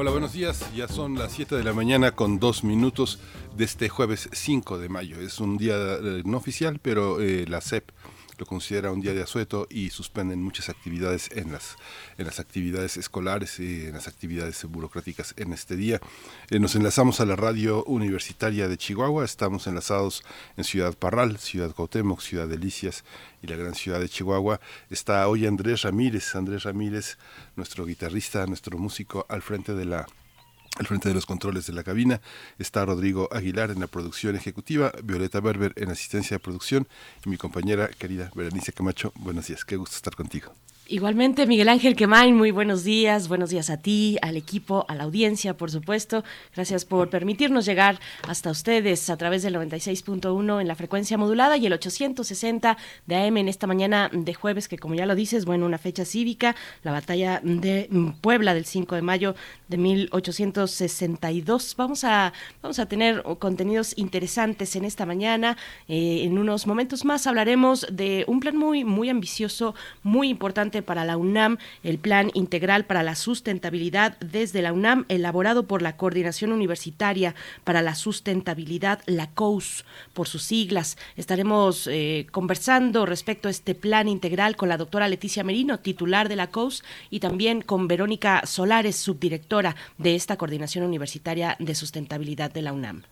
Hola, buenos días. Ya son las 7 de la mañana con dos minutos de este jueves 5 de mayo. Es un día eh, no oficial, pero eh, la CEP lo considera un día de asueto y suspenden muchas actividades en las, en las actividades escolares y en las actividades burocráticas en este día. Eh, nos enlazamos a la radio universitaria de Chihuahua, estamos enlazados en Ciudad Parral, Ciudad Cuauhtémoc, Ciudad Delicias y la gran ciudad de Chihuahua. Está hoy Andrés Ramírez, Andrés Ramírez, nuestro guitarrista, nuestro músico al frente de la al frente de los controles de la cabina está Rodrigo Aguilar en la producción ejecutiva, Violeta Berber en asistencia de producción y mi compañera querida Berenice Camacho. Buenos días, qué gusto estar contigo. Igualmente, Miguel Ángel Quemain, muy buenos días, buenos días a ti, al equipo, a la audiencia, por supuesto. Gracias por permitirnos llegar hasta ustedes a través del 96.1 en la frecuencia modulada y el 860 de AM en esta mañana de jueves, que como ya lo dices, bueno, una fecha cívica, la batalla de Puebla del 5 de mayo de 1862. Vamos a, vamos a tener contenidos interesantes en esta mañana. Eh, en unos momentos más hablaremos de un plan muy, muy ambicioso, muy importante para la UNAM, el Plan Integral para la Sustentabilidad desde la UNAM, elaborado por la Coordinación Universitaria para la Sustentabilidad, la COUS, por sus siglas. Estaremos eh, conversando respecto a este plan integral con la doctora Leticia Merino, titular de la COUS, y también con Verónica Solares, subdirectora de esta Coordinación Universitaria de Sustentabilidad de la UNAM.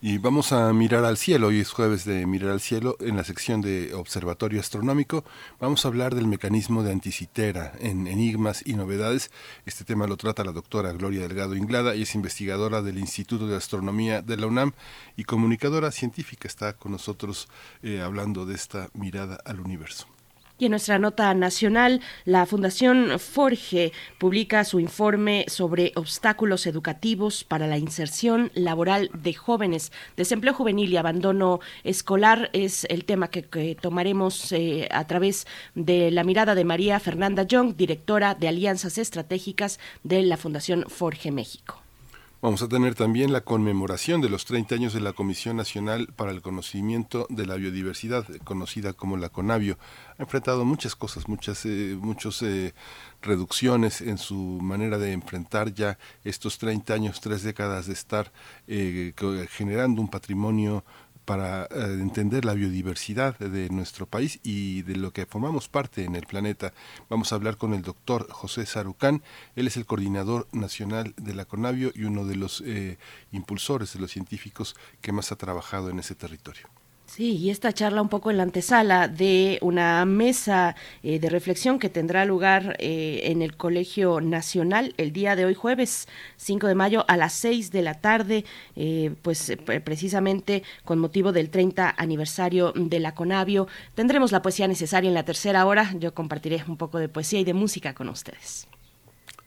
Y vamos a mirar al cielo, hoy es jueves de mirar al cielo, en la sección de Observatorio Astronómico vamos a hablar del mecanismo de anticitera en enigmas y novedades. Este tema lo trata la doctora Gloria Delgado Inglada y es investigadora del Instituto de Astronomía de la UNAM y comunicadora científica. Está con nosotros eh, hablando de esta mirada al universo. Y en nuestra nota nacional, la Fundación Forge publica su informe sobre obstáculos educativos para la inserción laboral de jóvenes. Desempleo juvenil y abandono escolar es el tema que, tomaremos eh, a través de la mirada de María Fernanda Young, directora de Alianzas Estratégicas de la Fundación Forge México. Vamos a tener también la conmemoración de los 30 años de la Comisión Nacional para el Conocimiento de la Biodiversidad, conocida como la CONABIO. Ha enfrentado muchas cosas, muchas eh, muchos, eh, reducciones en su manera de enfrentar ya estos 30 años, tres décadas de estar eh, generando un patrimonio para eh, entender la biodiversidad de nuestro país y de lo que formamos parte en el planeta. Vamos a hablar con el doctor José Sarucán. Él es el coordinador nacional de la CONAVIO y uno de los eh, impulsores de los científicos que más ha trabajado en ese territorio. Sí, y esta charla un poco en la antesala de una mesa eh, de reflexión que tendrá lugar eh, en el Colegio Nacional el día de hoy, jueves 5 de mayo a las 6 de la tarde, eh, pues precisamente con motivo del 30 aniversario de la Conavio. Tendremos la poesía necesaria en la tercera hora. Yo compartiré un poco de poesía y de música con ustedes.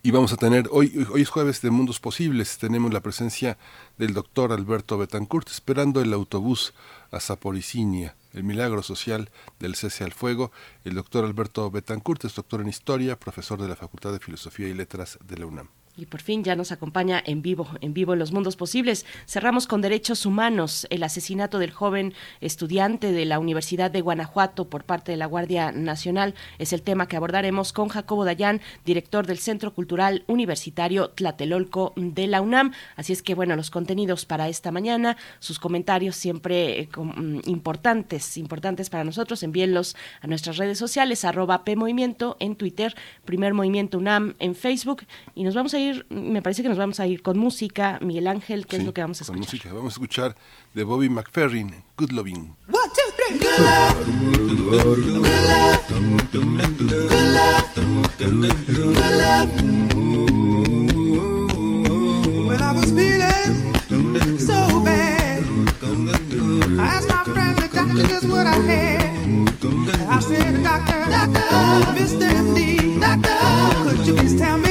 Y vamos a tener, hoy, hoy es jueves de Mundos Posibles, tenemos la presencia del doctor Alberto Betancourt esperando el autobús a Zaporicinia, el milagro social del cese al fuego. El doctor Alberto Betancourt es doctor en historia, profesor de la Facultad de Filosofía y Letras de la UNAM. Y por fin ya nos acompaña en vivo, en vivo en los mundos posibles. Cerramos con derechos humanos, el asesinato del joven estudiante de la Universidad de Guanajuato por parte de la Guardia Nacional. Es el tema que abordaremos con Jacobo Dayán, director del Centro Cultural Universitario Tlatelolco de la UNAM. Así es que, bueno, los contenidos para esta mañana, sus comentarios siempre eh, mm, importantes, importantes para nosotros. Envíenlos a nuestras redes sociales, arroba PMovimiento en Twitter, Primer Movimiento UNAM en Facebook. Y nos vamos a me parece que nos vamos a ir con música. Miguel Ángel, ¿qué es lo que vamos a escuchar? Con música, vamos a escuchar de Bobby McFerrin, Good Loving. When I was feeling so bad, I asked my friend the doctor just what I had. I said, doctor, doctor, Mr. MD, doctor, could you please tell me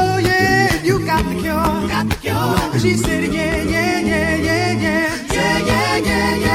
in me? Doctor, he said, yeah, yeah, yeah, yeah, yeah, yeah, yeah.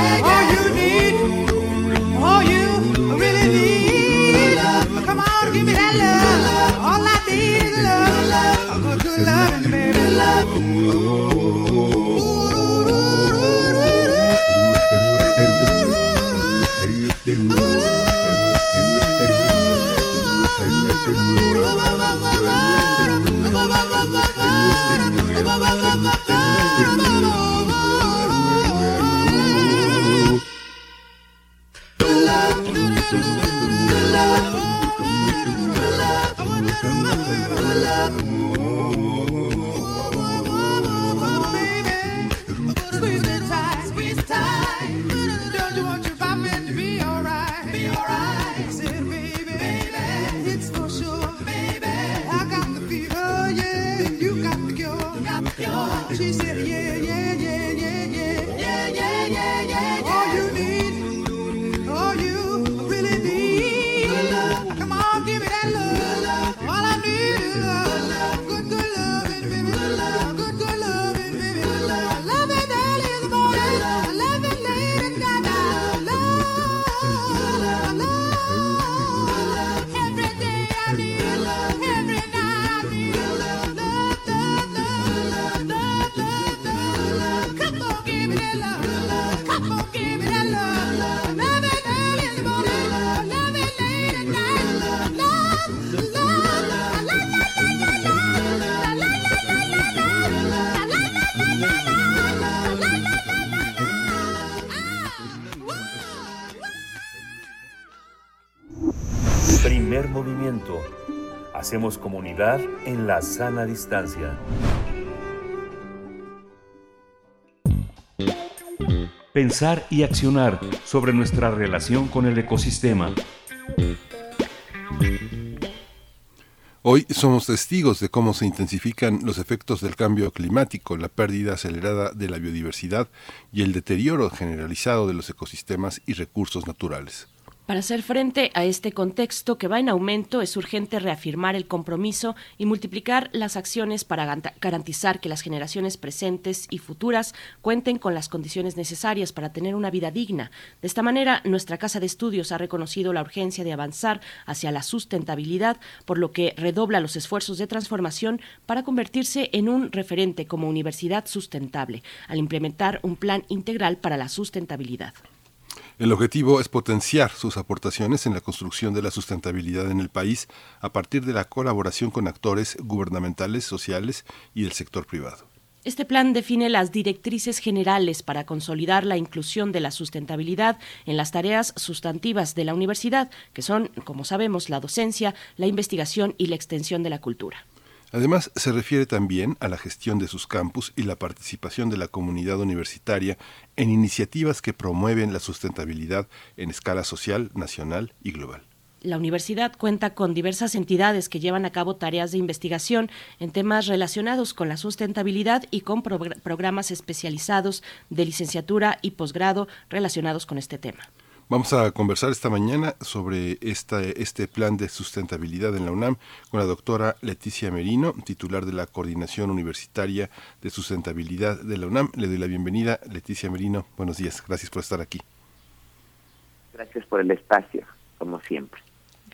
Hacemos comunidad en la sana distancia. Pensar y accionar sobre nuestra relación con el ecosistema. Hoy somos testigos de cómo se intensifican los efectos del cambio climático, la pérdida acelerada de la biodiversidad y el deterioro generalizado de los ecosistemas y recursos naturales. Para hacer frente a este contexto que va en aumento, es urgente reafirmar el compromiso y multiplicar las acciones para garantizar que las generaciones presentes y futuras cuenten con las condiciones necesarias para tener una vida digna. De esta manera, nuestra Casa de Estudios ha reconocido la urgencia de avanzar hacia la sustentabilidad, por lo que redobla los esfuerzos de transformación para convertirse en un referente como universidad sustentable, al implementar un plan integral para la sustentabilidad. El objetivo es potenciar sus aportaciones en la construcción de la sustentabilidad en el país a partir de la colaboración con actores gubernamentales, sociales y el sector privado. Este plan define las directrices generales para consolidar la inclusión de la sustentabilidad en las tareas sustantivas de la universidad, que son, como sabemos, la docencia, la investigación y la extensión de la cultura. Además, se refiere también a la gestión de sus campus y la participación de la comunidad universitaria en iniciativas que promueven la sustentabilidad en escala social, nacional y global. La universidad cuenta con diversas entidades que llevan a cabo tareas de investigación en temas relacionados con la sustentabilidad y con programas especializados de licenciatura y posgrado relacionados con este tema. Vamos a conversar esta mañana sobre esta, este plan de sustentabilidad en la UNAM con la doctora Leticia Merino, titular de la Coordinación Universitaria de Sustentabilidad de la UNAM. Le doy la bienvenida. Leticia Merino, buenos días. Gracias por estar aquí. Gracias por el espacio, como siempre.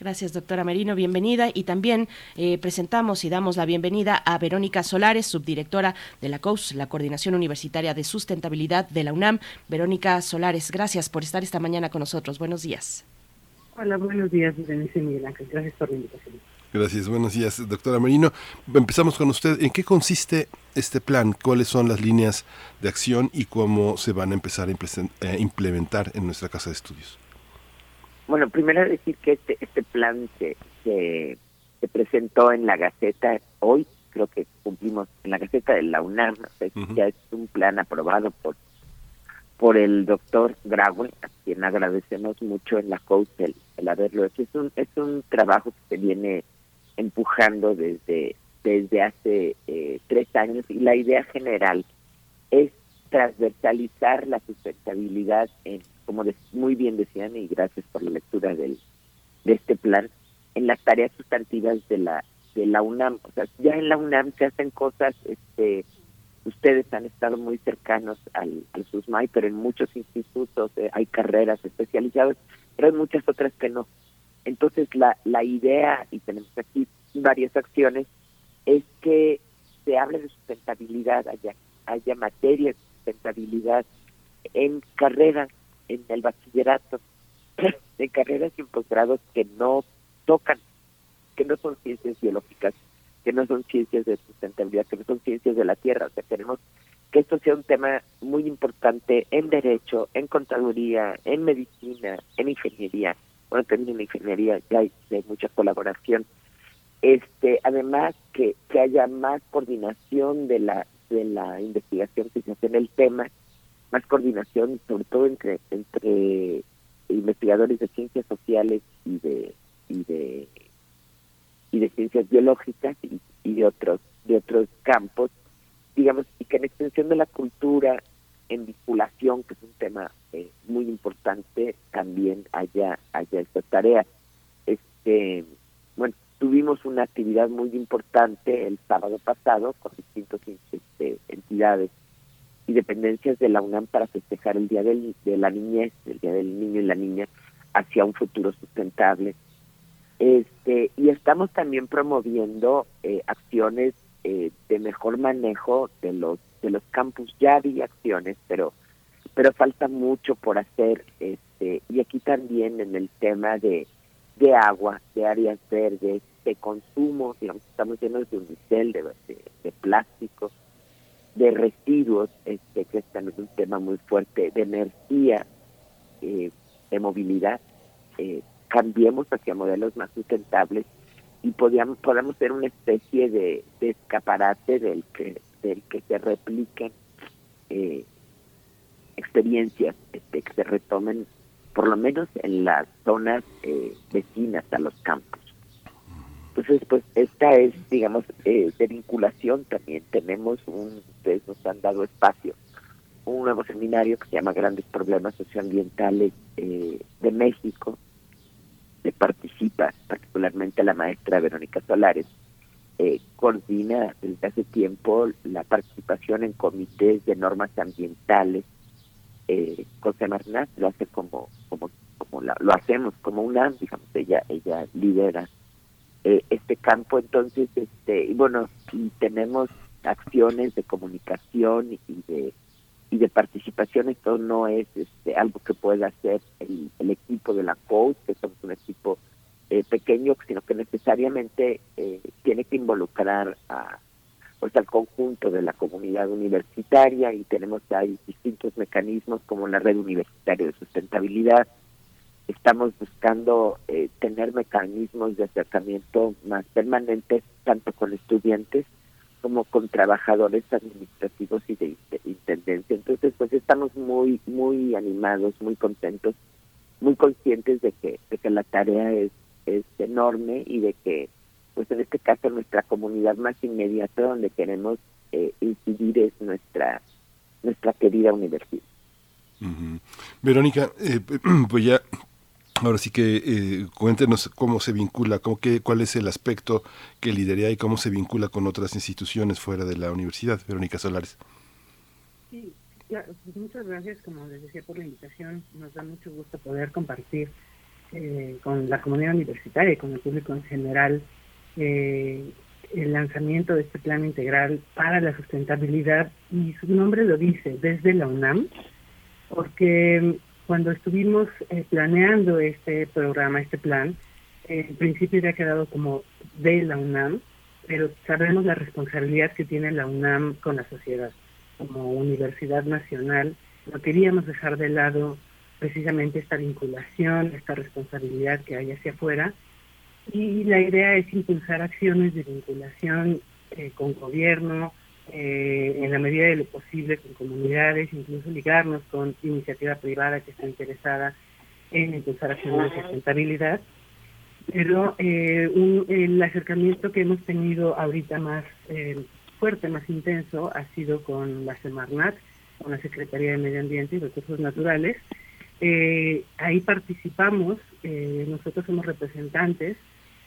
Gracias, doctora Merino. Bienvenida. Y también eh, presentamos y damos la bienvenida a Verónica Solares, subdirectora de la COUS, la Coordinación Universitaria de Sustentabilidad de la UNAM. Verónica Solares, gracias por estar esta mañana con nosotros. Buenos días. Hola, buenos días, Denise Miguel Ángel. Gracias por la invitación. Gracias, buenos días, doctora Merino. Empezamos con usted. ¿En qué consiste este plan? ¿Cuáles son las líneas de acción y cómo se van a empezar a implementar en nuestra casa de estudios? Bueno, primero decir que este, este plan se, se, presentó en la Gaceta hoy, creo que cumplimos en la Gaceta de la UNAM, ya es un plan aprobado por por el doctor Graue, a quien agradecemos mucho en la COUT el, haberlo hecho. Es un, es un trabajo que se viene empujando desde, desde hace eh, tres años y la idea general es transversalizar la sustentabilidad, en, como muy bien decían, y gracias por la lectura del, de este plan, en las tareas sustantivas de la de la UNAM. O sea, ya en la UNAM se hacen cosas, este, ustedes han estado muy cercanos al, al SUSMAI, pero en muchos institutos eh, hay carreras especializadas, pero hay muchas otras que no. Entonces, la, la idea, y tenemos aquí varias acciones, es que se hable de sustentabilidad, haya, haya materia de sustentabilidad en carreras, en el bachillerato, en carreras y posgrados que no tocan, que no son ciencias biológicas, que no son ciencias de sustentabilidad, que no son ciencias de la tierra. O sea, queremos que esto sea un tema muy importante en derecho, en contaduría, en medicina, en ingeniería. Bueno, también en ingeniería ya hay, mucha colaboración. Este, además que, que haya más coordinación de la de la investigación que se hace en el tema, más coordinación sobre todo entre entre investigadores de ciencias sociales y de y de y de ciencias biológicas y, de otros de otros campos digamos y que en extensión de la cultura en vinculación que es un tema eh, muy importante también haya haya esta tarea. Este bueno tuvimos una actividad muy importante el sábado pasado con distintas este, entidades y dependencias de la UNAM para festejar el día del, de la niñez el día del niño y la niña hacia un futuro sustentable este, y estamos también promoviendo eh, acciones eh, de mejor manejo de los de los campus. Ya había acciones, pero pero falta mucho por hacer. Este, y aquí también en el tema de de agua, de áreas verdes, de consumo, digamos, estamos llenos de unicel, de, de, plástico, de residuos, este, que es también un tema muy fuerte, de energía, eh, de movilidad. Eh, cambiemos hacia modelos más sustentables y podamos, podamos ser una especie de, escaparate del que, del que se repliquen eh, experiencias este, que se retomen por lo menos en las zonas eh, vecinas a los campos. Entonces, pues esta es, digamos, eh, de vinculación también. Tenemos un, ustedes nos han dado espacio, un nuevo seminario que se llama Grandes Problemas Socioambientales de México, participa, particularmente la maestra Verónica Solares, eh, coordina desde hace tiempo la participación en comités de normas ambientales. Eh, José Marnaz lo hace como, como, como lo hacemos como una, digamos, ella, ella lidera eh, este campo. Entonces, este, y bueno, y tenemos acciones de comunicación y de y de participación esto no es este, algo que pueda hacer el, equipo de la COUT, que somos un equipo eh, pequeño, sino que necesariamente eh, tiene que involucrar a, pues, al conjunto de la comunidad universitaria y tenemos ahí distintos mecanismos como la red universitaria de sustentabilidad. Estamos buscando eh, tener mecanismos de acercamiento más permanentes, tanto con estudiantes como con trabajadores administrativos y de, intendencia. Entonces, pues estamos muy, muy animados, muy contentos, muy conscientes de que, de que la tarea es, es enorme y de que, pues en este caso, nuestra comunidad más inmediata donde queremos eh, incidir es nuestra, nuestra querida universidad. Verónica, eh, pues ya Ahora sí que eh, cuéntenos cómo se vincula, cómo que, cuál es el aspecto que lidera y cómo se vincula con otras instituciones fuera de la universidad. Verónica Solares. Sí, muchas gracias, como les decía, por la invitación. Nos da mucho gusto poder compartir eh, con la comunidad universitaria y con el público en general eh, el lanzamiento de este plan integral para la sustentabilidad. Y su nombre lo dice, desde la UNAM, porque cuando estuvimos eh, planeando este programa, este plan, en principio había quedado como de la UNAM, pero sabemos la responsabilidad que tiene la UNAM con la sociedad. Como Universidad Nacional, no queríamos dejar de lado precisamente esta vinculación, esta responsabilidad que hay hacia afuera. Y la idea es impulsar acciones de vinculación eh, con gobierno, eh, en la medida de lo posible con comunidades, incluso ligarnos con iniciativa privada que está interesada en impulsar acciones de sustentabilidad. Pero eh, el acercamiento que hemos tenido ahorita más eh, fuerte, más intenso, ha sido con la Semarnat, con la Secretaría de Medio Ambiente y Recursos Naturales. Ahí participamos, nosotros somos representantes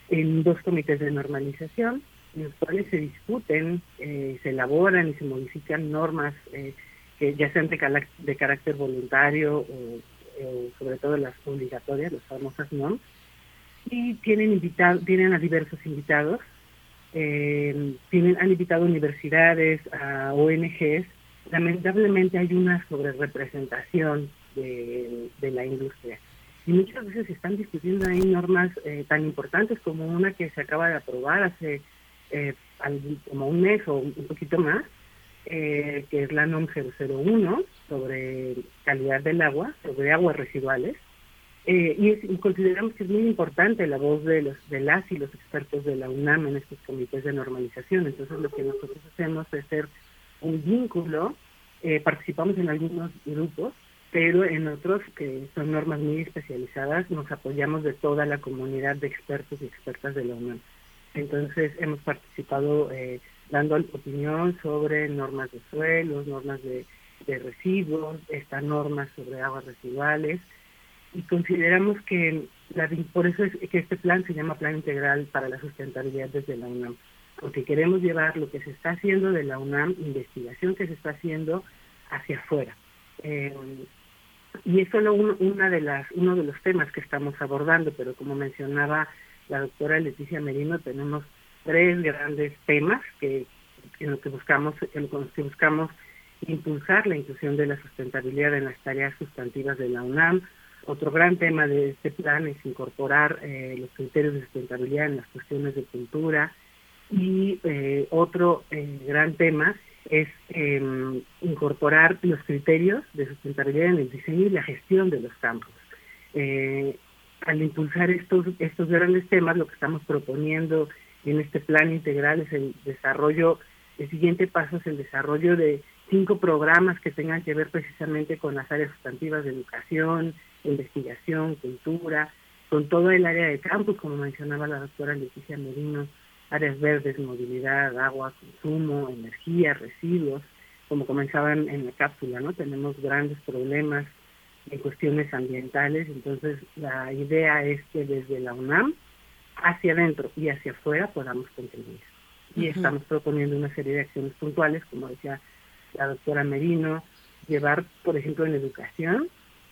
en dos comités de normalización, en los cuales se discuten, eh, se elaboran y se modifican normas eh, que ya sean de, carácter voluntario o, sobre todo las obligatorias, las famosas NOM, y tienen invitado, tienen a diversos invitados, eh, tienen, han invitado universidades, a ONGs, lamentablemente hay una sobrerepresentación de, de la industria. Y muchas veces se están discutiendo ahí normas eh, tan importantes como una que se acaba de aprobar hace eh, como un mes o un poquito más, eh, que es la NOM 001 sobre calidad del agua, sobre aguas residuales. Eh, y, es- y consideramos que es muy importante la voz de los de las y los expertos de la UNAM en estos comités de normalización. Entonces lo que nosotros hacemos es ser un vínculo, participamos en algunos grupos, pero en otros que son normas muy especializadas nos apoyamos de toda la comunidad de expertos y expertas de la UNAM. Entonces hemos participado eh, dando opinión sobre normas de suelos, normas de, de residuos, esta norma sobre aguas residuales y consideramos que la, por eso es que este plan se llama Plan Integral para la Sustentabilidad desde la UNAM, porque queremos llevar lo que se está haciendo de la UNAM, investigación que se está haciendo hacia afuera. Eh, y es solo un- una de las, uno de los temas que estamos abordando, pero como mencionaba la doctora Leticia Merino, tenemos tres grandes temas que en lo que buscamos, en los que buscamos impulsar la inclusión de la sustentabilidad en las tareas sustantivas de la UNAM. Otro gran tema de este plan es incorporar eh, los criterios de sustentabilidad en las cuestiones de cultura. Y eh, otro eh, gran tema es eh, incorporar los criterios de sustentabilidad en el diseño y la gestión de los campos. Eh, al impulsar estos, estos grandes temas, lo que estamos proponiendo en este plan integral es el desarrollo, el siguiente paso es el desarrollo de cinco programas que tengan que ver precisamente con las áreas sustantivas de educación, investigación, cultura, con todo el área de campus, como mencionaba la doctora Leticia Merino, áreas verdes, movilidad, agua, consumo, energía, residuos, como comenzaban en la cápsula, ¿no? Tenemos grandes problemas en cuestiones ambientales, entonces la idea es que desde la UNAM hacia adentro y hacia afuera podamos contribuir. Y estamos proponiendo una serie de acciones puntuales, como decía la doctora Merino, llevar, por ejemplo, en educación,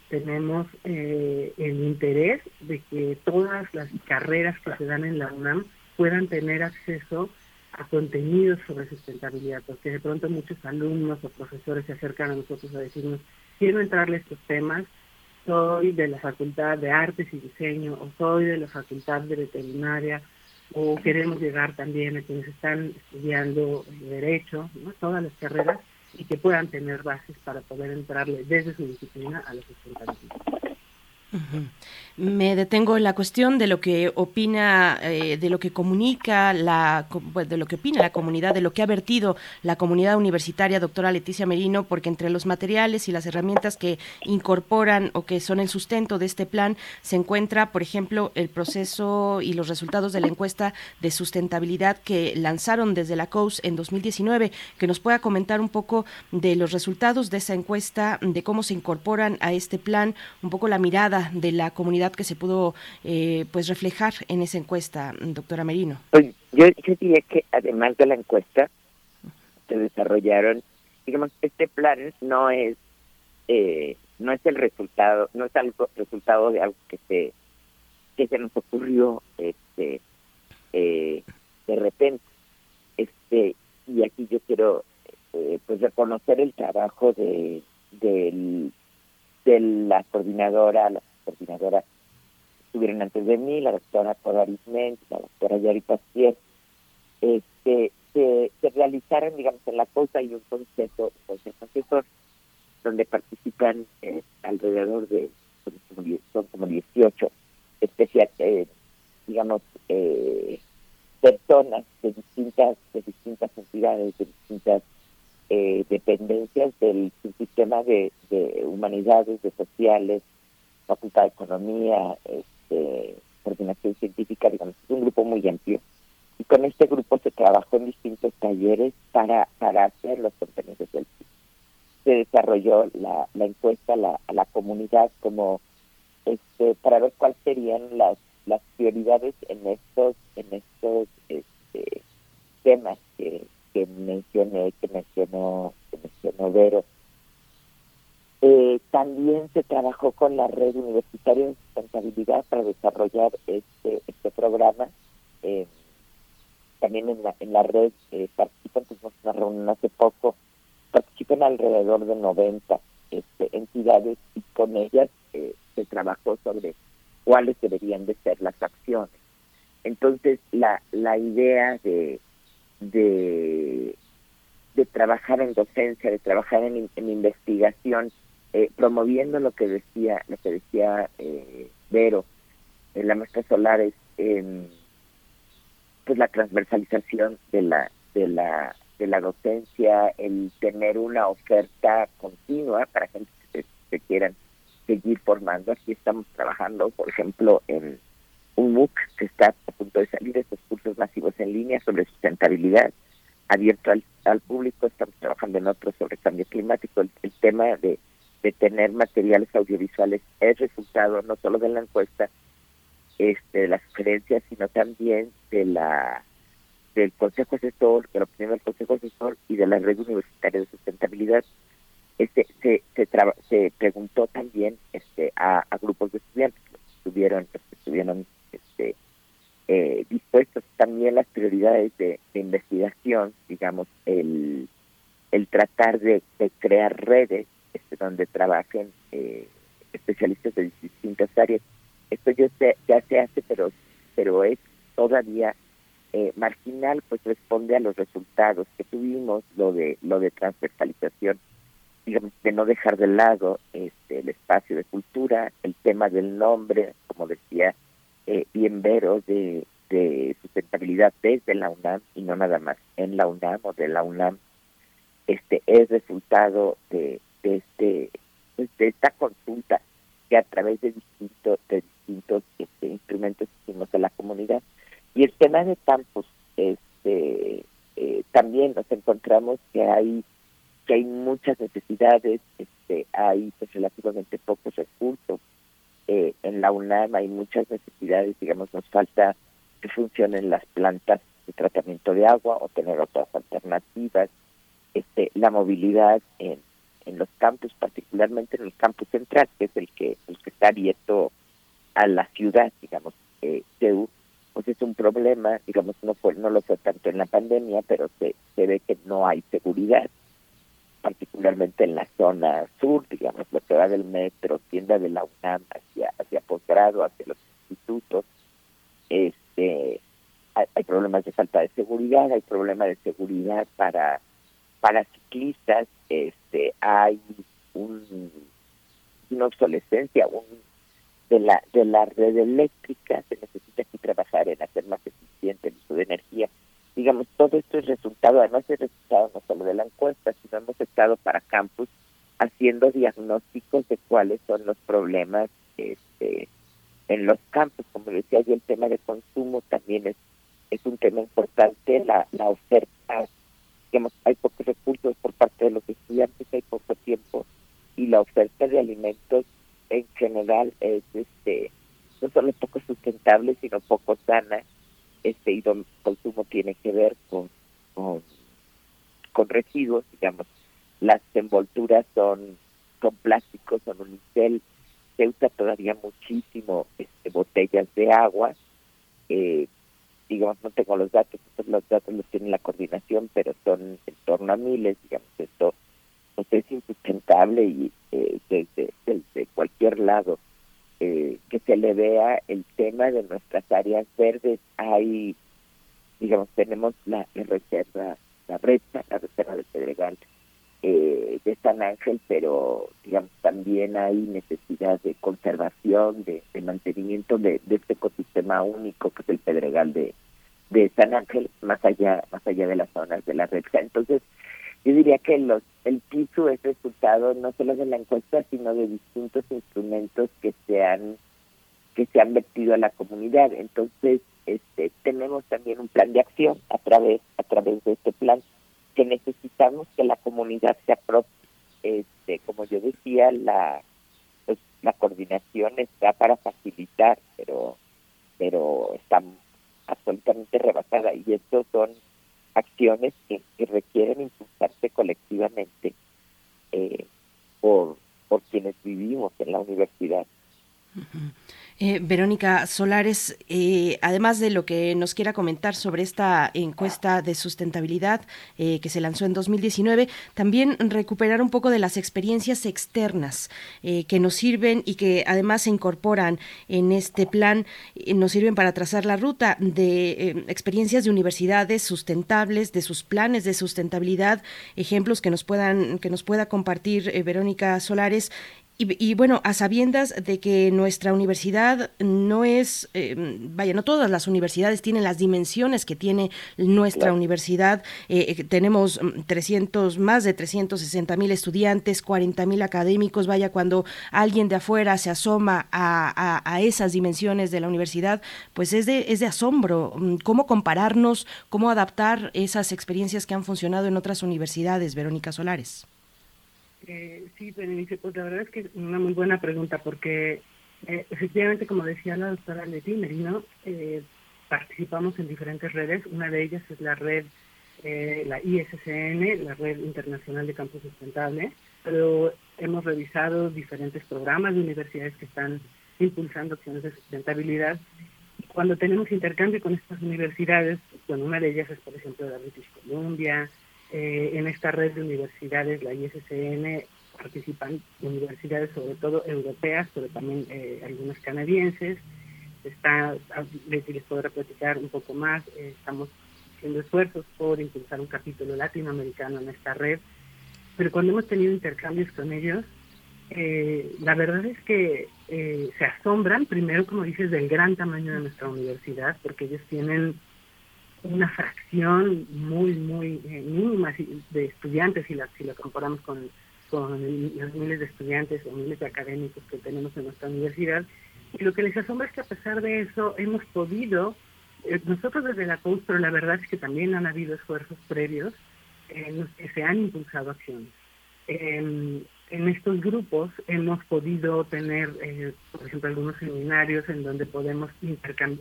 tenemos eh, el interés de que todas las carreras que se dan en la UNAM puedan tener acceso a contenidos sobre sustentabilidad, porque de pronto muchos alumnos o profesores se acercan a nosotros a decirnos, quiero entrarle a estos temas, soy de la Facultad de Artes y Diseño, o soy de la Facultad de Veterinaria, o queremos llegar también a quienes están estudiando eh, Derecho, ¿no? todas las carreras, y que puedan tener bases para poder entrarle desde su disciplina a la sustentabilidad. Me detengo en la cuestión de lo que opina, eh, de lo que comunica la, pues, de lo que opina la comunidad, de lo que ha vertido la comunidad universitaria, doctora Leticia Merino, porque entre los materiales y las herramientas que incorporan o que son el sustento de este plan se encuentra, por ejemplo, el proceso y los resultados de la encuesta de sustentabilidad que lanzaron desde la COUS en 2019, que nos pueda comentar un poco de los resultados de esa encuesta, de cómo se incorporan a este plan, un poco la mirada de la comunidad que se pudo eh, pues reflejar en esa encuesta, doctora Merino. Pues yo, yo diría que además de la encuesta, se desarrollaron, digamos, este plan no es eh, no es el resultado, no es algo resultado de algo que se que se nos ocurrió este eh, de repente, este y aquí yo quiero eh, pues reconocer el trabajo de del de la coordinadora, la coordinadora estuvieron antes de mí, la doctora Codaris Menz, la doctora Yari Pastier, este, se, se realizaron, digamos, en la cosa y un consejo, consejo asesor, donde participan eh, alrededor de, son como, die- son como 18 especial, eh, digamos, eh, personas de distintas, de distintas un sistema de, de humanidades, de sociales, facultad de economía, este, coordinación científica, digamos, es un grupo muy amplio. Y con este grupo se trabajó en distintos talleres para, para hacer los contenidos del CIP. Se desarrolló la, encuesta a la, a la comunidad como este, para ver cuáles serían las, las prioridades en estos, en estos este, temas que, que mencioné, que mencionó, que mencionó Vero. Eh, también se trabajó con la red universitaria de sustentabilidad para desarrollar este, este programa. Eh, también en la, en la red eh, participan, tuvimos una reunión hace poco, participan alrededor de 90 este, entidades y con ellas eh, se trabajó sobre cuáles deberían de ser las acciones. Entonces, la, la idea de, de, de trabajar en docencia, de trabajar en, en investigación, eh, promoviendo lo que decía, lo que decía eh, Vero, en la maestra Solares, en pues la transversalización de la, de la, de la docencia, el tener una oferta continua para gente que se quieran seguir formando. Aquí estamos trabajando, por ejemplo, en un MOOC que está a punto de salir, estos cursos masivos en línea sobre sustentabilidad, abierto al, público. Estamos trabajando en otros sobre cambio climático. El, tema de, tener materiales audiovisuales es resultado no solo de la encuesta, este, de las sugerencias, sino también de la del Consejo Asesor, de la opinión del Consejo Asesor y de la Red Universitaria de Sustentabilidad. Este, se, se, traba- se preguntó también este, a, grupos de estudiantes que estuvieron, que estuvieron este, eh, dispuestos también las prioridades de, investigación, digamos, el, el tratar de, de crear redes este, donde trabajen eh, especialistas de distintas áreas. Esto ya se, ya se hace, pero, pero es todavía eh, marginal, pues responde a los resultados que tuvimos, lo de lo de transversalización, digamos, de no dejar de lado este, el espacio de cultura, el tema del nombre, como decía eh, bien Vero, de, de sustentabilidad desde la UNAM y no nada más en la UNAM o de la UNAM, este es resultado de, de este pues, de esta consulta que a través de distintos de distintos este, instrumentos hicimos a la comunidad. Y el tema de campus este eh, también nos encontramos que hay que hay muchas necesidades este hay pues relativamente pocos recursos eh, en la UNAM hay muchas necesidades digamos nos falta que funcionen las plantas de tratamiento de agua o tener otras alternativas. Este la movilidad en en los campus, particularmente en el campus central, que es el que el que está abierto a la ciudad, digamos, eh, CEU, pues es un problema, digamos, no fue, no lo fue tanto en la pandemia, pero se, se ve que no hay seguridad, particularmente en la zona sur, digamos, lo que va del metro, tienda de la UNAM hacia, hacia posgrado, hacia los institutos, este hay, problemas de falta de seguridad, hay problemas de seguridad para para ciclistas este hay un, una obsolescencia un, de la de la red eléctrica se necesita aquí trabajar en hacer más eficiente el uso de energía digamos todo esto es resultado además es resultado no solo de la encuesta sino hemos estado para campus haciendo diagnósticos de cuáles son los problemas este en los campos. Como decía yo el tema de consumo también es es un tema importante la la oferta digamos, hay pocos recursos por parte de los estudiantes, hay poco tiempo y la oferta de alimentos en general es este no solo poco sustentable sino poco sana este y el consumo tiene que ver con, con con residuos digamos. Las envolturas son son plásticos son unicel se usa todavía muchísimo este botellas de agua. Eh, digamos, no tengo los datos, estos los datos los tiene la coordinación, pero son en torno a miles, digamos, esto pues es insustentable y eh, desde, desde cualquier lado eh, que se le vea el tema de nuestras áreas verdes, hay, digamos, tenemos la, reserva, la brecha, la reserva del Pedregal eh, de San Ángel, pero digamos también hay necesidad de conservación, de, de mantenimiento de, de este ecosistema único que es el Pedregal de, de San Ángel, más allá, más allá de las zonas de la red. Entonces, yo diría que los el PISU es resultado no solo de la encuesta, sino de distintos instrumentos que se han que se han vertido a la comunidad. Entonces, este, tenemos también un plan de acción a través a través de este plan que necesitamos que la comunidad se apropie. Este, como yo decía, la pues, la coordinación está para facilitar, pero pero está absolutamente rebasada y estos son acciones que, requieren impulsarse colectivamente eh, por, por quienes vivimos en la universidad. Eh, Verónica Solares, eh, además de lo que nos quiera comentar sobre esta encuesta de sustentabilidad eh, que se lanzó en 2019, también recuperar un poco de las experiencias externas que nos sirven y que además se incorporan en este plan, nos sirven para trazar la ruta de experiencias de universidades sustentables, de sus planes de sustentabilidad, ejemplos que nos puedan que nos pueda compartir Verónica Solares y, bueno, a sabiendas de que nuestra universidad no es, eh, vaya, no todas las universidades tienen las dimensiones que tiene nuestra universidad. Eh, eh, tenemos 300, mm, más de 360 mil estudiantes, 40 mil académicos. Vaya, cuando alguien de afuera se asoma a, a, esas dimensiones de la universidad, pues es de, es de asombro. Mm, ¿Cómo compararnos, cómo adaptar esas experiencias que han funcionado en otras universidades, Verónica Solares? Eh, sí, Berenice, pues la verdad es que es una muy buena pregunta porque eh, efectivamente, como decía la doctora Leti Merino, eh, participamos en diferentes redes. Una de ellas es la red, eh, la ISCN, la Red Internacional de Campos Sustentables, pero hemos revisado diferentes programas de universidades que están impulsando acciones de sustentabilidad. Cuando tenemos intercambio con estas universidades, bueno, una de ellas es, por ejemplo, la British Columbia, eh, en esta red de universidades, la ISCN, participan universidades sobre todo europeas, pero también eh, algunas canadienses. Está, les podré platicar un poco más, eh, estamos haciendo esfuerzos por impulsar un capítulo latinoamericano en esta red, pero cuando hemos tenido intercambios con ellos, la verdad es que se asombran, primero, como dices, del gran tamaño de nuestra universidad, porque ellos tienen una fracción muy, muy eh, mínima de estudiantes, si la, si lo comparamos con, con los miles de estudiantes o miles de académicos que tenemos en nuestra universidad. Y lo que les asombra es que a pesar de eso hemos podido, eh, nosotros desde la COUS, pero la verdad es que también han habido esfuerzos previos en los que se han impulsado acciones. en estos grupos hemos podido tener, eh, por ejemplo, algunos seminarios en donde podemos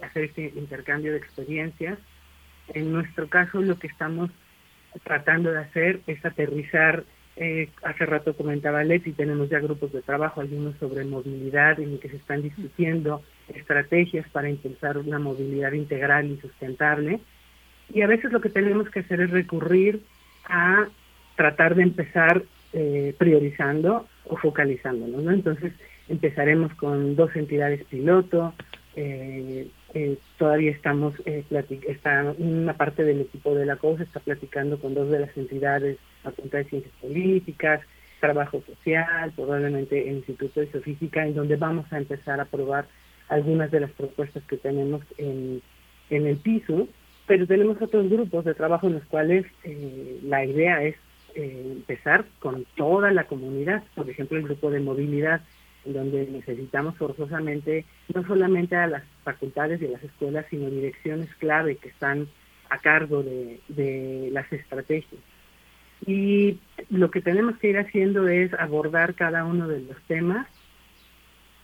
hacer este intercambio de experiencias en nuestro caso, lo que estamos tratando de hacer es aterrizar, eh, hace rato comentaba Leti, tenemos ya grupos de trabajo, algunos sobre movilidad, en que se están discutiendo estrategias para impulsar una movilidad integral y sustentable. Y a veces lo que tenemos que hacer es recurrir a tratar de empezar eh, priorizando o focalizándonos, ¿no? Entonces empezaremos con dos entidades piloto, eh, eh, todavía estamos, eh, está una parte del equipo de la COSA está platicando con dos de las entidades, la Facultad de Ciencias Políticas, Trabajo Social, probablemente el Instituto de Geofísica, en donde vamos a empezar a probar algunas de las propuestas que tenemos en, en el piso, pero tenemos otros grupos de trabajo en los cuales eh, la idea es eh, empezar con toda la comunidad, por ejemplo el grupo de movilidad donde necesitamos forzosamente no solamente a las facultades y las escuelas, sino direcciones clave que están a cargo de, las estrategias. Y lo que tenemos que ir haciendo es abordar cada uno de los temas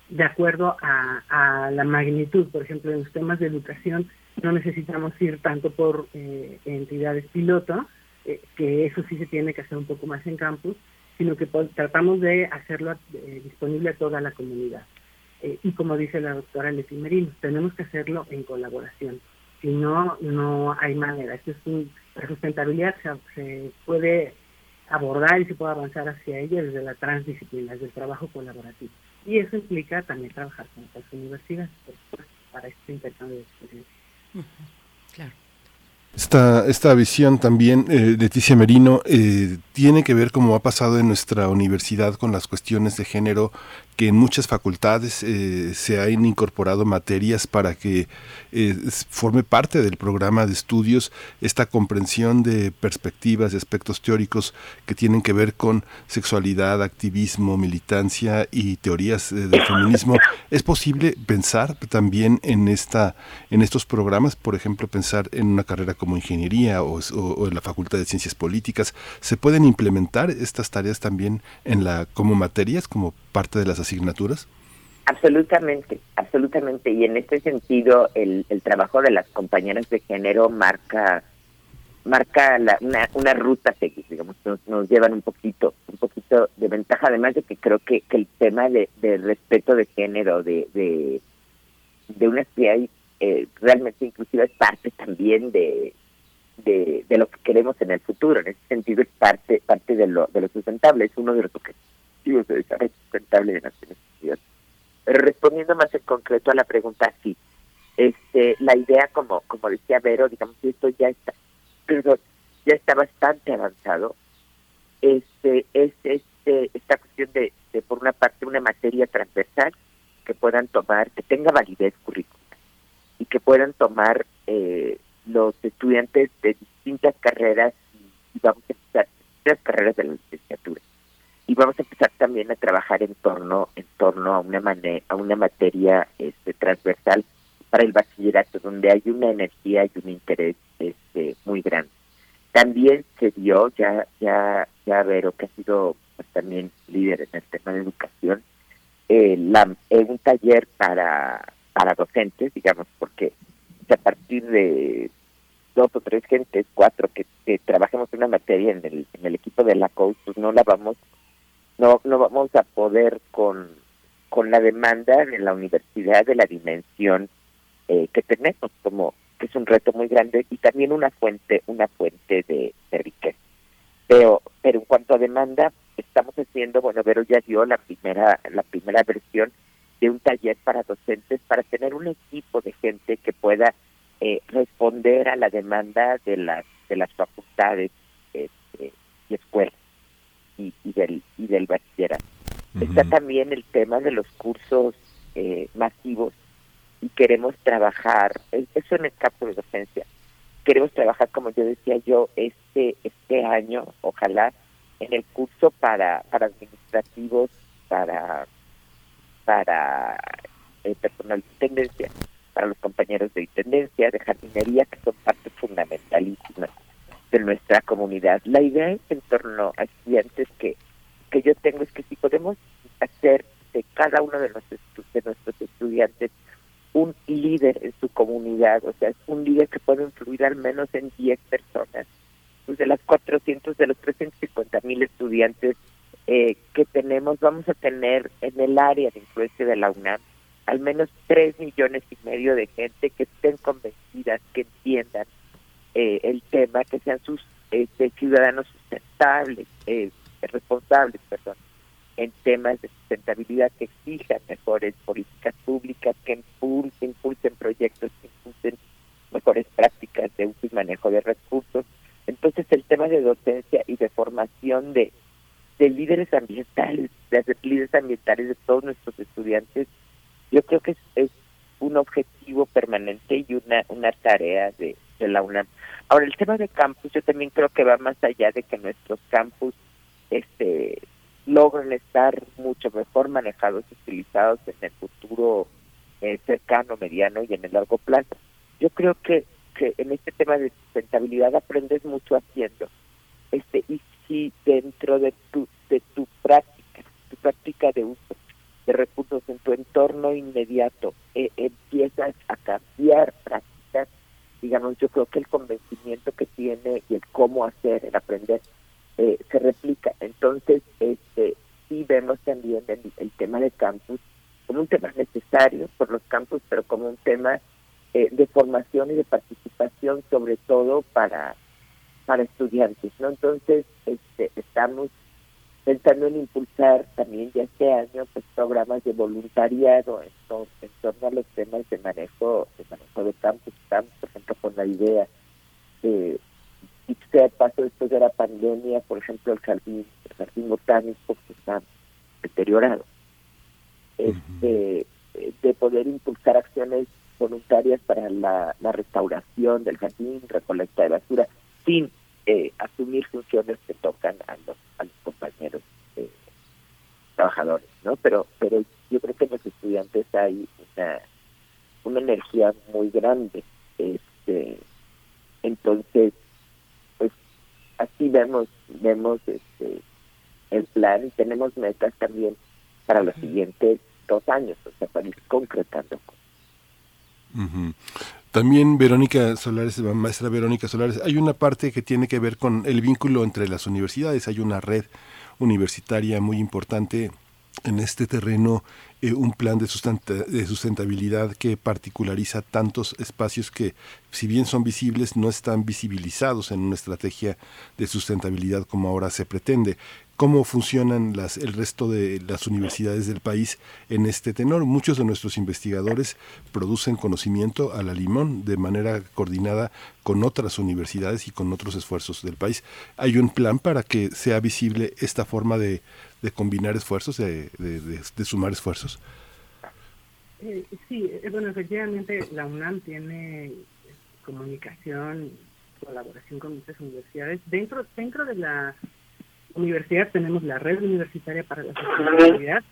de acuerdo a, a la magnitud. Por ejemplo, en los temas de educación no necesitamos ir tanto por eh, entidades piloto, eh, que eso sí se tiene que hacer un poco más en campus, sino que tratamos de hacerlo eh, disponible a toda la comunidad. Eh, y como dice la doctora Leti Merino, tenemos que hacerlo en colaboración. Si no, no hay manera. Esto es la sustentabilidad se, puede abordar y se puede avanzar hacia ella desde la transdisciplina, desde el trabajo colaborativo. Y eso implica también trabajar con otras universidades, para este intercambio de experiencias. Claro. Esta, esta visión también, eh, Leticia Merino, eh, tiene que ver como ha pasado en nuestra universidad con las cuestiones de género que en muchas facultades eh, se han incorporado materias para que eh, forme parte del programa de estudios esta comprensión de perspectivas, de aspectos teóricos que tienen que ver con sexualidad, activismo, militancia y teorías eh, del feminismo. ¿Es posible pensar también en, esta, en estos programas, por ejemplo, pensar en una carrera como ingeniería o, o en la Facultad de Ciencias Políticas? ¿Se pueden implementar estas tareas también en la, como materias, como parte de las asignaturas? Absolutamente, absolutamente. Y en este sentido, el, el trabajo de las compañeras de género marca marca la, una, una ruta seguir, digamos, nos, nos llevan un poquito, un poquito de ventaja, además de que creo que, el tema de, de respeto de género, de, de, de una sociedad eh, realmente inclusiva es parte también de, de, de, lo que queremos en el futuro. En ese sentido es parte, parte de lo, de lo sustentable, es uno de los objetivos de desarrollo sustentable de Naciones Unidas. Respondiendo más en concreto a la pregunta, sí, este, la idea, como, como decía Vero, digamos, esto ya está, perdón, ya está bastante avanzado. Este, es este, esta cuestión de, de, por una parte, una materia transversal que puedan tomar, que tenga validez curricular y que puedan tomar eh, los estudiantes de distintas carreras y vamos a empezar las carreras de la licenciatura y vamos a empezar también a trabajar en torno en torno a una manera, a una materia este transversal para el bachillerato donde hay una energía y un interés este muy grande. También se dio ya ya ya Vero que ha sido pues, también líder en el tema de educación eh, la, eh, un taller para para docentes digamos porque a partir de dos o tres gentes, cuatro, que, que trabajemos una materia en el, en el equipo de la COUS, pues no la vamos, no, no vamos a poder con, con la demanda de la universidad de la dimensión eh, que tenemos, como que es un reto muy grande y también una fuente, una fuente de, de riqueza. Pero, pero en cuanto a demanda, estamos haciendo, bueno, Vero ya dio la primera, la primera versión de un taller para docentes para tener un equipo de gente que pueda eh, responder a la demanda de las de las facultades este, y escuelas y, y, del y del bachillerato. Uh -huh. Está también el tema de los cursos eh, masivos y queremos trabajar eso en el campo de docencia. Queremos trabajar, como yo decía yo, este este año, ojalá, en el curso para para administrativos, para para eh, personal de tendencia, para los compañeros de intendencia, de jardinería, que son parte fundamentalísima de nuestra comunidad. La idea en torno a estudiantes que, que yo tengo es que si podemos hacer de cada uno de nuestros, de nuestros estudiantes un líder en su comunidad, o sea, un líder que puede influir al menos en 10 personas. Pues de las 400, de los 350 mil estudiantes eh, que tenemos, vamos a tener en el área de influencia de la UNAM al menos tres millones y medio de gente que estén convencidas, que entiendan eh, el tema, que sean sus este, ciudadanos sustentables, eh, responsables, perdón, en temas de sustentabilidad que exijan mejores políticas públicas, que impulsen, impulsen proyectos, que impulsen mejores prácticas de uso y manejo de recursos. Entonces el tema de docencia y de formación de, de líderes ambientales, de líderes ambientales de todos nuestros estudiantes, yo creo que es, es un objetivo permanente y una, una tarea de, de la UNAM. Ahora, el tema de campus, yo también creo que va más allá de que nuestros campus este, logren estar mucho mejor manejados y utilizados en el futuro eh, cercano, mediano y en el largo plazo. Yo creo que, que en este tema de sustentabilidad aprendes mucho haciendo. este Y si dentro de tu, de tu práctica, tu práctica de uso, de recursos en tu entorno inmediato, eh, empiezas a cambiar prácticas, digamos, yo creo que el convencimiento que tiene y el cómo hacer, el aprender, eh, se replica. Entonces, este sí vemos también el, el, tema de campus como un tema necesario por los campus, pero como un tema eh, de formación y de participación, sobre todo para para estudiantes, ¿no? Entonces, este, estamos pensando en impulsar también ya este año pues programas de voluntariado en, to en torno a los temas de manejo de manejo de campus la idea este, sea el paso después de la pandemia, por ejemplo, el jardín, el jardín botánico que está deteriorado. Este, de poder impulsar acciones voluntarias para la, restauración del jardín, recolecta de basura, sin eh, asumir funciones que tocan a los, a los compañeros eh, trabajadores, ¿no? Pero, pero yo creo que en los estudiantes hay una, una energía muy grande, este, entonces, pues así vemos, vemos este el plan y tenemos metas también para los siguientes dos años, o sea, para ir concretando. También Verónica Solares, maestra Verónica Solares, hay una parte que tiene que ver con el vínculo entre las universidades. Hay una red universitaria muy importante en este terreno eh, un plan de, de, sustentabilidad que particulariza tantos espacios que, si bien son visibles, no están visibilizados en una estrategia de sustentabilidad como ahora se pretende cómo funcionan las, el resto de las universidades del país en este tenor. Muchos de nuestros investigadores producen conocimiento a la limón de manera coordinada con otras universidades y con otros esfuerzos del país. ¿Hay un plan para que sea visible esta forma de, combinar esfuerzos, de, sumar esfuerzos? Eh, sí, eh, bueno, efectivamente la UNAM tiene comunicación, colaboración con muchas universidades. Dentro, dentro de la universidad tenemos la red universitaria para la sostenibilidad,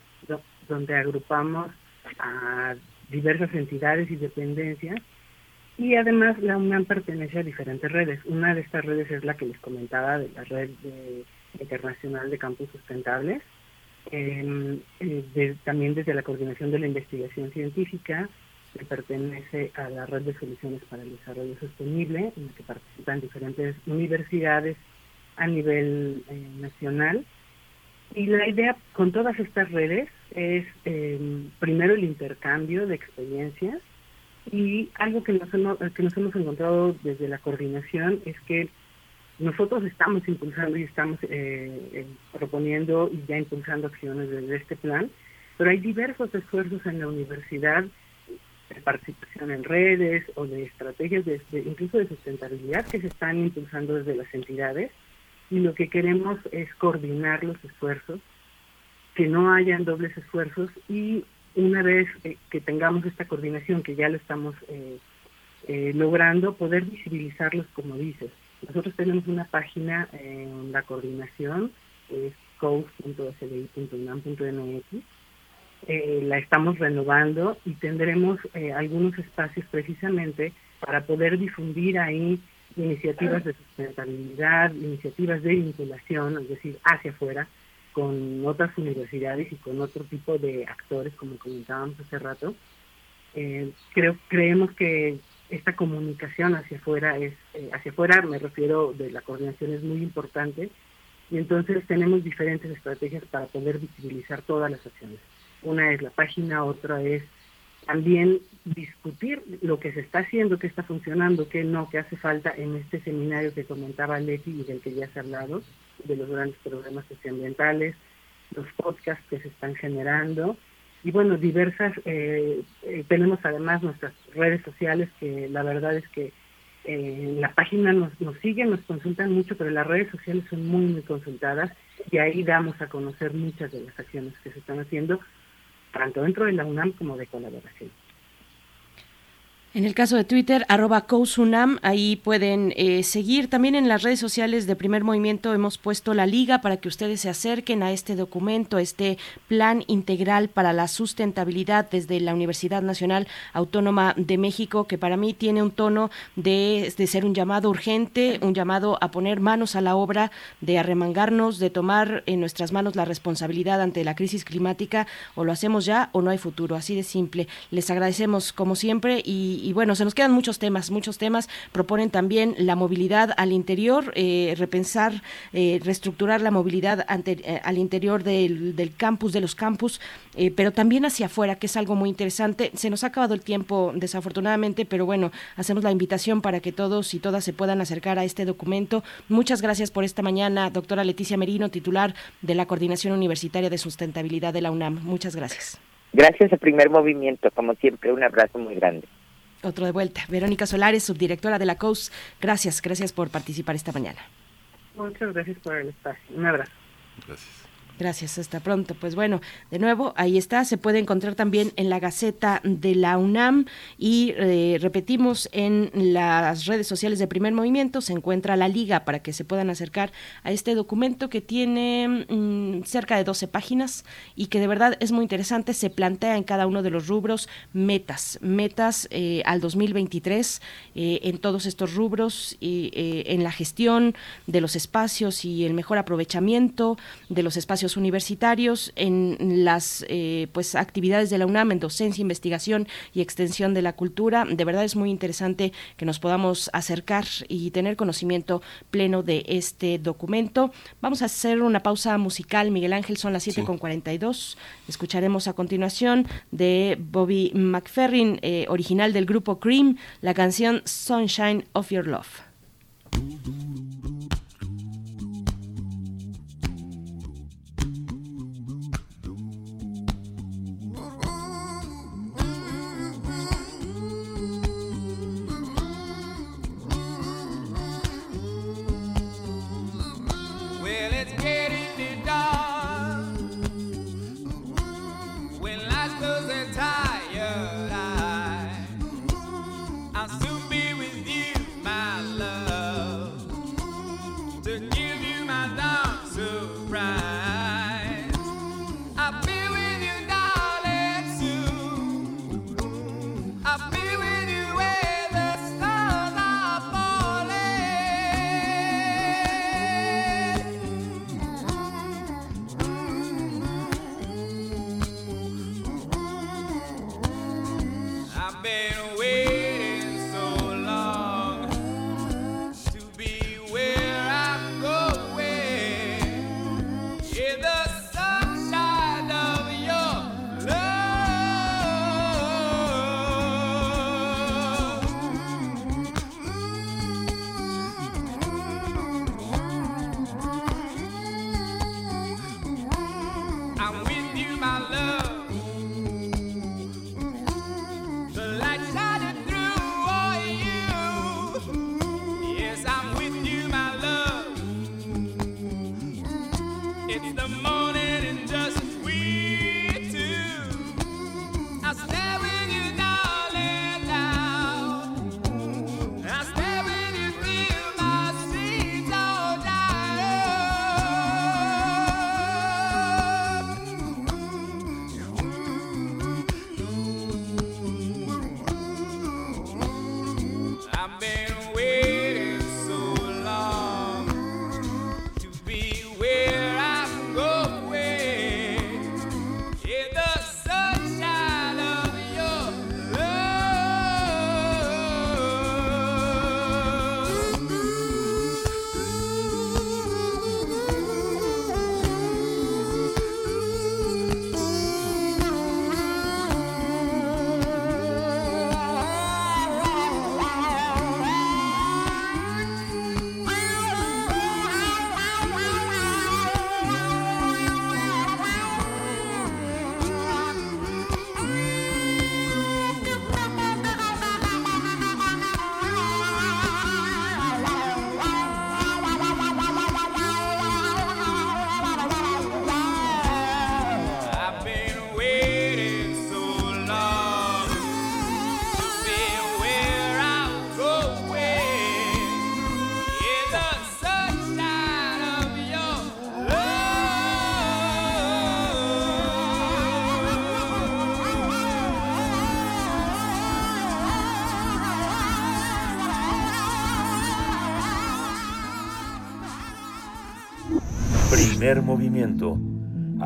donde agrupamos a diversas entidades y dependencias. Y además la UNAM pertenece a diferentes redes. Una de estas redes es la que les comentaba de la red internacional de campus sustentables. Em, eh, también desde la coordinación de la investigación científica, que pertenece a la red de soluciones para el desarrollo sostenible, en la que participan diferentes universidades a nivel eh, nacional. Y la idea con todas estas redes es em, primero el intercambio de experiencias y algo que nos, hemos, que nos hemos encontrado desde la coordinación es que nosotros estamos impulsando y estamos eh, proponiendo y ya impulsando acciones desde este plan, pero hay diversos esfuerzos en la universidad de participación en redes o de estrategias de, incluso de sustentabilidad que se están impulsando desde las entidades y lo que queremos es coordinar los esfuerzos, que no hayan dobles esfuerzos y una vez eh, que tengamos esta coordinación, que ya lo estamos eh, eh, logrando, poder visibilizarlos como dices. Nosotros tenemos una página en la coordinación, es coast.sdi.unam.mx, la estamos renovando y tendremos algunos espacios precisamente para poder difundir ahí iniciativas de sustentabilidad, iniciativas de vinculación, es decir, hacia afuera, con otras universidades y con otro tipo de actores, como comentábamos hace rato. Eh, creo, creemos que esta comunicación hacia afuera es, eh, hacia afuera me refiero de la coordinación es muy importante y entonces tenemos diferentes estrategias para poder visibilizar todas las acciones. Una es la página, otra es también discutir lo que se está haciendo, qué está funcionando, qué no, qué hace falta en este seminario que comentaba Leti y del que ya se ha hablado, de los grandes problemas socioambientales, los podcasts que se están generando y bueno, diversas, eh, eh, tenemos además nuestras redes sociales que la verdad es que eh, la página nos, nos siguen, nos consultan mucho, pero las redes sociales son muy, muy consultadas y ahí damos a conocer muchas de las acciones que se están haciendo tanto dentro de la UNAM como de colaboración. En el caso de Twitter, arroba COUSUNAM, ahí pueden eh, seguir. También en las redes sociales de Primer Movimiento hemos puesto la liga para que ustedes se acerquen a este documento, a este plan integral para la sustentabilidad desde la Universidad Nacional Autónoma de México, que para mí tiene un tono de, de ser un llamado urgente, un llamado a poner manos a la obra, de arremangarnos, de tomar en nuestras manos la responsabilidad ante la crisis climática, o lo hacemos ya o no hay futuro, así de simple. Les agradecemos como siempre y y, bueno, se nos quedan muchos temas, muchos temas. Proponen también la movilidad al interior, eh, repensar, eh, reestructurar la movilidad ante, eh, al interior del, del, campus, de los campus, pero también hacia afuera, que es algo muy interesante. Se nos ha acabado el tiempo, desafortunadamente, pero bueno, hacemos la invitación para que todos y todas se puedan acercar a este documento. Muchas gracias por esta mañana, doctora Leticia Merino, titular de la Coordinación Universitaria de Sustentabilidad de la UNAM. Muchas gracias. Gracias al primer movimiento, como siempre, un abrazo muy grande. Otro de vuelta. Verónica Solares, subdirectora de la COUS. Gracias, gracias por participar esta mañana. Muchas gracias por el espacio. Un abrazo. Gracias. Gracias, hasta pronto. Pues bueno, de nuevo, ahí está, se puede encontrar también en la Gaceta de la UNAM y eh, repetimos en las redes sociales de Primer Movimiento se encuentra la liga para que se puedan acercar a este documento que tiene mm, cerca de 12 páginas y que de verdad es muy interesante, se plantea en cada uno de los rubros metas, metas eh, al 2023 eh, en todos estos rubros y en la gestión de los espacios y el mejor aprovechamiento de los espacios universitarios, en las eh, pues actividades de la UNAM, en docencia, investigación y extensión de la cultura. De verdad es muy interesante que nos podamos acercar y tener conocimiento pleno de este documento. Vamos a hacer una pausa musical, Miguel Ángel, son las 7 con 42. Escucharemos a continuación de Bobby McFerrin, eh, original del grupo Cream, la canción Sunshine of Your Love.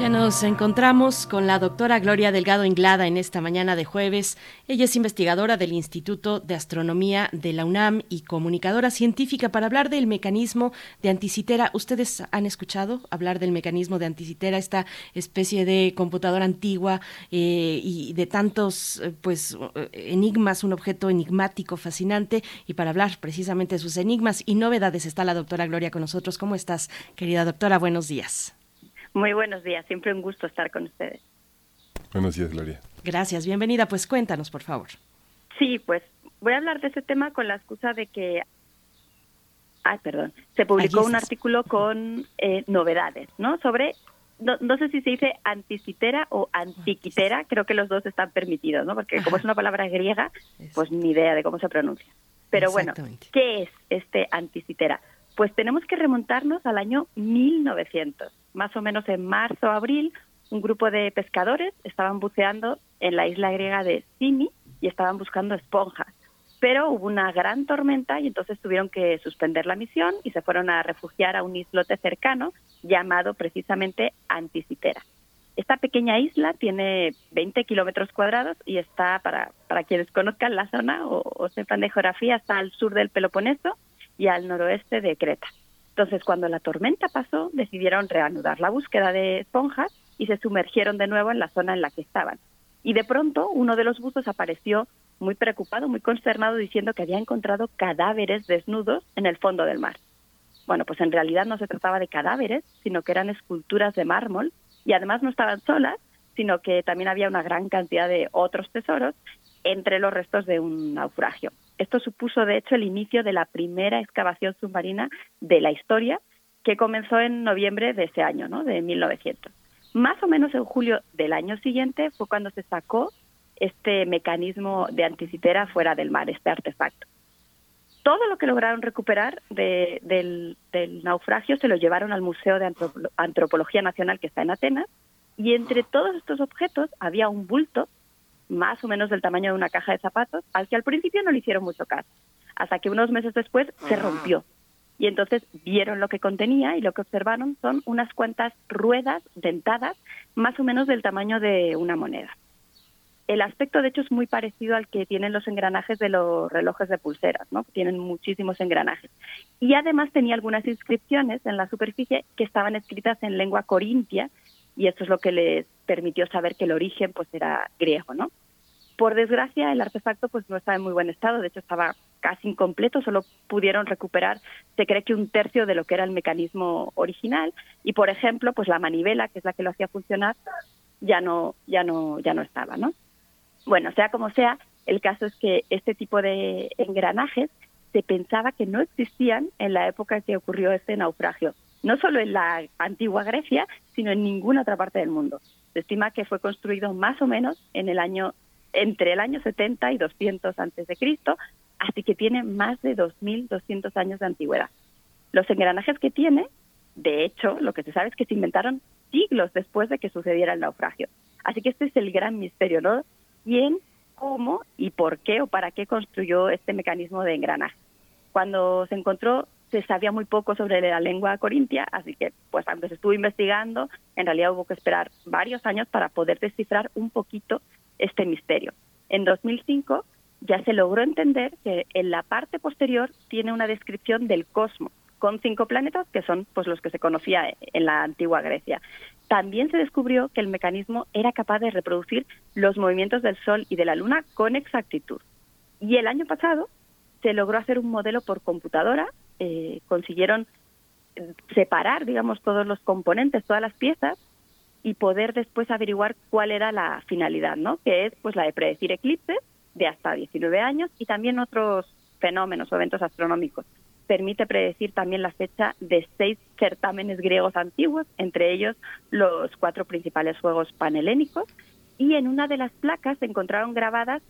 Ya nos encontramos con la doctora Gloria Delgado Inglada en esta mañana de jueves. Ella es investigadora del Instituto de Astronomía de la UNAM y comunicadora científica para hablar del mecanismo de anticitera. ¿Ustedes han escuchado hablar del mecanismo de anticitera, esta especie de computadora antigua eh, y de tantos eh, pues enigmas, un objeto enigmático, fascinante? Y para hablar precisamente de sus enigmas y novedades está la doctora Gloria con nosotros. ¿Cómo estás, querida doctora? Buenos días. Muy buenos días, siempre un gusto estar con ustedes. Buenos días, Gloria. Gracias, bienvenida. Pues cuéntanos, por favor. Sí, pues voy a hablar de ese tema con la excusa de que, ay, perdón, se publicó un artículo con eh, novedades, ¿no? Sobre, no, no sé si se dice anticitera o antiquitera, creo que los dos están permitidos, ¿no? Porque como es una palabra griega, pues ni idea de cómo se pronuncia. Pero bueno. ¿qué es este anticitera? Pues tenemos que remontarnos al año 1900, más o menos en marzo o abril, un grupo de pescadores estaban buceando en la isla griega de Simi y estaban buscando esponjas. Pero hubo una gran tormenta y entonces tuvieron que suspender la misión y se fueron a refugiar a un islote cercano llamado precisamente Anticitera. Esta pequeña isla tiene 20 kilómetros cuadrados y está, para, para quienes conozcan la zona o, o sepan de geografía, está al sur del Peloponeso y al noroeste de Creta. Entonces, cuando la tormenta pasó, decidieron reanudar la búsqueda de esponjas y se sumergieron de nuevo en la zona en la que estaban. Y de pronto, uno de los buzos apareció muy preocupado, muy consternado, diciendo que había encontrado cadáveres desnudos en el fondo del mar. Bueno, pues en realidad no se trataba de cadáveres, sino que eran esculturas de mármol y además no estaban solas, sino que también había una gran cantidad de otros tesoros entre los restos de un naufragio. Esto supuso, de hecho, el inicio de la primera excavación submarina de la historia, que comenzó en noviembre de ese año, ¿no? de 1900. Más o menos en julio del año siguiente fue cuando se sacó este mecanismo de anticitera fuera del mar, este artefacto. Todo lo que lograron recuperar de- del, del naufragio se lo llevaron al Museo de Antropo- Antropología Nacional que está en Atenas y entre todos estos objetos había un bulto más o menos del tamaño de una caja de zapatos al que al principio no le hicieron mucho caso, hasta que unos meses después se rompió. Y entonces vieron lo que contenía y lo que observaron son unas cuantas ruedas dentadas más o menos del tamaño de una moneda. El aspecto, de hecho, es muy parecido al que tienen los engranajes de los relojes de pulseras, ¿no? Tienen muchísimos engranajes. Y además tenía algunas inscripciones en la superficie que estaban escritas en lengua corintia, y esto es lo que les permitió saber que el origen pues era griego, ¿no? Por desgracia, el artefacto pues no estaba en muy buen estado, de hecho estaba casi incompleto, solo pudieron recuperar, se cree que un tercio de lo que era el mecanismo original, y por ejemplo, pues la manivela, que es la que lo hacía funcionar, ya no, ya no, ya no estaba, ¿no? Bueno, sea como sea, el caso es que este tipo de engranajes se pensaba que no existían en la época en que ocurrió este naufragio, no solo en la antigua Grecia, sino en ninguna otra parte del mundo. Se estima que fue construido más o menos en el año entre el año 70 y 200 antes de Cristo, así que tiene más de 2.200 años de antigüedad. Los engranajes que tiene, de hecho, lo que se sabe es que se inventaron siglos después de que sucediera el naufragio. Así que este es el gran misterio, ¿no? ¿Quién, cómo y por qué o para qué construyó este mecanismo de engranaje? Cuando se encontró se sabía muy poco sobre la lengua corintia, así que pues cuando se estuvo investigando, en realidad hubo que esperar varios años para poder descifrar un poquito este misterio. En 2005 ya se logró entender que en la parte posterior tiene una descripción del cosmos con cinco planetas que son pues los que se conocía en la antigua Grecia. También se descubrió que el mecanismo era capaz de reproducir los movimientos del Sol y de la Luna con exactitud. Y el año pasado se logró hacer un modelo por computadora, eh, consiguieron eh, separar, digamos, todos los componentes, todas las piezas y poder después averiguar cuál era la finalidad, ¿no? Que es pues la de predecir eclipses de hasta 19 años y también otros fenómenos o eventos astronómicos. Permite predecir también la fecha de seis certámenes griegos antiguos, entre ellos los cuatro principales juegos panhelénicos, y en una de las placas se encontraron grabadas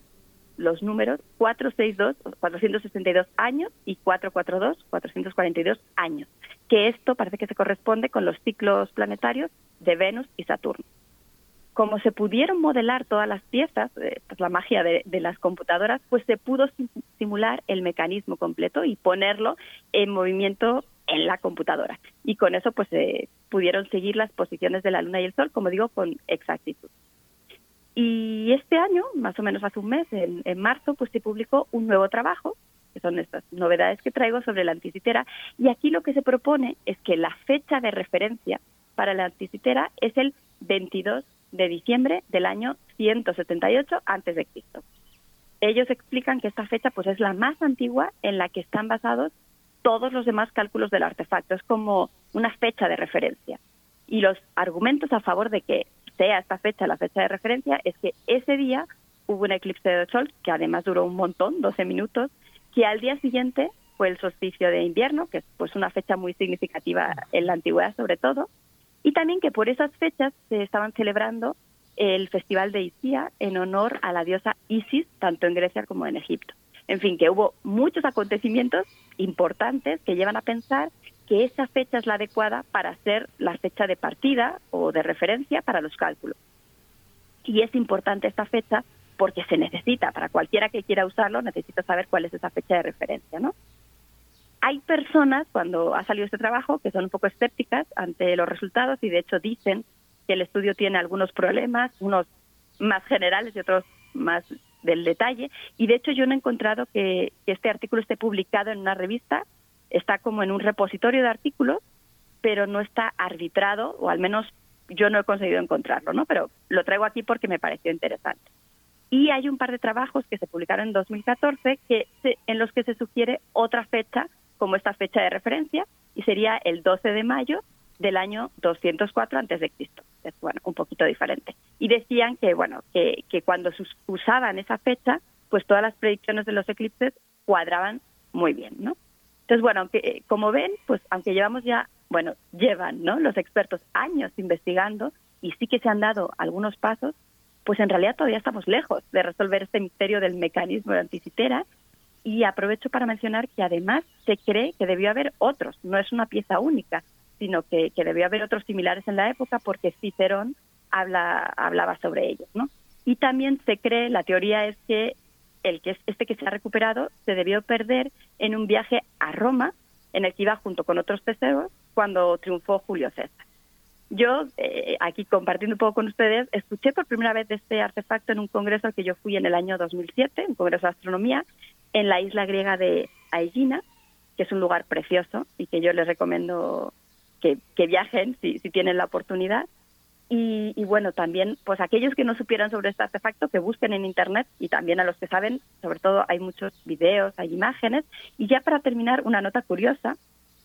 los números 462, 462 años y 442, 442 años, que esto parece que se corresponde con los ciclos planetarios de Venus y Saturno. Como se pudieron modelar todas las piezas, eh, pues la magia de, de las computadoras, pues se pudo sim- simular el mecanismo completo y ponerlo en movimiento en la computadora. Y con eso pues se, pudieron seguir las posiciones de la Luna y el Sol, como digo, con exactitud. Y este año, más o menos hace un mes, en, en marzo, pues se publicó un nuevo trabajo, que son estas novedades que traigo sobre la anticitera, y aquí lo que se propone es que la fecha de referencia para la anticitera es el 22 de diciembre del año 178 antes de Cristo. Ellos explican que esta fecha pues es la más antigua en la que están basados todos los demás cálculos del artefacto. Es como una fecha de referencia. Y los argumentos a favor de que sea esta fecha la fecha de referencia es que ese día hubo un eclipse de sol que además duró un montón, 12 minutos, que al día siguiente fue el solsticio de invierno, que es pues una fecha muy significativa en la antigüedad sobre todo, y también que por esas fechas se estaban celebrando el Festival de Isía en honor a la diosa Isis, tanto en Grecia como en Egipto. En fin, que hubo muchos acontecimientos importantes que llevan a pensar que esa fecha es la adecuada para ser la fecha de partida o de referencia para los cálculos. Y es importante esta fecha porque se necesita, para cualquiera que quiera usarlo, necesita saber cuál es esa fecha de referencia, ¿no? Hay personas, cuando ha salido este trabajo, que son un poco escépticas ante los resultados y de hecho dicen que el estudio tiene algunos problemas, unos más generales y otros más del detalle. Y de hecho yo no he encontrado que este artículo esté publicado en una revista, está como en un repositorio de artículos, pero no está arbitrado, o al menos yo no he conseguido encontrarlo, ¿no? Pero lo traigo aquí porque me pareció interesante. Y hay un par de trabajos que se publicaron en 2014 que se- en los que se sugiere otra fecha como esta fecha de referencia y sería el 12 de mayo del año 204 antes de Cristo. Es bueno, un poquito diferente. Y decían que bueno, que, cuando se us- usaban esa fecha, pues todas las predicciones de los eclipses cuadraban muy bien, ¿no? Entonces, bueno, aunque, eh, como ven, pues aunque llevamos ya, bueno, llevan, ¿no? Los expertos años investigando y sí que se han dado algunos pasos, pues en realidad todavía estamos lejos de resolver este misterio del mecanismo de anticitera y aprovecho para mencionar que además se cree que debió haber otros, no es una pieza única, sino que, que debió haber otros similares en la época porque Cicerón habla, hablaba sobre ellos, ¿no? Y también se cree, la teoría es que el que es este que se ha recuperado se debió perder en un viaje a Roma en el que iba junto con otros tesoros cuando triunfó Julio César. Yo, eh, aquí compartiendo un poco con ustedes, escuché por primera vez este artefacto en un congreso al que yo fui en el año 2007, un congreso de astronomía, en la isla griega de Aegina, que es un lugar precioso y que yo les recomiendo que, que viajen si, si tienen la oportunidad. Y, y bueno, también, pues aquellos que no supieran sobre este artefacto, que busquen en Internet y también a los que saben, sobre todo hay muchos videos, hay imágenes. Y ya para terminar, una nota curiosa,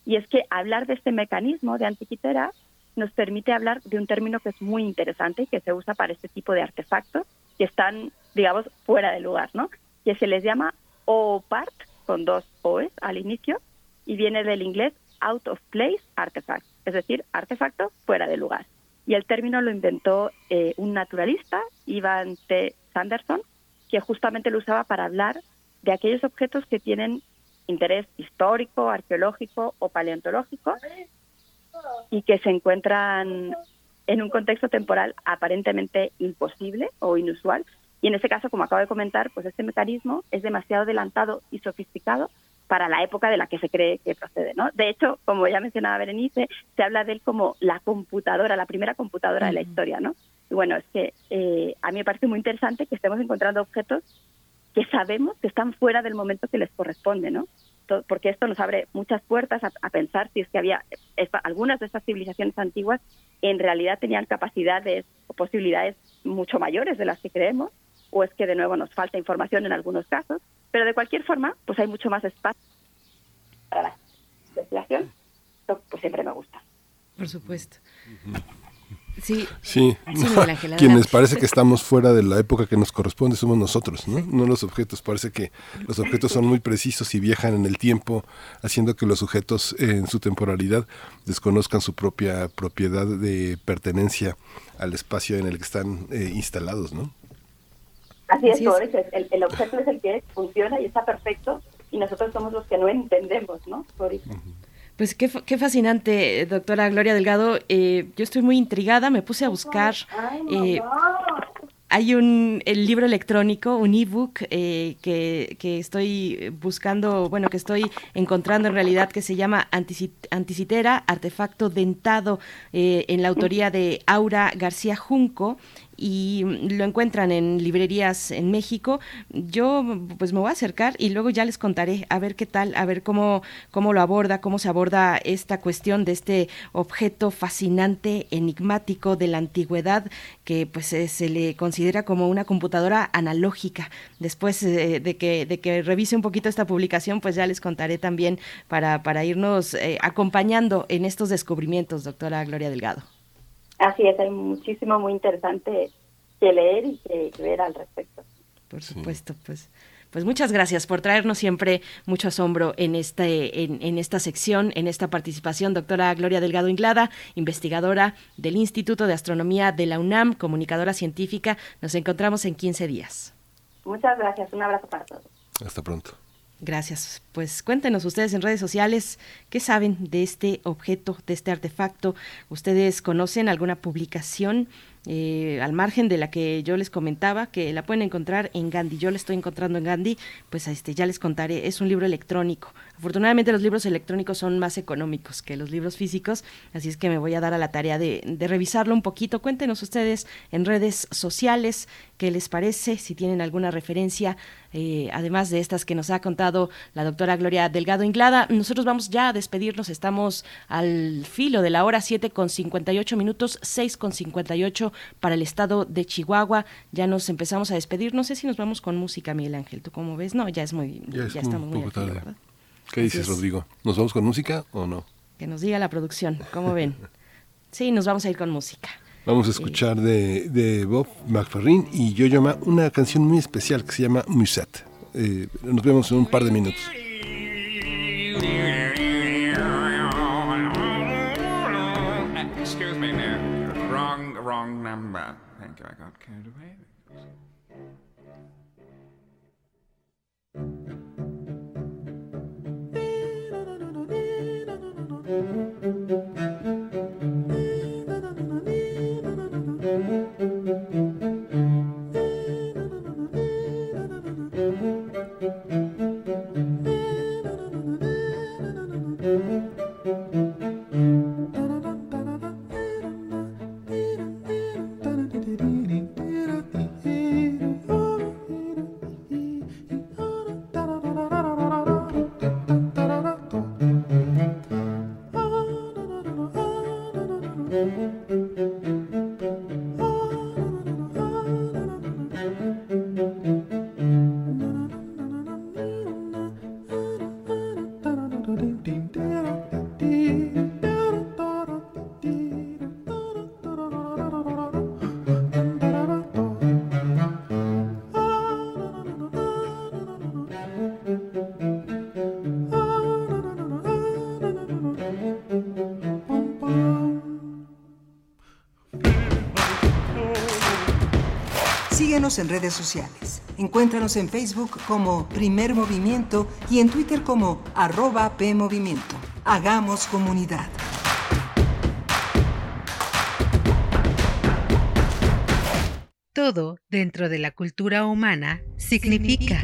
y es que hablar de este mecanismo de antiquitera nos permite hablar de un término que es muy interesante y que se usa para este tipo de artefactos que están, digamos, fuera de lugar, ¿no? Que se les llama OPART, con dos OEs al inicio, y viene del inglés out of place artifact, es decir, artefacto fuera de lugar. Y el término lo inventó eh, un naturalista, Ivan T. Sanderson, que justamente lo usaba para hablar de aquellos objetos que tienen interés histórico, arqueológico o paleontológico y que se encuentran en un contexto temporal aparentemente imposible o inusual. Y en ese caso, como acabo de comentar, pues este mecanismo es demasiado adelantado y sofisticado para la época de la que se cree que procede, ¿no? De hecho, como ya mencionaba Berenice, se habla de él como la computadora, la primera computadora de la historia, ¿no? Y bueno, es que eh, a mí me parece muy interesante que estemos encontrando objetos que sabemos que están fuera del momento que les corresponde, ¿no? Porque esto nos abre muchas puertas a, a pensar si es que había algunas de estas civilizaciones antiguas en realidad tenían capacidades o posibilidades mucho mayores de las que creemos, o es que de nuevo nos falta información en algunos casos, pero de cualquier forma, pues hay mucho más espacio para la investigación. Esto pues siempre me gusta. Por supuesto. Sí. Sí, Sí, Ángel, quienes parece que estamos fuera de la época que nos corresponde somos nosotros, ¿no? No los objetos. Parece que los objetos son muy precisos y viajan en el tiempo, haciendo que los sujetos eh, en su temporalidad desconozcan su propia propiedad de pertenencia al espacio en el que están eh, instalados, ¿no? Así es, Así es. Boris, el, el objeto es el que funciona y está perfecto y nosotros somos los que no entendemos, ¿no? Boris? Pues qué, fa- qué fascinante, doctora Gloria Delgado. Eh, yo estoy muy intrigada, me puse a buscar. eh, hay un el libro electrónico, un ebook eh, que, que estoy buscando, bueno, que estoy encontrando en realidad que se llama Antici- Anticitera, Artefacto Dentado, eh, en la autoría de Aura García Junco y mm, lo encuentran en librerías en México. Yo pues me voy a acercar y luego ya les contaré a ver qué tal, a ver cómo, cómo lo aborda, cómo se aborda esta cuestión de este objeto fascinante, enigmático de la antigüedad que pues eh, se le considera como una computadora analógica. Después eh, de, que, de que revise un poquito esta publicación, pues ya les contaré también para, para irnos eh, acompañando en estos descubrimientos, doctora Gloria Delgado. Así es, hay muchísimo muy interesante que leer y que, ver al respecto. Por supuesto, pues. Pues muchas gracias por traernos siempre mucho asombro en, este, en, en esta sección, en esta participación. Doctora Gloria Delgado Inglada, investigadora del Instituto de Astronomía de la UNAM, comunicadora científica. Nos encontramos en 15 días. Muchas gracias, un abrazo para todos. Hasta pronto. Gracias. Pues cuéntenos ustedes en redes sociales qué saben de este objeto, de este artefacto. ¿Ustedes conocen alguna publicación eh, al margen de la que yo les comentaba, que la pueden encontrar en Gandhi? Yo la estoy encontrando en Gandhi, pues este, ya les contaré. Es un libro electrónico. Afortunadamente los libros electrónicos son más económicos que los libros físicos, así es que me voy a dar a la tarea de, de revisarlo un poquito. Cuéntenos ustedes en redes sociales qué les parece, si tienen alguna referencia, eh, además de estas que nos ha contado la doctora Gloria Delgado Inglada. Nosotros vamos ya a despedirnos, estamos al filo de la hora 7 con 58 minutos, 6 con 58 para el estado de Chihuahua. Ya nos empezamos a despedir, no sé si nos vamos con música, Miguel Ángel, ¿tú cómo ves? No, ya es muy, Ya, ya estamos muy tarde. ¿verdad? ¿Qué Así dices, es. Rodrigo? ¿Nos vamos con música o no? Que nos diga la producción, ¿cómo ven? Sí, nos vamos a ir con música. Vamos a escuchar de, de Bob McFerrin y yo llama una canción muy especial que se llama Musette. Eh, nos vemos en un par de minutos. Excuse me, man. Wrong, wrong number. Thank you. I got carried away. En redes sociales. Encuéntranos en Facebook como Primer Movimiento y en Twitter como arroba PMovimiento. Hagamos comunidad. Todo dentro de la cultura humana significa.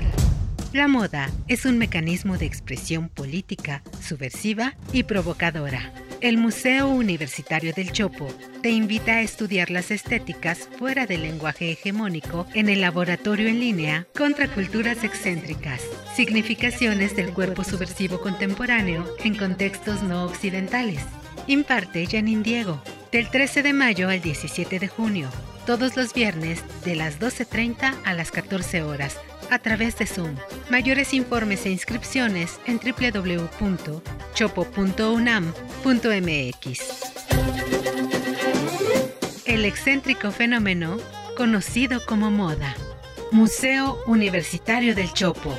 La moda es un mecanismo de expresión política, subversiva y provocadora. El Museo Universitario del Chopo te invita a estudiar las estéticas fuera del lenguaje hegemónico en el laboratorio en línea contra culturas excéntricas, significaciones del cuerpo subversivo contemporáneo en contextos no occidentales. Imparte Janine Diego, del 13 de mayo al 17 de junio, todos los viernes de las 12.30 a las 14 horas, a través de Zoom. Mayores informes e inscripciones en www.chopo.unam.mx. El excéntrico fenómeno conocido como moda. Museo Universitario del Chopo.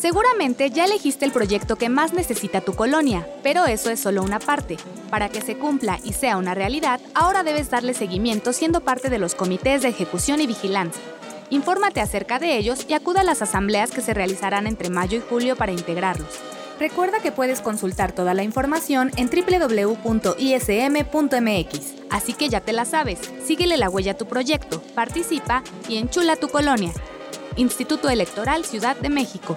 Seguramente ya elegiste el proyecto que más necesita tu colonia, pero eso es solo una parte. Para que se cumpla y sea una realidad, ahora debes darle seguimiento siendo parte de los comités de ejecución y vigilancia. Infórmate acerca de ellos y acuda a las asambleas que se realizarán entre mayo y julio para integrarlos. Recuerda que puedes consultar toda la información en www.ism.mx. Así que ya te la sabes, síguele la huella a tu proyecto, participa y enchula tu colonia. Instituto Electoral Ciudad de México.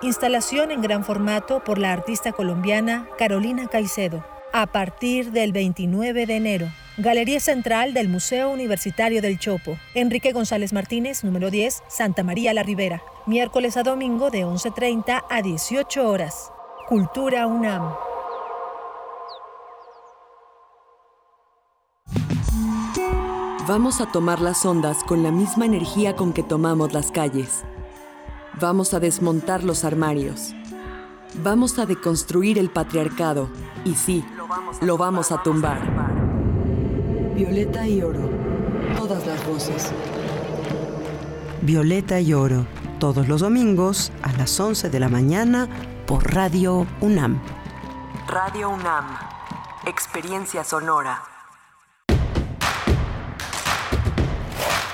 Instalación en gran formato por la artista colombiana Carolina Caicedo. A partir del 29 de enero. Galería Central del Museo Universitario del Chopo. Enrique González Martínez, número 10, Santa María la Ribera. Miércoles a domingo de 11.30 a 18 horas. Cultura UNAM. Vamos a tomar las ondas con la misma energía con que tomamos las calles. Vamos a desmontar los armarios. Vamos a deconstruir el patriarcado. Y sí, lo vamos a tumbar. Violeta y oro. Todas las voces. Violeta y oro. Todos los domingos a las 11 de la mañana por Radio UNAM. Radio UNAM. Experiencia sonora.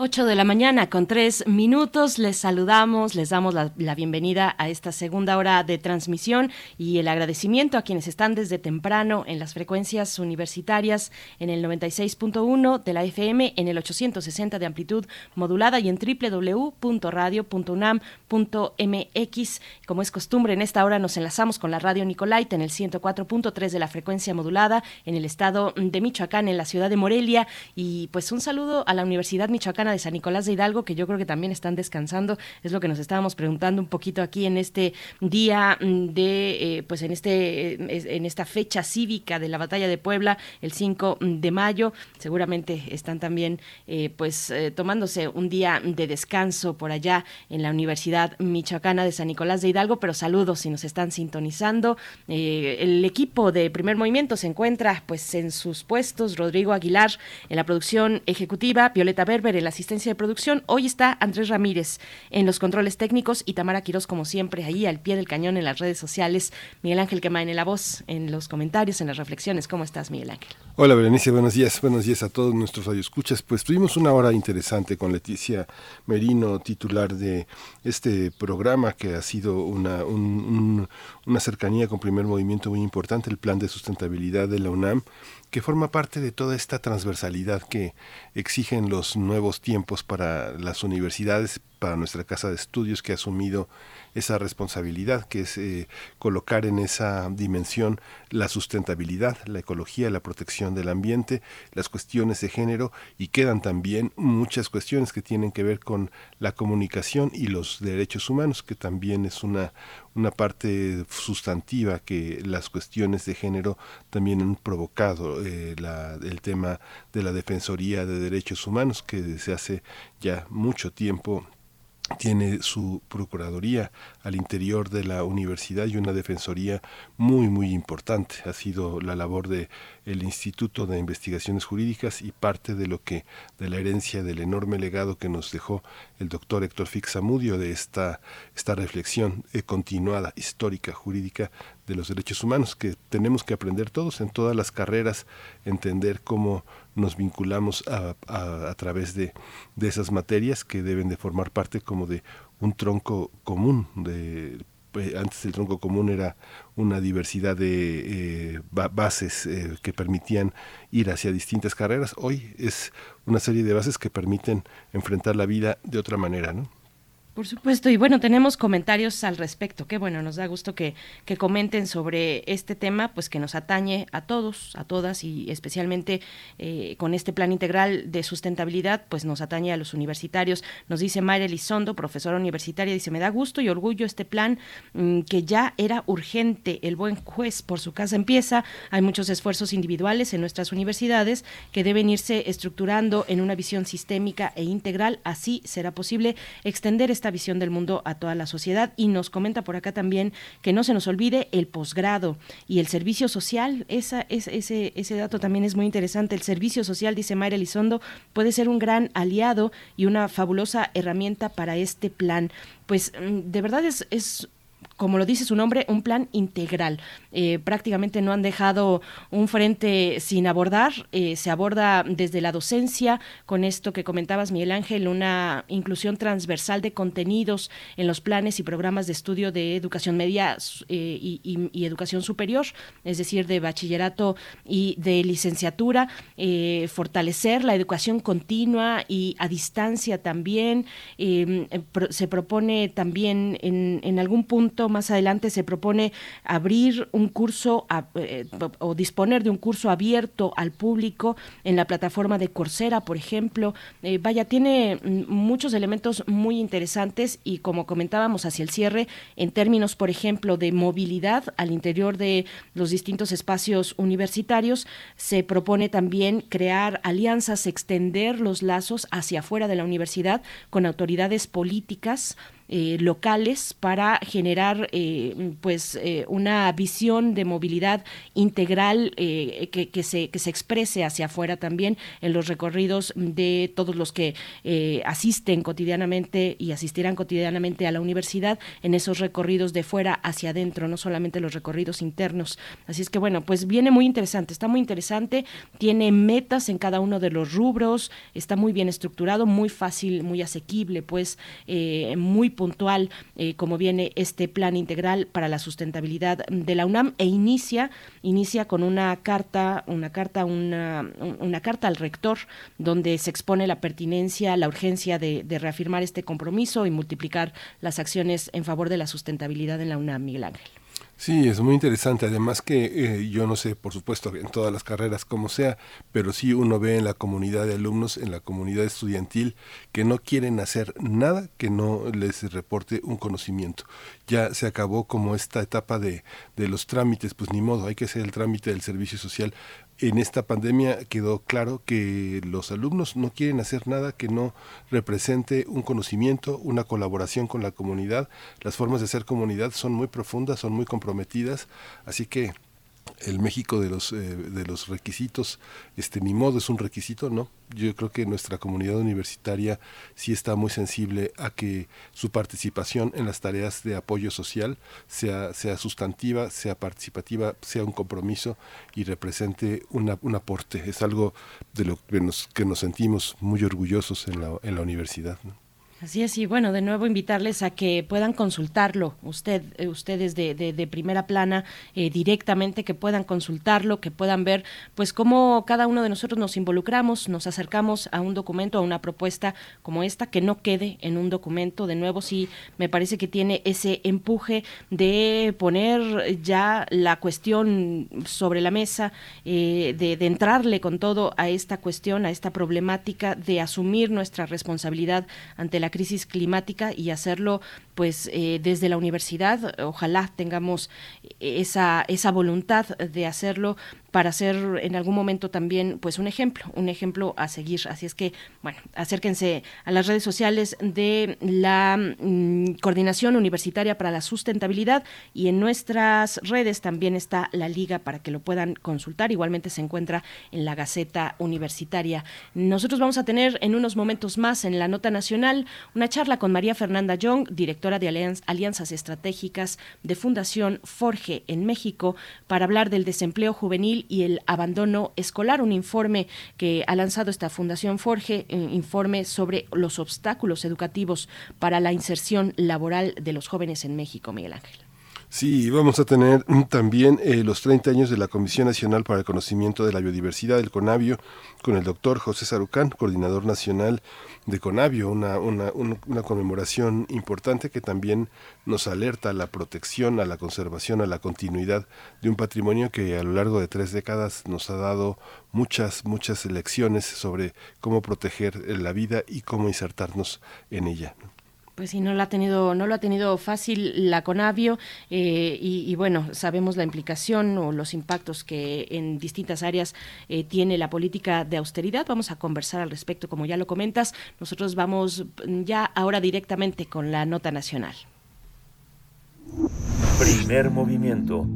8 de la mañana con tres minutos. Les saludamos, les damos la, la, bienvenida a esta segunda hora de transmisión y el agradecimiento a quienes están desde temprano en las frecuencias universitarias en el 96.1 de la FM, en el 860 de amplitud modulada y en www.radio.unam.mx. Como es costumbre, en esta hora nos enlazamos con la radio Nicolaita en el 104.3 de la frecuencia modulada en el estado de Michoacán, en la ciudad de Morelia. Y pues un saludo a la Universidad Michoacana de San Nicolás de Hidalgo, que yo creo que también están descansando. Es lo que nos estábamos preguntando un poquito aquí en este día de, eh, pues en este, eh, en esta fecha cívica de la batalla de Puebla, el 5 de mayo. Seguramente están también, eh, pues, tomándose un día de descanso por allá en la Universidad Michoacana de San Nicolás de Hidalgo, pero saludos si nos están sintonizando. el equipo de primer movimiento se encuentra, pues, en sus puestos. Rodrigo Aguilar en la producción ejecutiva, Violeta Berber en la asistencia de producción. Hoy está Andrés Ramírez en los controles técnicos y Tamara Quirós, como siempre, ahí al pie del cañón en las redes sociales. Miguel Ángel Quemain en la voz, en los comentarios, en las reflexiones. ¿Cómo estás, Miguel Ángel? Hola, Berenice, buenos días. Buenos días a todos nuestros radioescuchas. Pues tuvimos una hora interesante con Leticia Merino, titular de este programa que ha sido una, un, un, una cercanía con primer movimiento muy importante, el plan de sustentabilidad de la UNAM que forma parte de toda esta transversalidad que exigen los nuevos tiempos para las universidades, para nuestra casa de estudios que ha asumido esa responsabilidad, que es eh, colocar en esa dimensión la sustentabilidad, la ecología, la protección del ambiente, las cuestiones de género y quedan también muchas cuestiones que tienen que ver con la comunicación y los derechos humanos, que también es una, una parte sustantiva que las cuestiones de género también han provocado eh, el tema de la Defensoría de Derechos Humanos, que desde hace ya mucho tiempo tiene su procuraduría al interior de la universidad y una defensoría muy muy importante. Ha sido la labor de el Instituto de Investigaciones Jurídicas y parte de lo que de la herencia del enorme legado que nos dejó el doctor Héctor Fixamudio de esta esta reflexión eh, continuada histórica jurídica de los derechos humanos que tenemos que aprender todos en todas las carreras entender cómo nos vinculamos a, a, través de, de esas materias que deben de formar parte como de un tronco común de antes el tronco común era una diversidad de eh, bases eh, que permitían ir hacia distintas carreras. Hoy es una serie de bases que permiten enfrentar la vida de otra manera, ¿no? Por supuesto, y bueno, tenemos comentarios al respecto. Qué bueno, nos da gusto que, que comenten sobre este tema, pues que nos atañe a todos, a todas, y especialmente eh, con este plan integral de sustentabilidad, pues nos atañe a los universitarios. Nos dice Mayra Elizondo, profesora universitaria, dice, me da gusto y orgullo este plan mm, que ya era urgente. El buen juez por su casa empieza. Hay muchos esfuerzos individuales en nuestras universidades que deben irse estructurando en una visión sistémica e integral. Así será posible extender esta visión del mundo a toda la sociedad. Y nos comenta por acá también que no se nos olvide el posgrado y el servicio social. Esa, es, ese, ese dato también es muy interesante. El servicio social, dice Mayra Elizondo, puede ser un gran aliado y una fabulosa herramienta para este plan. Pues mm, de verdad es, es como lo dice su nombre, un plan integral. Eh, prácticamente no han dejado un frente sin abordar. Eh, se aborda desde la docencia, con esto que comentabas, Miguel Ángel, una inclusión transversal de contenidos en los planes y programas de estudio de educación media eh, y, educación superior, es decir, de bachillerato y de licenciatura, eh, fortalecer la educación continua y a distancia también. Se propone también en algún punto más adelante se propone abrir un curso eh, o disponer de un curso abierto al público en la plataforma de Coursera, por ejemplo. Eh, vaya, tiene mm, muchos elementos muy interesantes y como comentábamos hacia el cierre, en términos, por ejemplo, de movilidad al interior de los distintos espacios universitarios, se propone también crear alianzas, extender los lazos hacia afuera de la universidad con autoridades políticas eh, locales para generar eh, pues eh, una visión de movilidad integral que, que se, que se exprese hacia afuera también en los recorridos de todos los que asisten cotidianamente y asistirán cotidianamente a la universidad en esos recorridos de fuera hacia adentro, no solamente los recorridos internos. Así es que bueno, pues viene muy interesante, está muy interesante, tiene metas en cada uno de los rubros, está muy bien estructurado, muy fácil, muy asequible, pues muy puntual eh, como viene este plan integral para la sustentabilidad de la UNAM e inicia inicia con una carta una carta una, una carta al rector donde se expone la pertinencia la urgencia de, de reafirmar este compromiso y multiplicar las acciones en favor de la sustentabilidad en la UNAM Miguel Ángel Sí, es muy interesante. Además que eh, yo no sé, por supuesto, en todas las carreras como sea, pero sí uno ve en la comunidad de alumnos, en la comunidad estudiantil, que no quieren hacer nada que no les reporte un conocimiento. Ya se acabó como esta etapa de, de los trámites, pues ni modo, hay que hacer el trámite del servicio social. En esta pandemia quedó claro que los alumnos no quieren hacer nada que no represente un conocimiento, una colaboración con la comunidad. Las formas de hacer comunidad son muy profundas, son muy comprometidas, así que el México de los eh, de los requisitos, este ni modo es un requisito, no. Yo creo que nuestra comunidad universitaria sí está muy sensible a que su participación en las tareas de apoyo social sea sea sustantiva, sea participativa, sea un compromiso y represente un aporte. Es algo de lo que nos que nos sentimos muy orgullosos en la en la universidad. Así es, y bueno, de nuevo invitarles a que puedan consultarlo, usted, eh, ustedes de, primera plana eh, directamente, que puedan consultarlo, que puedan ver pues cómo cada uno de nosotros nos involucramos, nos acercamos a un documento, a una propuesta como esta, que no quede en un documento. De nuevo, sí, me parece que tiene ese empuje de poner ya la cuestión sobre la mesa, eh, de, de entrarle con todo a esta cuestión, a esta problemática, de asumir nuestra responsabilidad ante la crisis climática y hacerlo pues eh, desde la universidad. Ojalá tengamos esa, esa voluntad de hacerlo para ser en algún momento también pues un ejemplo, un ejemplo a seguir. Así es que, bueno, acérquense a las redes sociales de la mm, Coordinación Universitaria para la Sustentabilidad y en nuestras redes también está la liga para que lo puedan consultar. Igualmente se encuentra en la Gaceta Universitaria. Nosotros vamos a tener en unos momentos más en la Nota Nacional una charla con María Fernanda Young, directora de Alianz- Alianzas Estratégicas de Fundación Forge en México, para hablar del desempleo juvenil y el abandono escolar. Un informe que ha lanzado esta Fundación Forge, eh, informe sobre los obstáculos educativos para la inserción laboral de los jóvenes en México, Miguel Ángel. Sí, vamos a tener también eh, los 30 años de la Comisión Nacional para el Conocimiento de la Biodiversidad, del CONABIO, con el doctor José Sarucán, coordinador nacional de Conavio, una, una, un- una conmemoración importante que también nos alerta a la protección, a la conservación, a la continuidad de un patrimonio que a lo largo de tres décadas nos ha dado muchas, muchas lecciones sobre cómo proteger la vida y cómo insertarnos en ella. Pues sí, no lo ha tenido, no lo ha tenido fácil la Conavio eh, y, bueno, sabemos la implicación o los impactos que en distintas áreas eh, tiene la política de austeridad. Vamos a conversar al respecto, como ya lo comentas. Nosotros vamos ya ahora directamente con la nota nacional. Primer movimiento.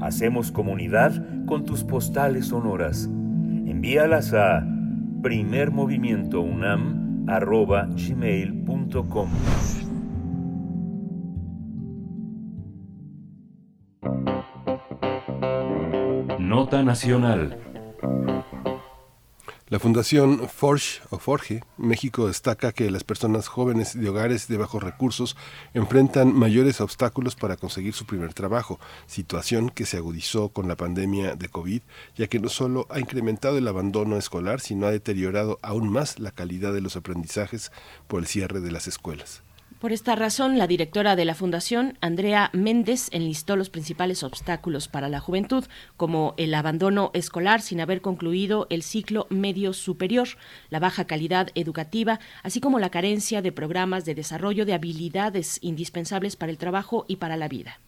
Hacemos comunidad con tus postales sonoras. Envíalas a primermovimientounam.gmail.com Nota Nacional. La Fundación Forge o Forge México destaca que las personas jóvenes de hogares de bajos recursos enfrentan mayores obstáculos para conseguir su primer trabajo, situación que se agudizó con la pandemia de COVID, ya que no solo ha incrementado el abandono escolar, sino ha deteriorado aún más la calidad de los aprendizajes por el cierre de las escuelas. Por esta razón, la directora de la Fundación, Andrea Méndez, enlistó los principales obstáculos para la juventud, como el abandono escolar sin haber concluido el ciclo medio superior, la baja calidad educativa, así como la carencia de programas de desarrollo de habilidades indispensables para el trabajo y para la vida.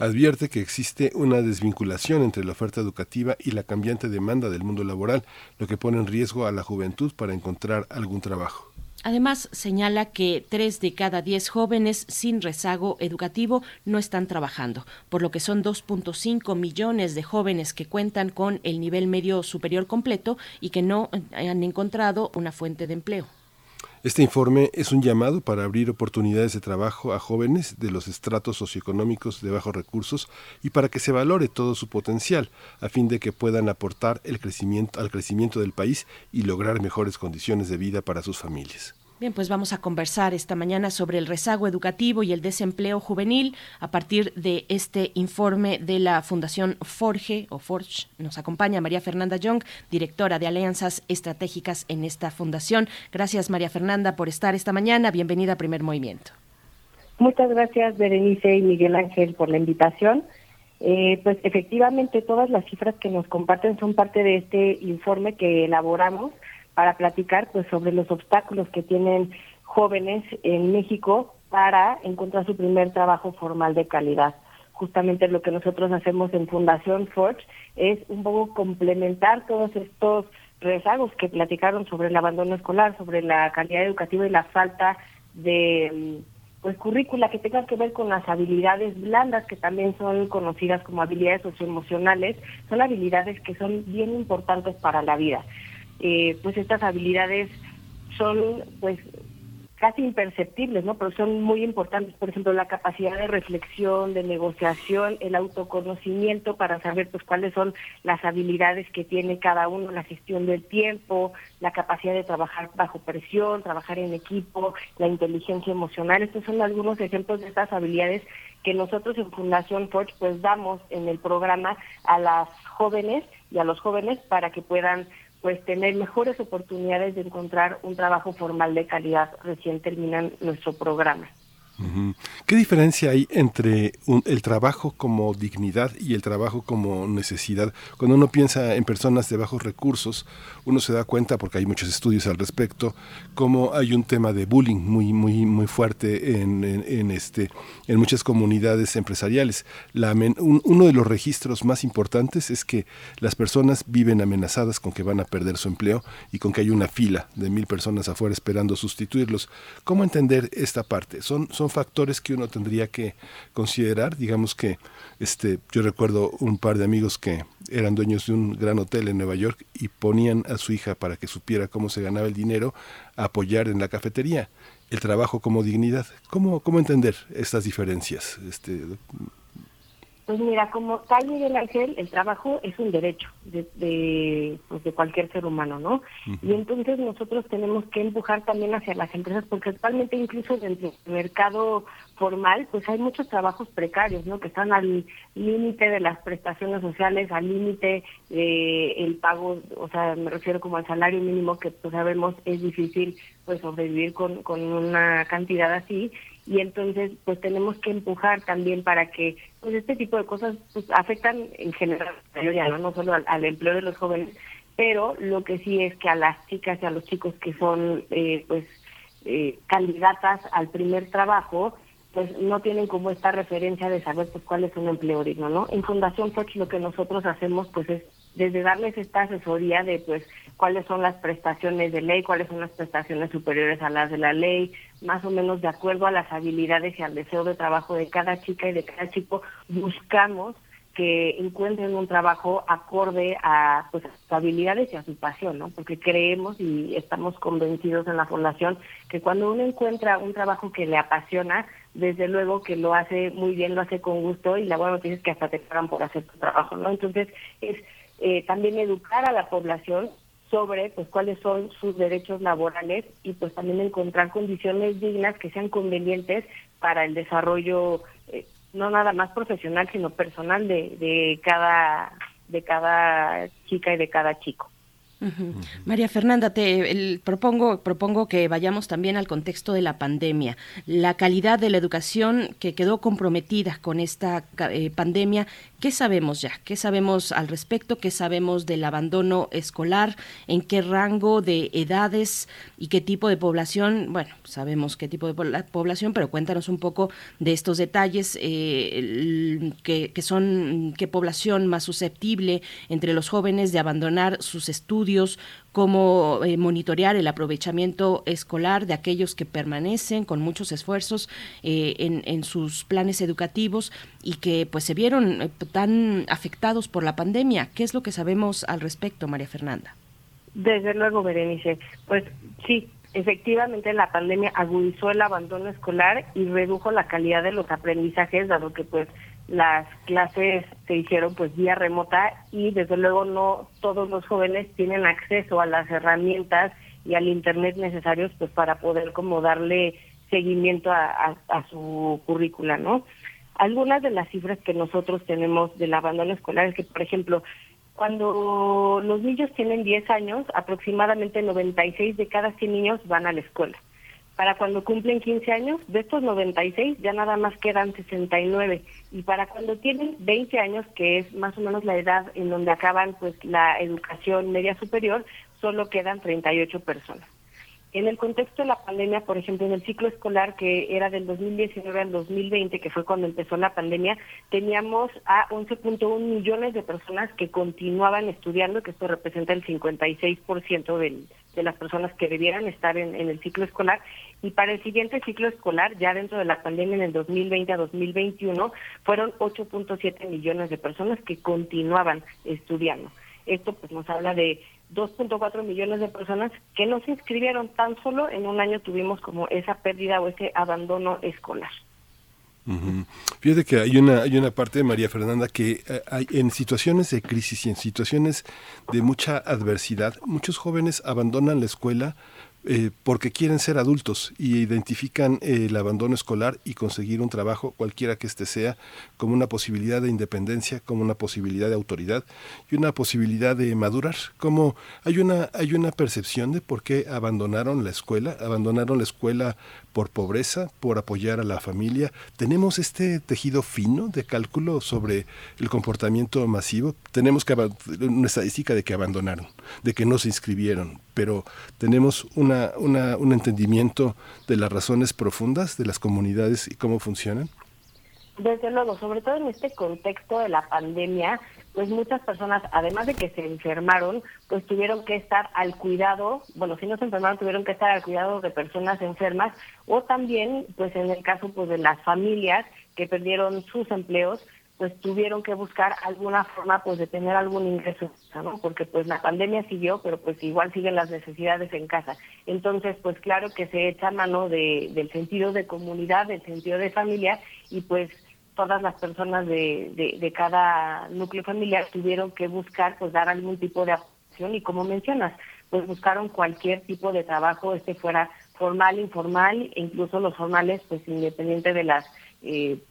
Advierte que existe una desvinculación entre la oferta educativa y la cambiante demanda del mundo laboral, lo que pone en riesgo a la juventud para encontrar algún trabajo. Además, señala que tres de cada diez jóvenes sin rezago educativo no están trabajando, por lo que son 2.5 millones de jóvenes que cuentan con el nivel medio superior completo y que no han encontrado una fuente de empleo. Este informe es un llamado para abrir oportunidades de trabajo a jóvenes de los estratos socioeconómicos de bajos recursos y para que se valore todo su potencial, a fin de que puedan aportar el crecimiento, al crecimiento del país y lograr mejores condiciones de vida para sus familias. Bien, pues vamos a conversar esta mañana sobre el rezago educativo y el desempleo juvenil a partir de este informe de la Fundación Forge o Forge. Nos acompaña María Fernanda Young, directora de Alianzas Estratégicas en esta fundación. Gracias María Fernanda por estar esta mañana. Bienvenida a Primer Movimiento. Muchas gracias, Berenice y Miguel Ángel, por la invitación. Eh, pues efectivamente, todas las cifras que nos comparten son parte de este informe que elaboramos para platicar pues sobre los obstáculos que tienen jóvenes en México para encontrar su primer trabajo formal de calidad. Justamente lo que nosotros hacemos en Fundación Forge es un poco complementar todos estos rezagos que platicaron sobre el abandono escolar, sobre la calidad educativa y la falta de mm, pues currícula que tengan que ver con las habilidades blandas que también son conocidas como habilidades socioemocionales, son habilidades que son bien importantes para la vida. Eh, pues estas habilidades son pues casi imperceptibles, ¿no? Pero son muy importantes, por ejemplo, la capacidad de reflexión, de negociación, el autoconocimiento para saber pues cuáles son las habilidades que tiene cada uno, la gestión del tiempo, la capacidad de trabajar bajo presión, trabajar en equipo, la inteligencia emocional. Estos son algunos ejemplos de estas habilidades que nosotros en Fundación Forge pues damos en el programa a las jóvenes y a los jóvenes para que puedan pues tener mejores oportunidades de encontrar un trabajo formal de calidad recién terminan nuestro programa. ¿Qué diferencia hay entre el trabajo como dignidad y el trabajo como necesidad? Cuando uno piensa en personas de bajos recursos, uno se da cuenta, porque hay muchos estudios al respecto, cómo hay un tema de bullying muy, muy, muy fuerte en, este, en muchas comunidades empresariales. Uno de los registros más importantes es que las personas viven amenazadas con que van a perder su empleo y con que hay una fila de mil personas afuera esperando sustituirlos. ¿Cómo entender esta parte? Son factores que uno tendría que considerar. Digamos que este, yo recuerdo un par de amigos que eran dueños de un gran hotel en Nueva York y ponían a su hija para que supiera cómo se ganaba el dinero a apoyar en la cafetería. El trabajo como dignidad. ¿Cómo, cómo entender estas diferencias? Este, Pues mira, como tal Miguel Ángel, el trabajo es un derecho de, de, pues, de cualquier ser humano, ¿no? Y entonces nosotros tenemos que empujar también hacia las empresas, porque actualmente incluso dentro del mercado formal, pues hay muchos trabajos precarios, ¿no? Que están al límite de las prestaciones sociales, al límite de el pago, o sea, me refiero como al salario mínimo, que pues sabemos es difícil pues sobrevivir con, con una cantidad así y entonces pues tenemos que empujar también para que pues este tipo de cosas pues, afectan en general a la mayoría, ¿no? solo al, al empleo de los jóvenes, pero lo que sí es que a las chicas y a los chicos que son eh, pues eh, candidatas al primer trabajo pues no tienen como esta referencia de saber pues cuál es un empleo digno, ¿no? En Fundación Foch lo que nosotros hacemos pues es desde darles esta asesoría de pues cuáles son las prestaciones de ley, cuáles son las prestaciones superiores a las de la ley, más o menos de acuerdo a las habilidades y al deseo de trabajo de cada chica y de cada chico, buscamos que encuentren un trabajo acorde a, pues, a sus habilidades y a su pasión, ¿no? Porque creemos y estamos convencidos en la fundación que cuando uno encuentra un trabajo que le apasiona, desde luego que lo hace muy bien, lo hace con gusto y la buena noticia es que hasta te pagan por hacer tu trabajo, ¿no? Entonces es eh, también educar a la población sobre pues cuáles son sus derechos laborales y pues también encontrar condiciones dignas que sean convenientes para el desarrollo eh, no nada más profesional sino personal de, de cada de cada chica y de cada chico. María Fernanda, te propongo, propongo que vayamos también al contexto de la pandemia. La calidad de la educación que quedó comprometida con esta eh, pandemia, ¿qué sabemos ya? ¿Qué sabemos al respecto? ¿Qué sabemos del abandono escolar? ¿En qué rango de edades y qué tipo de población? Bueno, sabemos qué tipo de pobla- población, pero cuéntanos un poco de estos detalles, eh, que son, qué población más susceptible entre los jóvenes de abandonar sus estudios, cómo eh, monitorear el aprovechamiento escolar de aquellos que permanecen con muchos esfuerzos eh, en, en sus planes educativos y que pues se vieron eh, tan afectados por la pandemia. ¿Qué es lo que sabemos al respecto, María Fernanda? Desde luego, Berenice. Pues sí, efectivamente la pandemia agudizó el abandono escolar y redujo la calidad de los aprendizajes, dado que pues las clases se hicieron pues vía remota y desde luego no todos los jóvenes tienen acceso a las herramientas y al internet necesarios pues para poder como darle seguimiento a, su currícula, ¿no? Algunas de las cifras que nosotros tenemos del abandono escolar es que, por ejemplo, cuando los niños tienen 10 años, aproximadamente 96 de cada 100 niños van a la escuela. Para cuando cumplen 15 años, de estos 96 ya nada más quedan 69. Y para cuando tienen 20 años, que es más o menos la edad en donde acaban pues la educación media superior, solo quedan 38 personas. En el contexto de la pandemia, por ejemplo, en el ciclo escolar que era del 2019 al 2020, que fue cuando empezó la pandemia, teníamos a 11.1 millones de personas que continuaban estudiando, que esto representa el 56% del, de las personas que debieran estar en, en el ciclo escolar. Y para el siguiente ciclo escolar, ya dentro de la pandemia en el 2020 a 2021, fueron 8.7 millones de personas que continuaban estudiando. Esto pues nos habla de 2.4 millones de personas que no se inscribieron tan solo en un año tuvimos como esa pérdida o ese abandono escolar. Fíjate que hay una, hay una parte de María Fernanda que eh, hay, en situaciones de crisis y en situaciones de mucha adversidad, muchos jóvenes abandonan la escuela eh, porque quieren ser adultos y identifican el abandono escolar y conseguir un trabajo, cualquiera que éste sea, como una posibilidad de independencia, como una posibilidad de autoridad y una posibilidad de madurar. Como hay una, hay una percepción de por qué abandonaron la escuela, abandonaron la escuela por pobreza, por apoyar a la familia. Tenemos este tejido fino de cálculo sobre el comportamiento masivo. Tenemos que una estadística de que abandonaron, de que no se inscribieron, pero tenemos una- un entendimiento de las razones profundas de las comunidades y cómo funcionan. Desde luego, sobre todo en este contexto de la pandemia, pues muchas personas, además de que se enfermaron, pues tuvieron que estar al cuidado, bueno, si no se enfermaron, tuvieron que estar al cuidado de personas enfermas, o también, pues en el caso pues de las familias que perdieron sus empleos, pues tuvieron que buscar alguna forma pues de tener algún ingreso, ¿no? Porque pues la pandemia siguió, pero pues igual siguen las necesidades en casa. Entonces, pues claro que se echa mano de, del sentido de comunidad, del sentido de familia y pues todas las personas de, de, de cada núcleo familiar tuvieron que buscar pues dar algún tipo de aportación y como mencionas, pues buscaron cualquier tipo de trabajo, este fuera formal, informal, e incluso los formales, pues independiente de las eh,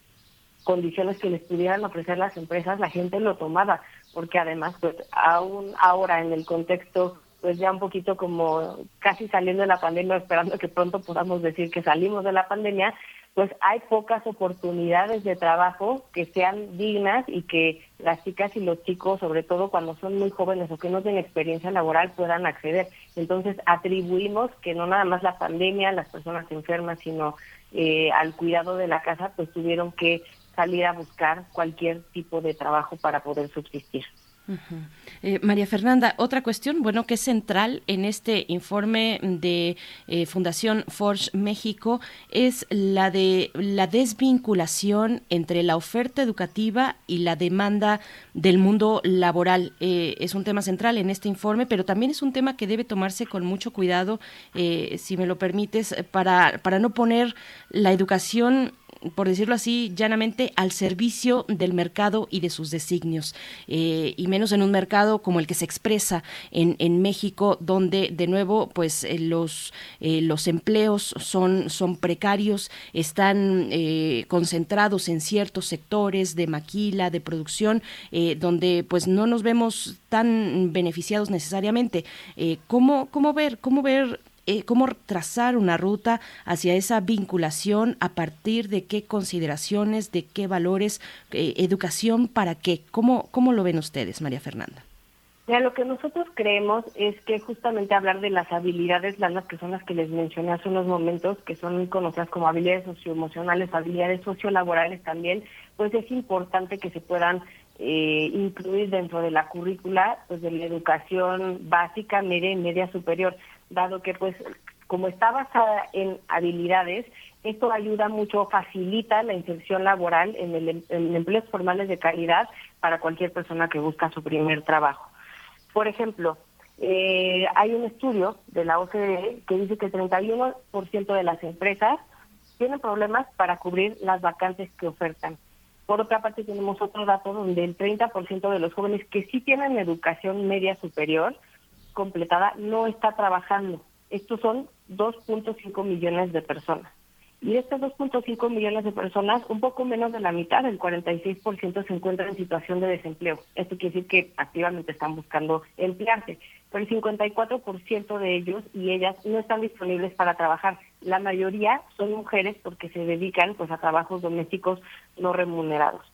condiciones que les pudieran ofrecer las empresas, la gente lo tomaba, porque además, pues aún ahora en el contexto, pues ya un poquito como casi saliendo de la pandemia, esperando que pronto podamos decir que salimos de la pandemia, pues hay pocas oportunidades de trabajo que sean dignas y que las chicas y los chicos, sobre todo cuando son muy jóvenes o que no tienen experiencia laboral, puedan acceder. Entonces atribuimos que no nada más la pandemia, las personas enfermas, sino eh, al cuidado de la casa, pues tuvieron que salir a buscar cualquier tipo de trabajo para poder subsistir. Eh, María Fernanda, otra cuestión, bueno, que es central en este informe de eh, Fundación Forge México es la de la desvinculación entre la oferta educativa y la demanda del mundo laboral. Eh, es un tema central en este informe, pero también es un tema que debe tomarse con mucho cuidado, eh, si me lo permites, para, para no poner la educación por decirlo así, llanamente al servicio del mercado y de sus designios, eh, y menos en un mercado como el que se expresa en, en México, donde de nuevo, pues eh, los eh, los empleos son son precarios, están eh, concentrados en ciertos sectores de maquila, de producción, donde pues no nos vemos tan beneficiados necesariamente. ¿cómo, ¿Cómo ver, cómo ver eh, cómo trazar una ruta hacia esa vinculación a partir de qué consideraciones, de qué valores, eh, educación para qué. ¿Cómo, ¿Cómo lo ven ustedes, María Fernanda? Mira, lo que nosotros creemos es que justamente hablar de las habilidades blandas, que son las que les mencioné hace unos momentos, que son muy conocidas como habilidades socioemocionales, habilidades sociolaborales también, pues es importante que se puedan eh, incluir dentro de la currícula pues de la educación básica, media y media superior, dado que pues como está basada en habilidades, esto ayuda mucho, facilita la inserción laboral en, el, em- en empleos formales de calidad para cualquier persona que busca su primer trabajo. Por ejemplo, eh, hay un estudio de la OCDE que dice que el 31% de las empresas tienen problemas para cubrir las vacantes que ofertan. Por otra parte, tenemos otro dato donde el 30% de los jóvenes que sí tienen educación media superior completada no está trabajando. Estos son 2.5 millones de personas. Y de estos 2.5 millones de personas, un poco menos de la mitad, el 46% se encuentra en situación de desempleo. Esto quiere decir que activamente están buscando emplearse. Pero el 54% de ellos y ellas no están disponibles para trabajar. La mayoría son mujeres porque se dedican pues a trabajos domésticos no remunerados.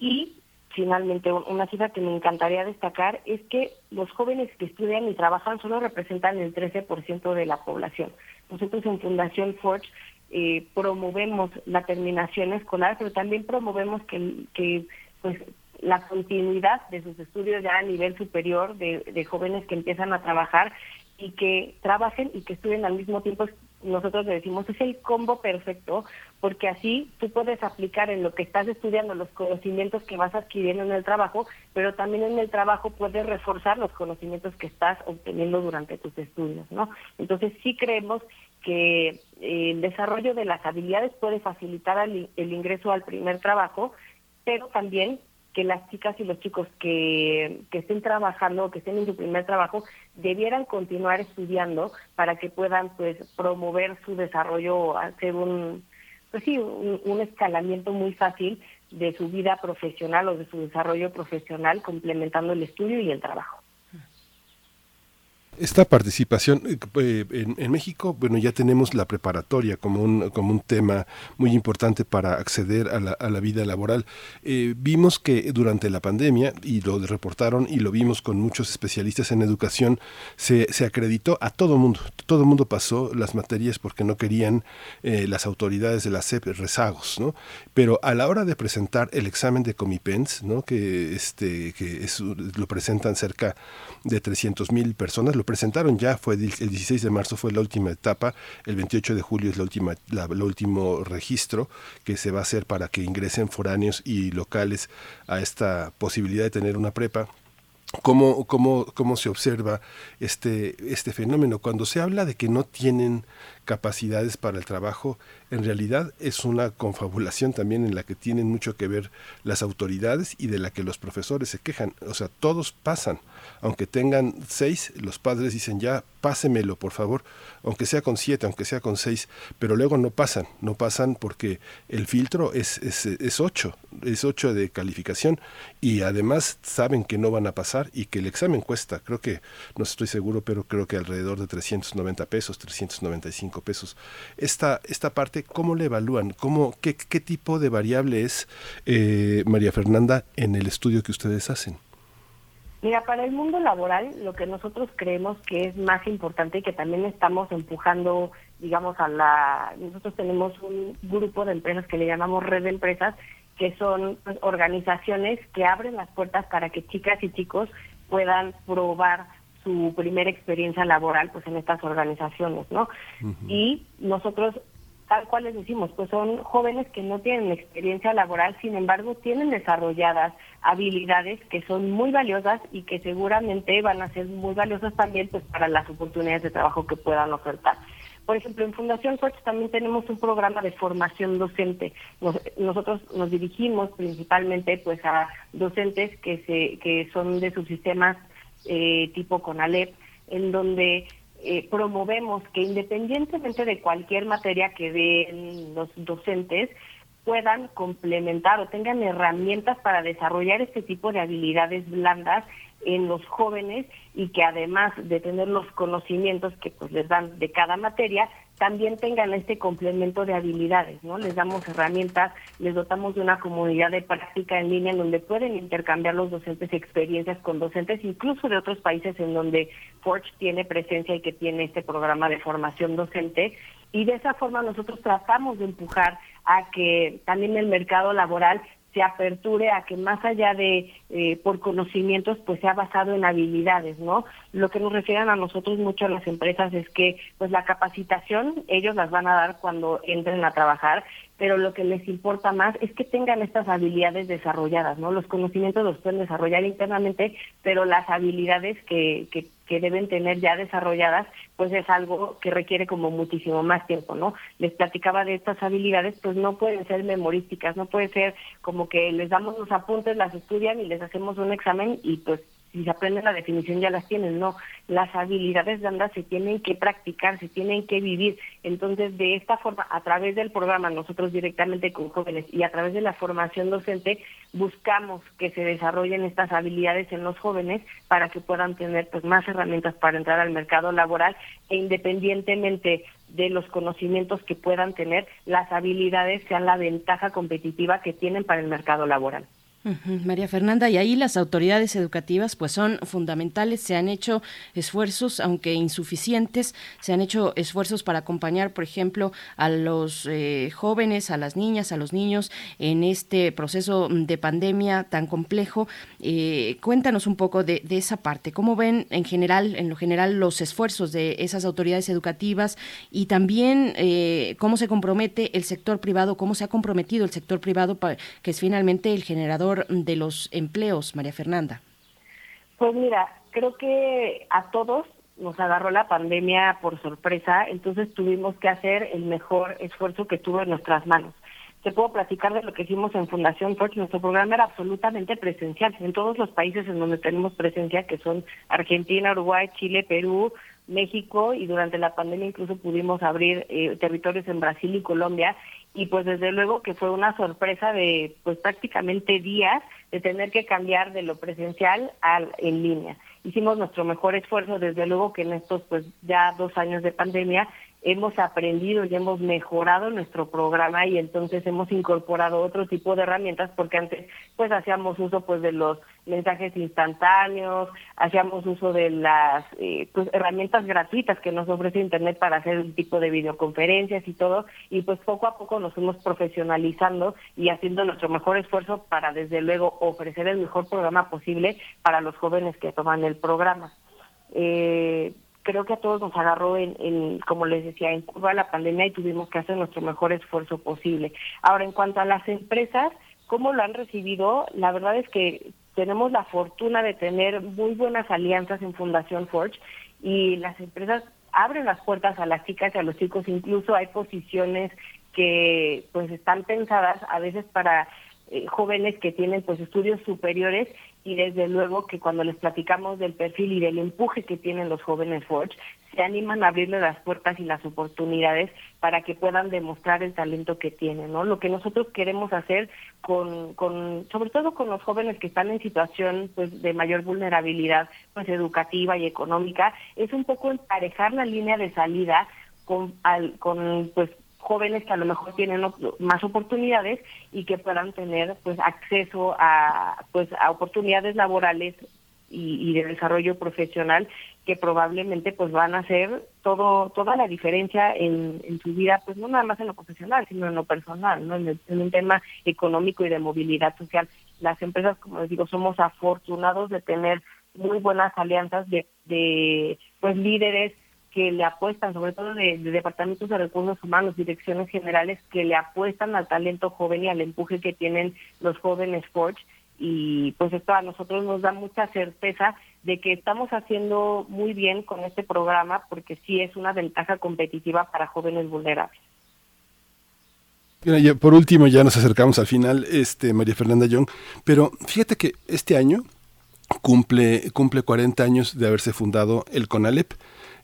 Y finalmente, un- una cifra que me encantaría destacar es que los jóvenes que estudian y trabajan solo representan el 13% de la población. Nosotros en Fundación Forge eh, promovemos la terminación escolar, pero también promovemos que, que pues la continuidad de sus estudios ya a nivel superior de, de jóvenes que empiezan a trabajar y que trabajen y que estudien al mismo tiempo. Nosotros le decimos, es el combo perfecto, porque así tú puedes aplicar en lo que estás estudiando los conocimientos que vas adquiriendo en el trabajo, pero también en el trabajo puedes reforzar los conocimientos que estás obteniendo durante tus estudios, ¿no? Entonces sí creemos que eh, el desarrollo de las habilidades puede facilitar el ingreso al primer trabajo, pero también que las chicas y los chicos que, que estén trabajando que estén en su primer trabajo debieran continuar estudiando para que puedan pues promover su desarrollo hacer un pues sí un escalamiento muy fácil de su vida profesional o de su desarrollo profesional complementando el estudio y el trabajo. Esta participación eh, eh, en, México, bueno, ya tenemos la preparatoria como un, como un tema muy importante para acceder a la, a la vida laboral. Eh, vimos que durante la pandemia, y lo reportaron y lo vimos con muchos especialistas en educación, se, se acreditó a todo mundo. Todo mundo pasó las materias porque no querían las autoridades de la SEP rezagos, ¿no? Pero a la hora de presentar el examen de Comipens, ¿no? Que, este, que es, lo presentan cerca de 300 mil personas, lo presentaron ya, fue el el 16 de marzo fue la última etapa, el 28 de julio es la última, la, el último registro que se va a hacer para que ingresen foráneos y locales a esta posibilidad de tener una prepa. ¿Cómo, cómo, cómo se observa este, este fenómeno? Cuando se habla de que no tienen capacidades para el trabajo, en realidad es una confabulación también en la que tienen mucho que ver las autoridades y de la que los profesores se quejan. O sea, todos pasan. Aunque tengan seis, los padres dicen ya, pásemelo, por favor, aunque sea con siete, aunque sea con seis, pero luego no pasan, no pasan porque el filtro es, es, es ocho, es ocho de calificación y además saben que no van a pasar y que el examen cuesta, creo que, no estoy seguro, pero creo que alrededor de 390 pesos, 395 pesos. Esta, esta parte, ¿cómo le evalúan? ¿Cómo, qué, ¿Qué tipo de variable es, eh, María Fernanda, en el estudio que ustedes hacen? Mira, para el mundo laboral, lo que nosotros creemos que es más importante y que también estamos empujando, digamos, a la... Nosotros tenemos un grupo de empresas que le llamamos red de empresas, que son organizaciones que abren las puertas para que chicas y chicos puedan probar su primera experiencia laboral pues en estas organizaciones, ¿no? Y nosotros tal cual les decimos, pues son jóvenes que no tienen experiencia laboral, sin embargo tienen desarrolladas habilidades que son muy valiosas y que seguramente van a ser muy valiosas también pues para las oportunidades de trabajo que puedan ofertar. Por ejemplo, en Fundación Coach también tenemos un programa de formación docente. Nos- nosotros nos dirigimos principalmente pues a docentes que se que son de subsistemas eh, tipo CONALEP, en donde eh, promovemos que independientemente de cualquier materia que den los docentes, puedan complementar o tengan herramientas para desarrollar este tipo de habilidades blandas en los jóvenes y que además de tener los conocimientos que pues les dan de cada materia, también tengan este complemento de habilidades, ¿no? Les damos herramientas, les dotamos de una comunidad de práctica en línea en donde pueden intercambiar los docentes experiencias con docentes incluso de otros países en donde Forge tiene presencia y que tiene este programa de formación docente y de esa forma nosotros tratamos de empujar a que también el mercado laboral se aperture a que más allá de eh, por conocimientos pues sea basado en habilidades no lo que nos refieren a nosotros mucho las empresas es que pues la capacitación ellos las van a dar cuando entren a trabajar pero lo que les importa más es que tengan estas habilidades desarrolladas no los conocimientos los pueden desarrollar internamente pero las habilidades que, que que deben tener ya desarrolladas, pues es algo que requiere como muchísimo más tiempo, ¿no? Les platicaba de estas habilidades, pues no pueden ser memorísticas, no puede ser como que les damos los apuntes, las estudian y les hacemos un examen y pues si se aprenden la definición ya las tienen, no, las habilidades blandas se tienen que practicar, se tienen que vivir. Entonces, de esta forma, a través del programa, nosotros directamente con jóvenes y a través de la formación docente, buscamos que se desarrollen estas habilidades en los jóvenes para que puedan tener pues más herramientas para entrar al mercado laboral e independientemente de los conocimientos que puedan tener, las habilidades sean la ventaja competitiva que tienen para el mercado laboral. María Fernanda, y ahí las autoridades educativas pues son fundamentales, se han hecho esfuerzos, aunque insuficientes, se han hecho esfuerzos para acompañar, por ejemplo, a los eh, jóvenes, a las niñas, a los niños en este proceso de pandemia tan complejo. Eh, cuéntanos un poco de, de esa parte, ¿cómo ven en general, en lo general, los esfuerzos de esas autoridades educativas y también eh, cómo se compromete el sector privado, cómo se ha comprometido el sector privado, que es finalmente el generador de los empleos, María Fernanda? Pues mira, creo que a todos nos agarró la pandemia por sorpresa, entonces tuvimos que hacer el mejor esfuerzo que tuvo en nuestras manos. Te puedo platicar de lo que hicimos en Fundación Forge. Nuestro programa era absolutamente presencial en todos los países en donde tenemos presencia, que son Argentina, Uruguay, Chile, Perú, México, y durante la pandemia incluso pudimos abrir eh, territorios en Brasil y Colombia. Y pues desde luego que fue una sorpresa de pues prácticamente días de tener que cambiar de lo presencial al en línea. Hicimos nuestro mejor esfuerzo, desde luego que en estos pues ya dos años de pandemia hemos aprendido y hemos mejorado nuestro programa y entonces hemos incorporado otro tipo de herramientas porque antes pues hacíamos uso pues de los mensajes instantáneos, hacíamos uso de las eh, pues, herramientas gratuitas que nos ofrece internet para hacer un tipo de videoconferencias y todo y pues poco a poco nos fuimos profesionalizando y haciendo nuestro mejor esfuerzo para desde luego ofrecer el mejor programa posible para los jóvenes que toman el programa. Eh, creo que a todos nos agarró en, como les decía, en curva la pandemia y tuvimos que hacer nuestro mejor esfuerzo posible. Ahora, en cuanto a las empresas, ¿cómo lo han recibido? La verdad es que tenemos la fortuna de tener muy buenas alianzas en Fundación Forge y las empresas abren las puertas a las chicas y a los chicos, incluso hay posiciones que pues están pensadas a veces para eh, jóvenes que tienen pues estudios superiores y desde luego que cuando les platicamos del perfil y del empuje que tienen los jóvenes Forge, se animan a abrirle las puertas y las oportunidades para que puedan demostrar el talento que tienen, ¿no? Lo que nosotros queremos hacer con, con sobre todo con los jóvenes que están en situación pues de mayor vulnerabilidad pues educativa y económica es un poco emparejar la línea de salida con al, con pues jóvenes que a lo mejor tienen más oportunidades y que puedan tener pues acceso a pues a oportunidades laborales y, y de desarrollo profesional que probablemente pues van a hacer todo toda la diferencia en, en su vida pues no nada más en lo profesional sino en lo personal no en, en un tema económico y de movilidad social. Las empresas como les digo somos afortunados de tener muy buenas alianzas de, de pues líderes que le apuestan, sobre todo de, de departamentos de recursos humanos, direcciones generales, que le apuestan al talento joven y al empuje que tienen los jóvenes Forge. Y pues esto a nosotros nos da mucha certeza de que estamos haciendo muy bien con este programa porque sí es una ventaja competitiva para jóvenes vulnerables. Por último, ya nos acercamos al final, este María Fernanda Young, pero fíjate que este año cumple, cumple 40 años de haberse fundado el CONALEP.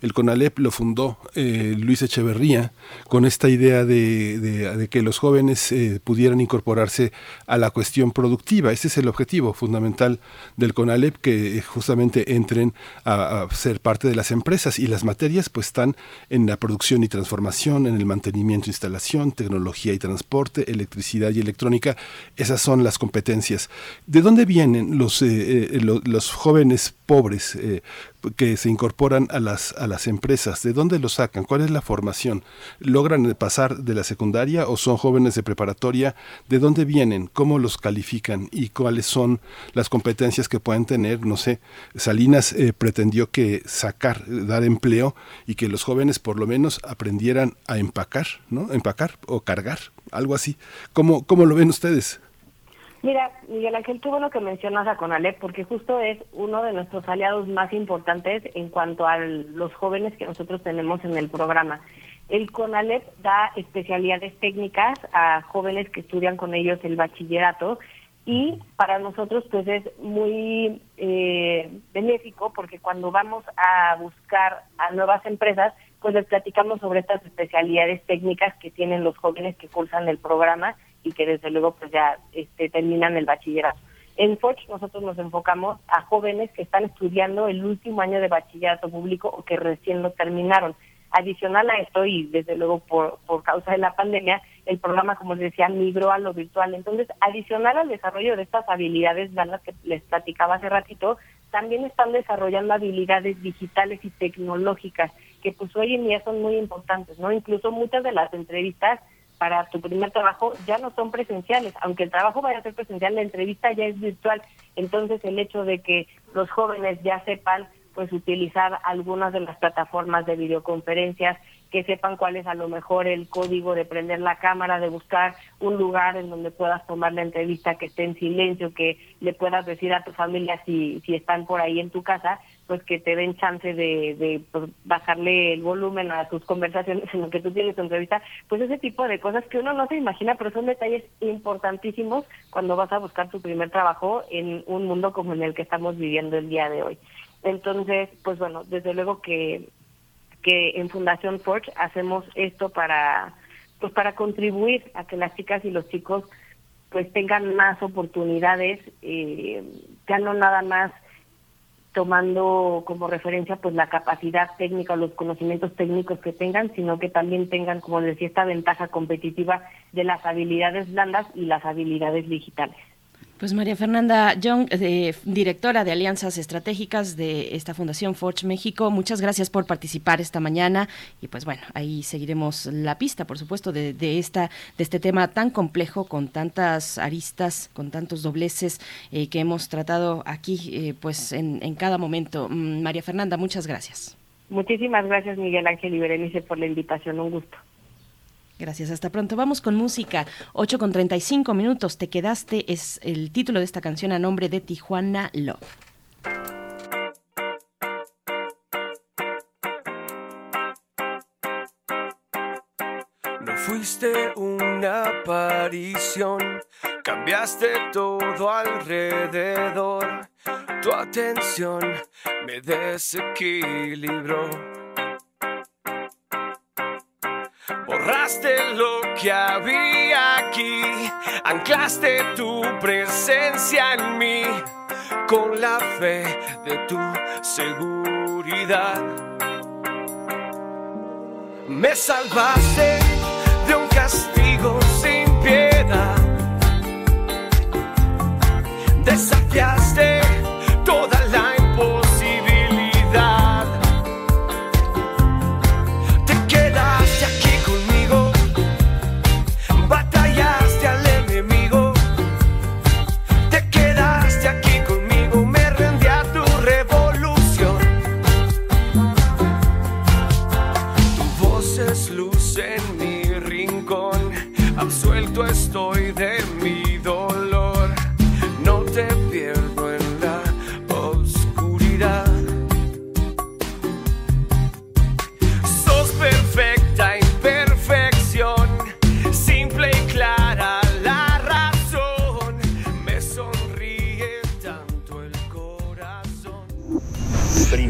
El CONALEP lo fundó eh, Luis Echeverría con esta idea de, que los jóvenes eh, pudieran incorporarse a la cuestión productiva. Ese es el objetivo fundamental del CONALEP, que eh, justamente entren a, ser parte de las empresas y las materias pues están en la producción y transformación, en el mantenimiento, instalación, tecnología y transporte, electricidad y electrónica. Esas son las competencias. ¿De dónde vienen los, lo- los jóvenes pobres que se incorporan a las, a las empresas? ¿De dónde los sacan? ¿Cuál es la formación? ¿Logran pasar de la secundaria o son jóvenes de preparatoria? ¿De dónde vienen? ¿Cómo los califican? ¿Y cuáles son las competencias que pueden tener? No sé, Salinas eh, pretendió que sacar, eh, dar empleo y que los jóvenes por lo menos aprendieran a empacar, ¿no? Empacar o cargar, algo así. ¿Cómo, cómo lo ven ustedes? Mira, Miguel Ángel, qué bueno que mencionas a Conalep, porque justo es uno de nuestros aliados más importantes en cuanto a los jóvenes que nosotros tenemos en el programa. El CONALEP da especialidades técnicas a jóvenes que estudian con ellos el bachillerato y para nosotros pues es muy eh, benéfico porque cuando vamos a buscar a nuevas empresas pues les platicamos sobre estas especialidades técnicas que tienen los jóvenes que cursan el programa y que desde luego pues ya este, terminan el bachillerato. En Forge nosotros nos enfocamos a jóvenes que están estudiando el último año de bachillerato público o que recién lo terminaron. Adicional a esto, y desde luego por, por causa de la pandemia, el programa, como les decía, migró a lo virtual. Entonces, adicional al desarrollo de estas habilidades blandas que les platicaba hace ratito, también están desarrollando habilidades digitales y tecnológicas que pues hoy en día son muy importantes, ¿no? Incluso muchas de las entrevistas para tu primer trabajo ya no son presenciales, aunque el trabajo vaya a ser presencial, la entrevista ya es virtual. Entonces, el hecho de que los jóvenes ya sepan pues utilizar algunas de las plataformas de videoconferencias, que sepan cuál es a lo mejor el código de prender la cámara, de buscar un lugar en donde puedas tomar la entrevista que esté en silencio, que le puedas decir a tu familia si, si están por ahí en tu casa, pues que te den chance de, de pues, bajarle el volumen a tus conversaciones en lo que tú tienes tu entrevista, pues ese tipo de cosas que uno no se imagina, pero son detalles importantísimos cuando vas a buscar tu primer trabajo en un mundo como en el que estamos viviendo el día de hoy. Entonces, pues bueno, desde luego que, que en Fundación Forge hacemos esto para, pues para contribuir a que las chicas y los chicos pues tengan más oportunidades, eh, ya no nada más tomando como referencia pues la capacidad técnica o los conocimientos técnicos que tengan, sino que también tengan, como decía, esta ventaja competitiva de las habilidades blandas y las habilidades digitales. Pues María Fernanda Young, eh, directora de Alianzas Estratégicas de esta Fundación Forge México, muchas gracias por participar esta mañana y pues bueno, ahí seguiremos la pista, por supuesto, de, esta de este tema tan complejo con tantas aristas, con tantos dobleces eh, que hemos tratado aquí, eh, pues en, en cada momento. Mm, María Fernanda, muchas gracias. Muchísimas gracias Miguel Ángel y Berenice por la invitación, un gusto. Gracias, hasta pronto. Vamos con música. 8 con 35 minutos. Te quedaste es el título de esta canción a nombre de Tijuana Love. No fuiste una aparición, cambiaste todo alrededor. Tu atención me desequilibró Borraste lo que había aquí, anclaste tu presencia en mí con la fe de tu seguridad. Me salvaste de un castigo sin piedad. Desafiaste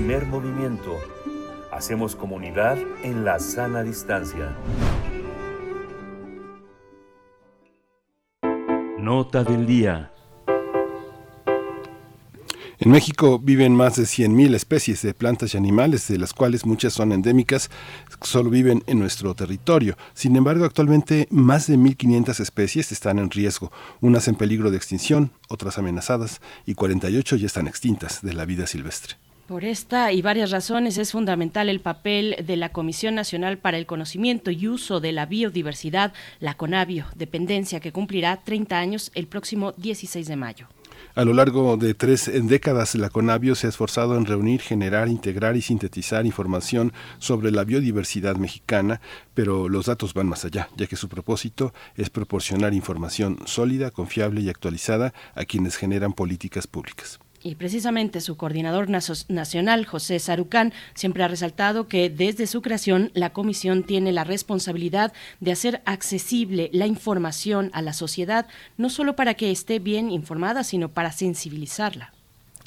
Primer movimiento. Hacemos comunidad en la sana distancia. Nota del día. En México viven más de 100.000 especies de plantas y animales, de las cuales muchas son endémicas, solo viven en nuestro territorio. Sin embargo, actualmente más de 1.500 especies están en riesgo, unas en peligro de extinción, otras amenazadas y 48 ya están extintas de la vida silvestre. Por esta y varias razones es fundamental el papel de la Comisión Nacional para el Conocimiento y Uso de la Biodiversidad, la CONABIO, dependencia que cumplirá 30 años el próximo 16 de mayo. A lo largo de tres décadas, la CONABIO se ha esforzado en reunir, generar, integrar y sintetizar información sobre la biodiversidad mexicana, pero los datos van más allá, ya que su propósito es proporcionar información sólida, confiable y actualizada a quienes generan políticas públicas. Y precisamente su coordinador nacional, José Sarucán, siempre ha resaltado que desde su creación la comisión tiene la responsabilidad de hacer accesible la información a la sociedad, no solo para que esté bien informada, sino para sensibilizarla.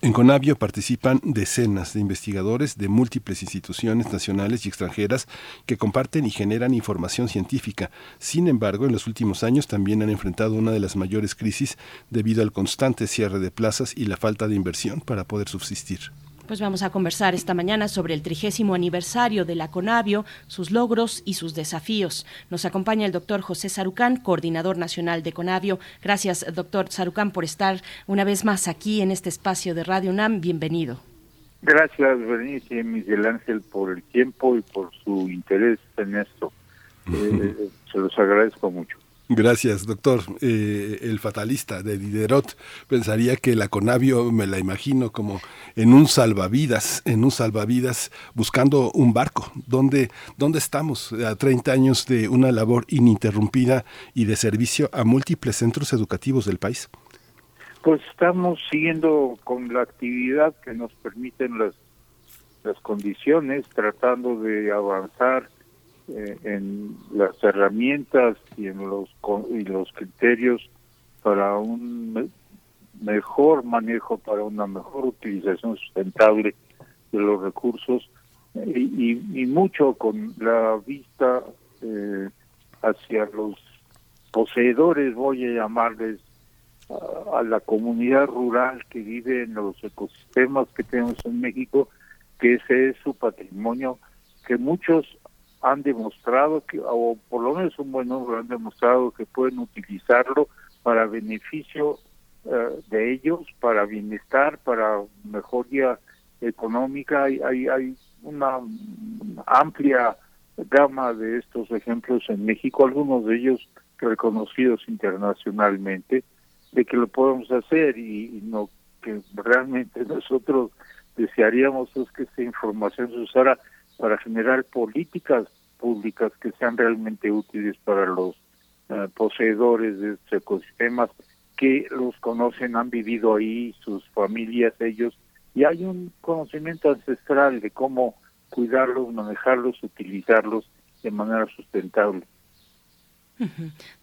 En Conavio participan decenas de investigadores de múltiples instituciones nacionales y extranjeras que comparten y generan información científica. Sin embargo, en los últimos años también han enfrentado una de las mayores crisis debido al constante cierre de plazas y la falta de inversión para poder subsistir. Pues vamos a conversar esta mañana sobre el trigésimo aniversario de la CONABIO, sus logros y sus desafíos. Nos acompaña el doctor José Sarucán, coordinador nacional de CONABIO. Gracias, doctor Sarucán, por estar una vez más aquí en este espacio de Radio UNAM. Bienvenido. Gracias, Berenice y Miguel Ángel, por el tiempo y por su interés en esto. Eh, se los agradezco mucho. Gracias, doctor. Eh, el fatalista de Diderot pensaría que la Conavio me la imagino como en un salvavidas, en un salvavidas buscando un barco. ¿Dónde, dónde estamos a 30 años de una labor ininterrumpida y de servicio a múltiples centros educativos del país? Pues estamos siguiendo con la actividad que nos permiten las, las condiciones, tratando de avanzar eh, en las herramientas y en los y los criterios para un me- mejor manejo, para una mejor utilización sustentable de los recursos eh, y, y mucho con la vista eh, hacia los poseedores, voy a llamarles, a la comunidad rural que vive en los ecosistemas que tenemos en México, que ese es su patrimonio, que muchos han demostrado que, o por lo menos un buen número han demostrado que pueden utilizarlo para beneficio eh, de ellos, para bienestar, para mejoría económica. Hay, hay, hay una amplia gama de estos ejemplos en México, algunos de ellos reconocidos internacionalmente, de que lo podemos hacer y, y que realmente nosotros desearíamos es que esta información se usara para generar políticas públicas que sean realmente útiles para los eh, poseedores de estos ecosistemas que los conocen, han vivido ahí, sus familias, ellos, y hay un conocimiento ancestral de cómo cuidarlos, manejarlos, utilizarlos de manera sustentable.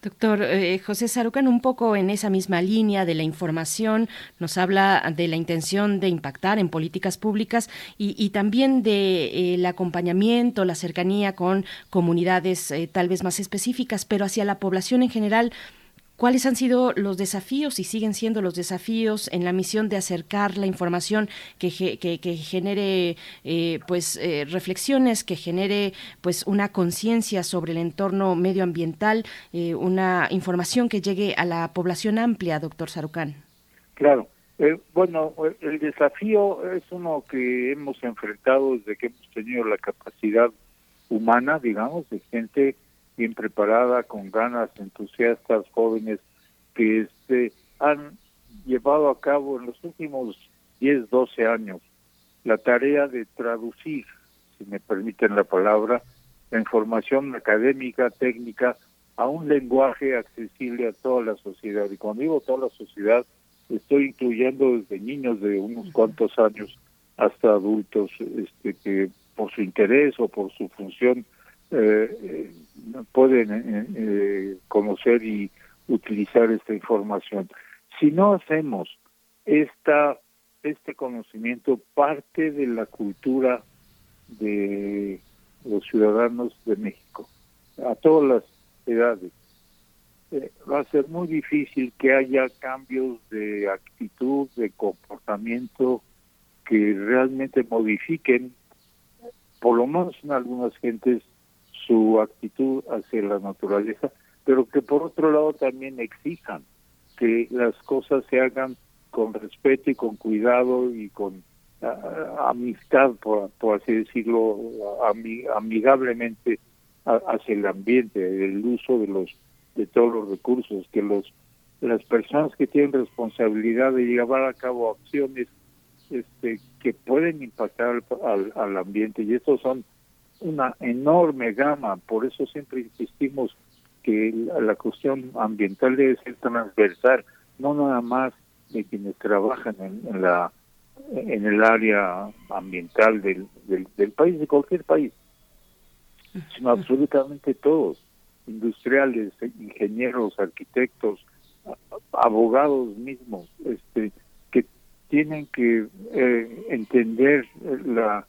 Doctor eh, José Sarucán, un poco en esa misma línea de la información, nos habla de la intención de impactar en políticas públicas y, y también del acompañamiento, la cercanía con comunidades eh, tal vez más específicas, pero hacia la población en general. ¿Cuáles han sido los desafíos y siguen siendo los desafíos en la misión de acercar la información que, que- que genere eh, pues eh, reflexiones, que genere pues una conciencia sobre el entorno medioambiental, eh, una información que llegue a la población amplia, doctor Sarucán? Claro. Eh, bueno, el- el desafío es uno que hemos enfrentado desde que hemos tenido la capacidad humana, digamos, de gente bien preparada, con ganas, entusiastas, jóvenes, que este, han llevado a cabo en los últimos 10, 12 años la tarea de traducir, si me permiten la palabra, la información académica, técnica, a un lenguaje accesible a toda la sociedad. Y cuando digo toda la sociedad, estoy incluyendo desde niños de unos cuantos años hasta adultos este, que por su interés o por su función eh, eh, pueden eh, eh, conocer y utilizar esta información. Si no hacemos esta este conocimiento parte de la cultura de los ciudadanos de México, a todas las edades. Eh, va a ser muy difícil que haya cambios de actitud, de comportamiento que realmente modifiquen, por lo menos en algunas gentes, su actitud hacia la naturaleza, pero que por otro lado también exijan que las cosas se hagan con respeto y con cuidado y con amistad, por, así decirlo, ami- amigablemente a- hacia el ambiente, el uso de los de todos los recursos, que los las personas que tienen responsabilidad de llevar a cabo acciones este, que pueden impactar al, al, al ambiente. Y estos son una enorme gama, por eso siempre insistimos que la, cuestión ambiental debe ser transversal, no nada más de quienes trabajan en, en la en el área ambiental del, del, del país, de cualquier país, sino absolutamente todos, industriales, ingenieros, arquitectos, abogados mismos, este, que tienen que eh, entender la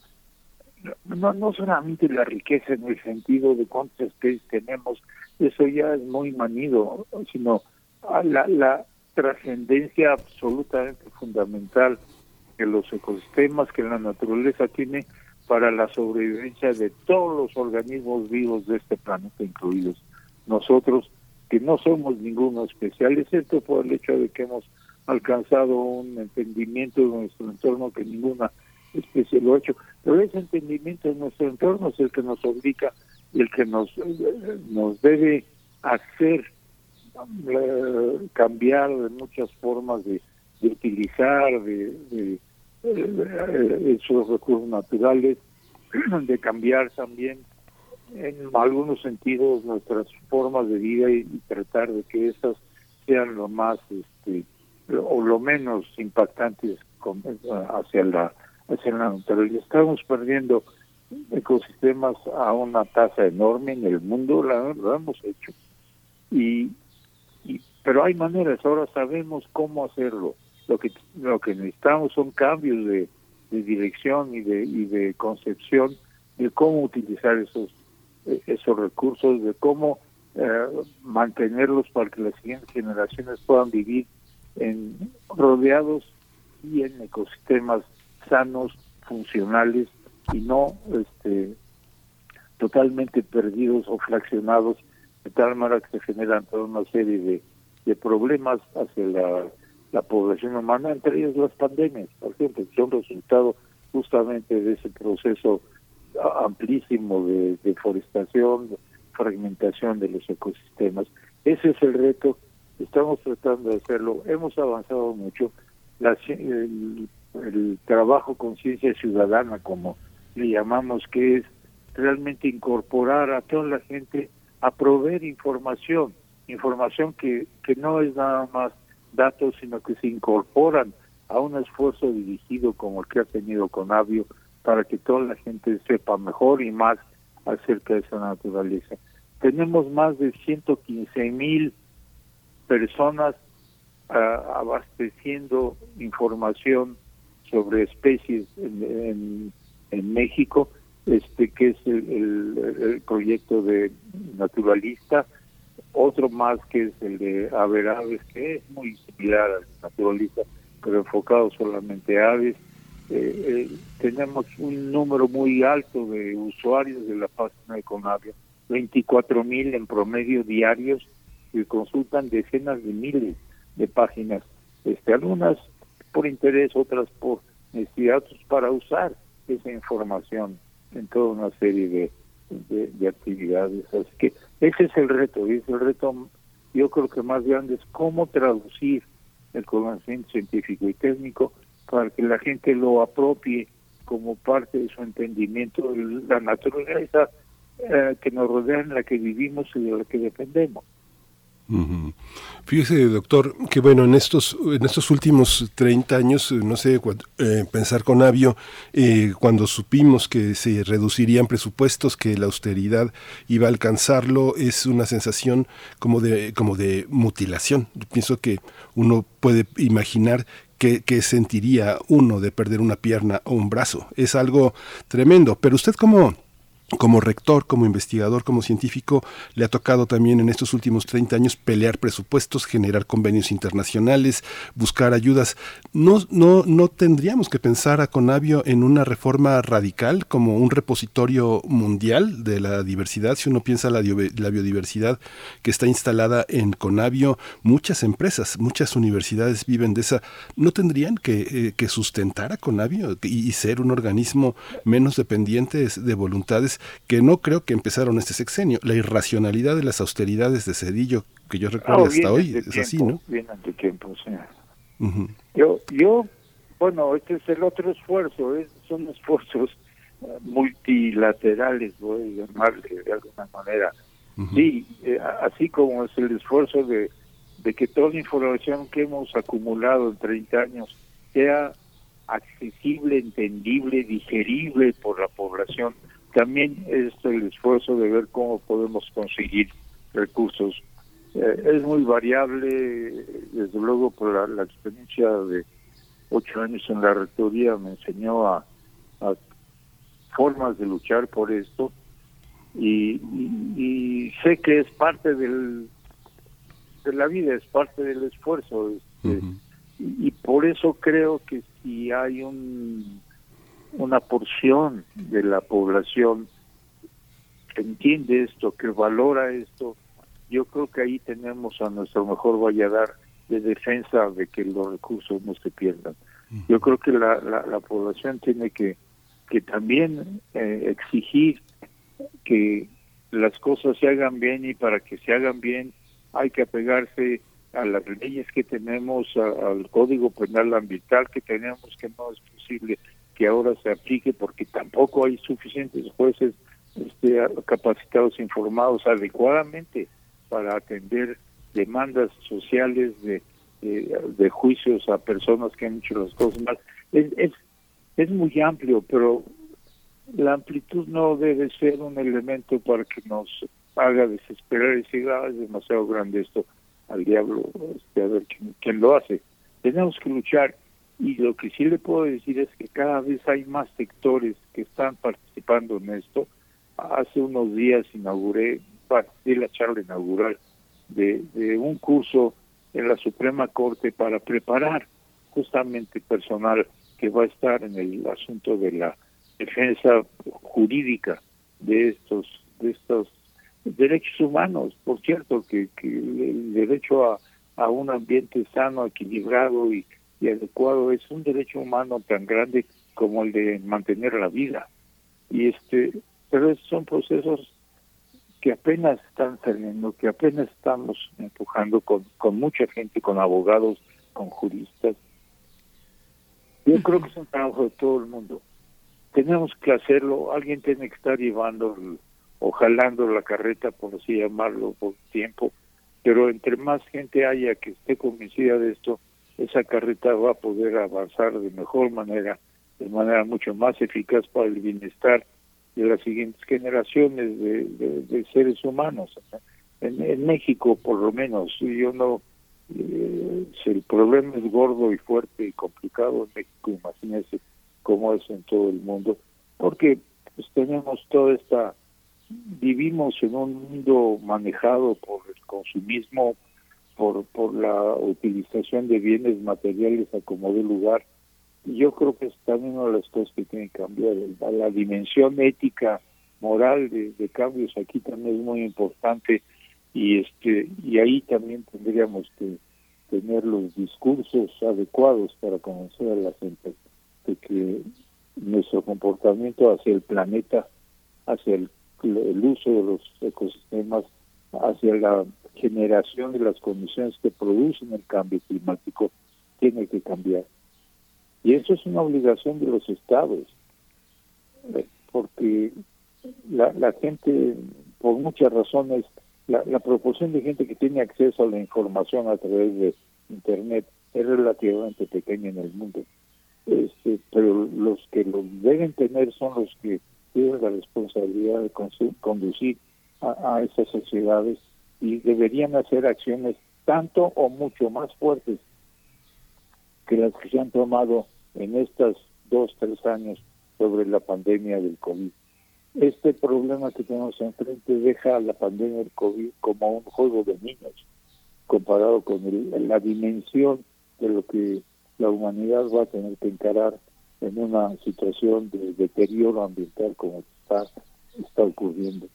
no, no solamente la riqueza en el sentido de cuántas especies tenemos, eso ya es muy manido, sino la, la trascendencia absolutamente fundamental que los ecosistemas, que la naturaleza tiene para la sobrevivencia de todos los organismos vivos de este planeta, incluidos nosotros, que no somos ninguno especial, excepto por el hecho de que hemos alcanzado un entendimiento de nuestro entorno que ninguna especie lo ha hecho. Pero ese entendimiento de nuestro entorno es el que nos obliga y el que nos, nos debe hacer eh, cambiar de muchas formas de, utilizar de, eh, esos recursos naturales, de cambiar también en algunos sentidos nuestras formas de vida y, tratar de que esas sean lo más este, o lo menos impactantes hacia la hacia naturaleza. Estamos perdiendo ecosistemas a una tasa enorme en el mundo, la- lo hemos hecho. Y, y pero hay maneras, ahora sabemos cómo hacerlo. Lo que lo que necesitamos son cambios de, de dirección y de y de concepción de cómo utilizar esos eh, esos recursos, de cómo eh, mantenerlos para que las siguientes generaciones puedan vivir en rodeados y en ecosistemas sanos, funcionales y no este totalmente perdidos o fraccionados de tal manera que se generan toda una serie de, problemas hacia la, la población humana, entre ellos las pandemias, por ejemplo, que son resultado justamente de ese proceso amplísimo de deforestación, fragmentación de los ecosistemas. Ese es el reto, estamos tratando de hacerlo, hemos avanzado mucho, la el, el trabajo conciencia ciudadana, como le llamamos, que es realmente incorporar a toda la gente a proveer información, información que, que no es nada más datos, sino que se incorporan a un esfuerzo dirigido como el que ha tenido Conavio para que toda la gente sepa mejor y más acerca de esa naturaleza. tenemos más de 115 mil personas ah, abasteciendo información sobre especies en, México, este que es el, el- proyecto de naturalista, otro más que es el de Haber Aves, que es muy similar al naturalista, pero enfocado solamente a aves. Eh, eh, tenemos un número muy alto de usuarios de la página de Conavio, 24 mil en promedio diarios que consultan decenas de miles de páginas, este, algunas por interés, otras por necesidad, para usar esa información en toda una serie de, de, de actividades. Así que ese es el reto, y es el reto yo creo que más grande es cómo traducir el conocimiento científico y técnico para que la gente lo apropie como parte de su entendimiento de la naturaleza eh, que nos rodea, en la que vivimos y de la que dependemos. Fíjese, doctor, que bueno, en estos, en estos últimos 30 años, eh, no sé, eh, pensar con Avio, eh, cuando supimos que se reducirían presupuestos, que la austeridad iba a alcanzarlo, es una sensación como de, como de mutilación. Yo pienso que uno puede imaginar qué sentiría uno de perder una pierna o un brazo. Es algo tremendo. Pero usted como como rector, como investigador, como científico, le ha tocado también en estos últimos 30 años pelear presupuestos, generar convenios internacionales, buscar ayudas. ¿No, no, no tendríamos que pensar a Conavio en una reforma radical como un repositorio mundial de la diversidad? Si uno piensa la, la biodiversidad que está instalada en Conavio, muchas empresas, muchas universidades viven de esa. ¿No tendrían que, eh, que sustentar a Conavio y ser un organismo menos dependiente de voluntades que no creo que empezaron este sexenio? La irracionalidad de las austeridades de Cedillo, que yo recuerdo hasta hoy, es así, ¿no? Vienen de tiempo, sí. Yo, yo, bueno, este es el otro esfuerzo, es- son esfuerzos eh, multilaterales, voy a llamarle de alguna manera. Sí, eh, así como es el esfuerzo de, de que toda la información que hemos acumulado en 30 años sea accesible, entendible, digerible por la población, también es el esfuerzo de ver cómo podemos conseguir recursos. Eh, es muy variable, desde luego por la, la experiencia de ocho años en la rectoría me enseñó a, a formas de luchar por esto y, y- y sé que es parte del de la vida, es parte del esfuerzo este, y, y por eso creo que si hay un una porción de la población que entiende esto, que valora esto, yo creo que ahí tenemos a nuestro mejor valladar de defensa de que los recursos no se pierdan. Yo creo que la, la, la población tiene que, que también eh, exigir que las cosas se hagan bien y para que se hagan bien hay que apegarse a las leyes que tenemos, a- al código penal ambiental que tenemos, que no es posible que ahora se aplique porque tampoco hay suficientes jueces este, capacitados, informados adecuadamente para atender demandas sociales de, de, de juicios a personas que han hecho las cosas mal. Es, es, es muy amplio, pero la amplitud no debe ser un elemento para que nos haga desesperar y decir, "Ah, es demasiado grande esto, al diablo, este, a ver quién, quién lo hace. Tenemos que luchar y lo que sí le puedo decir es que cada vez hay más sectores que están participando en esto. Hace unos días inauguré, bueno, di la charla inaugural de, un curso en la Suprema Corte para preparar justamente personal que va a estar en el asunto de la defensa jurídica de estos de estos derechos humanos por cierto que, que el derecho a, a un ambiente sano equilibrado y, y adecuado es un derecho humano tan grande como el de mantener la vida. Y este pero son procesos que apenas están saliendo que apenas estamos empujando con, con mucha gente con abogados con juristas. Yo creo que es un trabajo de todo el mundo. Tenemos que hacerlo, alguien tiene que estar llevando o jalando la carreta, por así llamarlo, por tiempo, pero entre más gente haya que esté convencida de esto, esa carreta va a poder avanzar de mejor manera, de manera mucho más eficaz para el bienestar de las siguientes generaciones de, seres humanos. En, en México, por lo menos, yo no, eh, el problema es gordo y fuerte y complicado en México, imagínense cómo es en todo el mundo, porque pues, tenemos toda esta, vivimos en un mundo manejado por el consumismo, por, por la utilización de bienes materiales a como de lugar. Yo creo que es también una de las cosas que tiene que cambiar. La, la dimensión ética, moral de, cambios aquí también es muy importante y este y ahí también tendríamos que tener los discursos adecuados para convencer a la gente de que nuestro comportamiento hacia el planeta, hacia el uso de los ecosistemas, hacia la generación de las condiciones que producen el cambio climático, tiene que cambiar. Y eso es una obligación de los estados, eh, porque la, la gente, por muchas razones, la, la proporción de gente que tiene acceso a la información a través de Internet es relativamente pequeña en el mundo. Este, pero los que lo deben tener son los que tienen la responsabilidad de conducir a, esas sociedades y deberían hacer acciones tanto o mucho más fuertes que las que se han tomado en estos dos, tres años sobre la pandemia del COVID. Este problema que tenemos enfrente deja a la pandemia del COVID como un juego de niños comparado con la dimensión de lo que la humanidad va a tener que encarar en una situación de deterioro ambiental como está, está ocurriendo.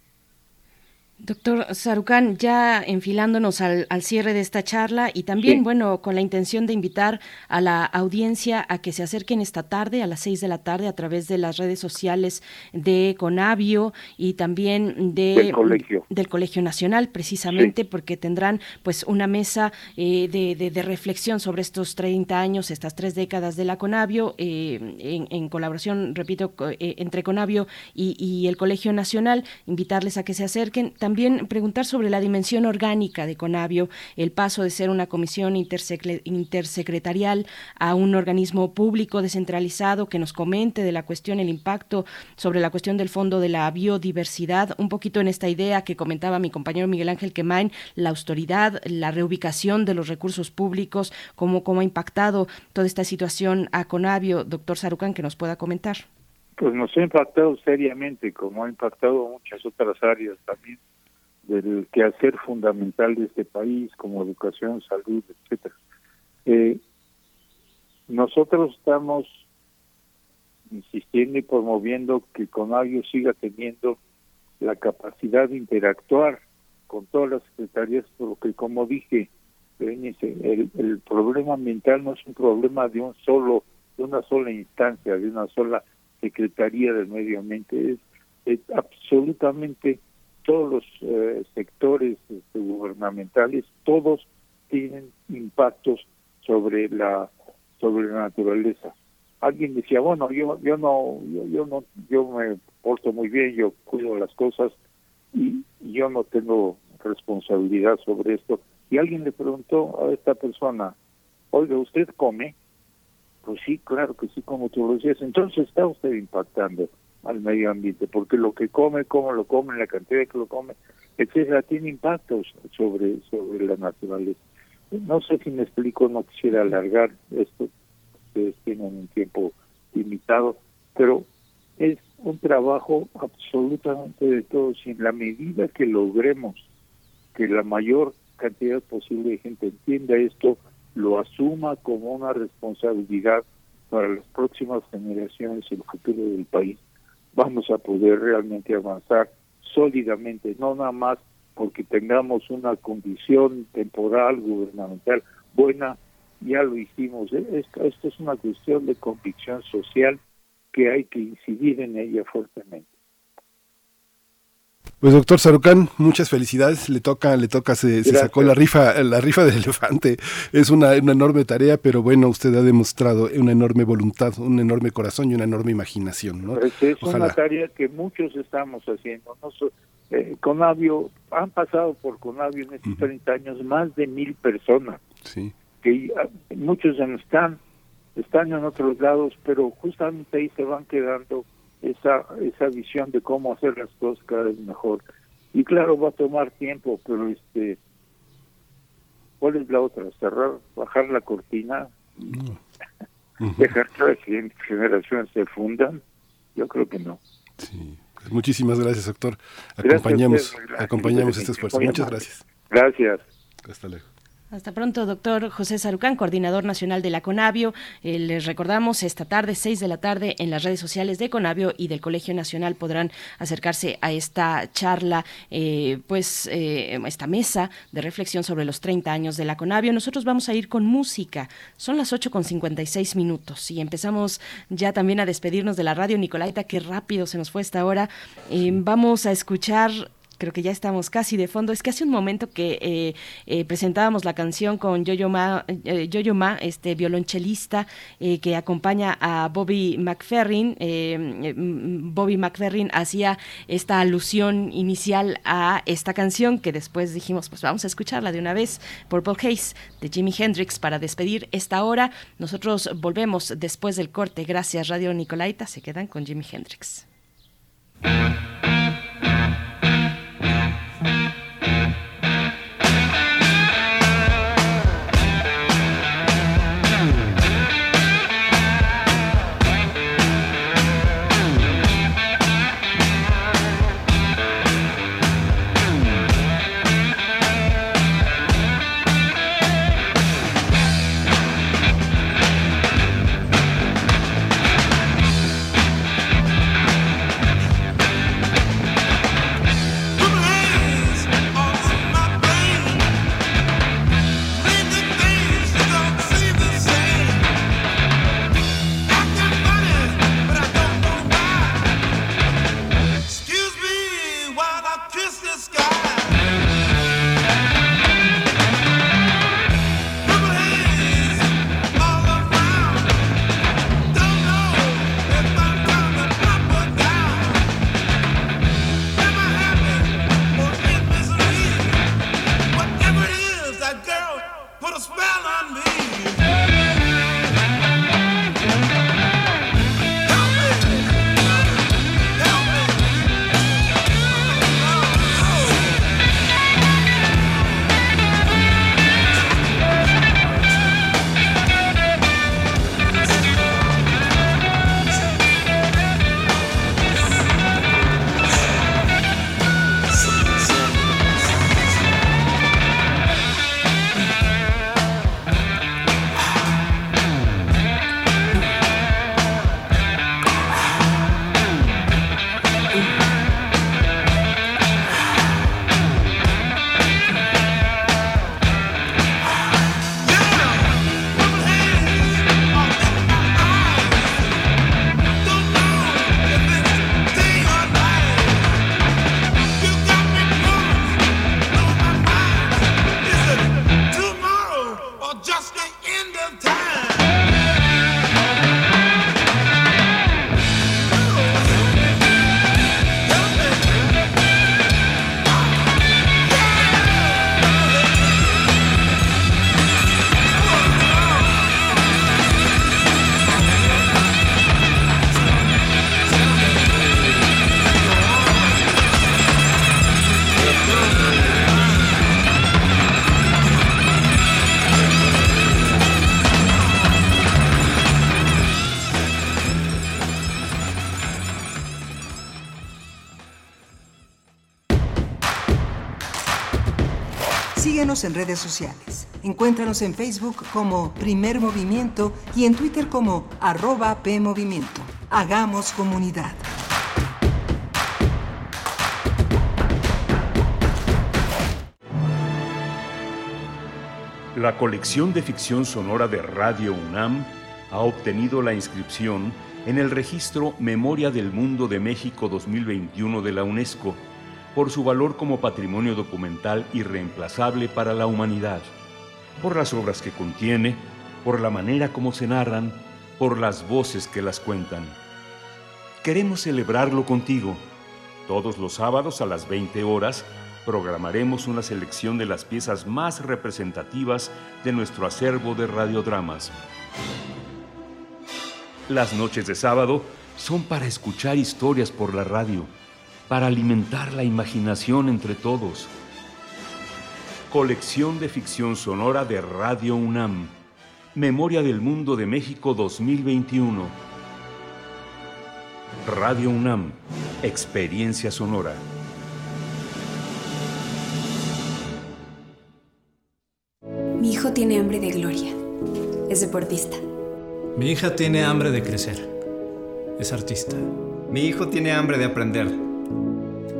Doctor Sarucán, ya enfilándonos al, al cierre de esta charla y también, Sí. bueno, con la intención de invitar a la audiencia a que se acerquen esta tarde, a las seis de la tarde, a través de las redes sociales de Conavio y también de, Del colegio. del Colegio Nacional, precisamente porque tendrán pues una mesa eh, de, de- de reflexión sobre estos 30 años, estas tres décadas de la Conavio, eh, en, en colaboración, repito, eh, entre Conavio y, y el Colegio Nacional, invitarles a que se acerquen. También preguntar sobre la dimensión orgánica de Conavio, el paso de ser una comisión intersecretarial a un organismo público descentralizado que nos comente de la cuestión, el impacto sobre la cuestión del fondo de la biodiversidad, un poquito en esta idea que comentaba mi compañero Miguel Ángel Quemain, la austeridad, la reubicación de los recursos públicos, cómo, cómo ha impactado toda esta situación a Conavio, doctor Sarucán, que nos pueda comentar. Pues nos ha impactado seriamente, como ha impactado muchas otras áreas también del quehacer fundamental de este país, como educación, salud, etcétera. Eh, nosotros estamos insistiendo y promoviendo que Conavio siga teniendo la capacidad de interactuar con todas las secretarías, porque como dije, el, el problema ambiental no es un problema de un solo, de una sola instancia, de una sola secretaría del medio ambiente, es, es absolutamente todos los eh, sectores este, gubernamentales, todos tienen impactos sobre la sobre la naturaleza. Alguien decía, bueno, yo yo no yo, yo no yo me porto muy bien, yo cuido las cosas y yo no tengo responsabilidad sobre esto. Y alguien le preguntó a esta persona, oiga, ¿usted come? Pues sí, claro que sí, como todos los días. Entonces está usted impactando al medio ambiente, porque lo que come, cómo lo come, la cantidad que lo come, etcétera, tiene impactos sobre, sobre la naturaleza. No sé si me explico, no quisiera alargar esto, ustedes tienen un tiempo limitado, pero es un trabajo absolutamente de todos y en la medida que logremos que la mayor cantidad posible de gente entienda esto, lo asuma como una responsabilidad para las próximas generaciones y el futuro del país, vamos a poder realmente avanzar sólidamente, no nada más porque tengamos una condición temporal, gubernamental buena, ya lo hicimos. Esto, esto es una cuestión de convicción social que hay que incidir en ella fuertemente. Pues doctor Sarucán, muchas felicidades. Le toca, le toca, se, se sacó la rifa, la rifa del elefante. Es una, una enorme tarea, pero bueno, usted ha demostrado una enorme voluntad, un enorme corazón y una enorme imaginación, ¿no? Pues es Ojalá. una tarea que muchos estamos haciendo. No so- eh, Conavio, han pasado por Conavio en estos 30 años más de mil personas. Sí. Que ah, muchos ya no están, están en otros lados, pero justamente ahí se van quedando esa, esa visión de cómo hacer las cosas cada vez mejor. Y claro, va a tomar tiempo, pero este, ¿cuál es la otra? Cerrar, bajar la cortina, dejar que las siguientes generaciones se fundan. Yo creo que no. Muchísimas gracias, doctor. Gracias Acompañamos, ustedes, gracias. acompañamos este esfuerzo. Muchas gracias. Gracias. Hasta luego. Hasta pronto, doctor José Sarucán, coordinador nacional de la CONAVIO. Eh, les recordamos, esta tarde, 6 de la tarde, en las redes sociales de CONAVIO y del Colegio Nacional podrán acercarse a esta charla, eh, pues eh, esta mesa de reflexión sobre los 30 años de la CONAVIO. Nosotros vamos a ir con música. Son las 8 con 56 minutos y empezamos ya también a despedirnos de la radio. Nicolaita, qué rápido se nos fue esta hora. Eh, vamos a escuchar creo que ya estamos casi de fondo. Es que hace un momento que eh, eh, presentábamos la canción con Yo-Yo Ma, eh, este violonchelista que acompaña a Bobby McFerrin. mm, Bobby McFerrin hacía esta alusión inicial a esta canción que después dijimos, pues vamos a escucharla de una vez, Purple Haze de Jimi Hendrix para despedir esta hora. Nosotros volvemos después del corte. Gracias, Radio Nicolaita. Se quedan con Jimi Hendrix. En redes sociales. Encuéntranos en Facebook como Primer Movimiento y en Twitter como arroba PMovimiento. Hagamos comunidad. La colección de ficción sonora de Radio UNAM ha obtenido la inscripción en el registro Memoria del Mundo de México 2021 de la UNESCO por su valor como patrimonio documental irreemplazable para la humanidad, por las obras que contiene, por la manera como se narran, por las voces que las cuentan. Queremos celebrarlo contigo. Todos los sábados a las 20 horas programaremos una selección de las piezas más representativas de nuestro acervo de radiodramas. Las noches de sábado son para escuchar historias por la radio, para alimentar la imaginación entre todos. Colección de ficción sonora de Radio UNAM. Memoria del Mundo de México 2021. Radio UNAM. Experiencia sonora. Mi hijo tiene hambre de gloria. Es deportista. Mi hija tiene hambre de crecer. Es artista. Mi hijo tiene hambre de aprender.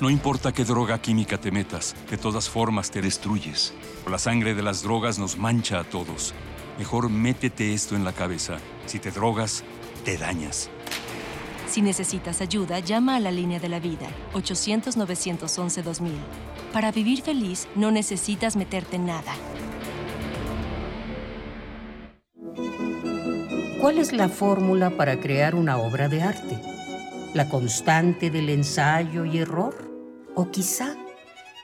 No importa qué droga química te metas, de todas formas te destruyes. La sangre de las drogas nos mancha a todos. Mejor métete esto en la cabeza. Si te drogas, te dañas. Si necesitas ayuda, llama a la línea de la vida, 800-911-2000. Para vivir feliz, no necesitas meterte en nada. ¿Cuál es la fórmula para crear una obra de arte? ¿La constante del ensayo y error? ¿O quizá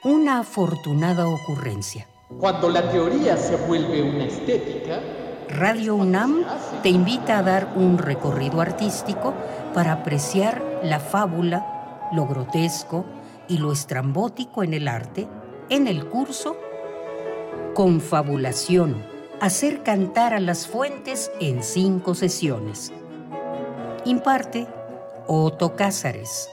una afortunada ocurrencia? Cuando la teoría se vuelve una estética, Radio UNAM te invita a dar un recorrido artístico para apreciar la fábula, lo grotesco y lo estrambótico en el arte en el curso Confabulación, hacer cantar a las fuentes en cinco sesiones. Imparte Otto Cázares.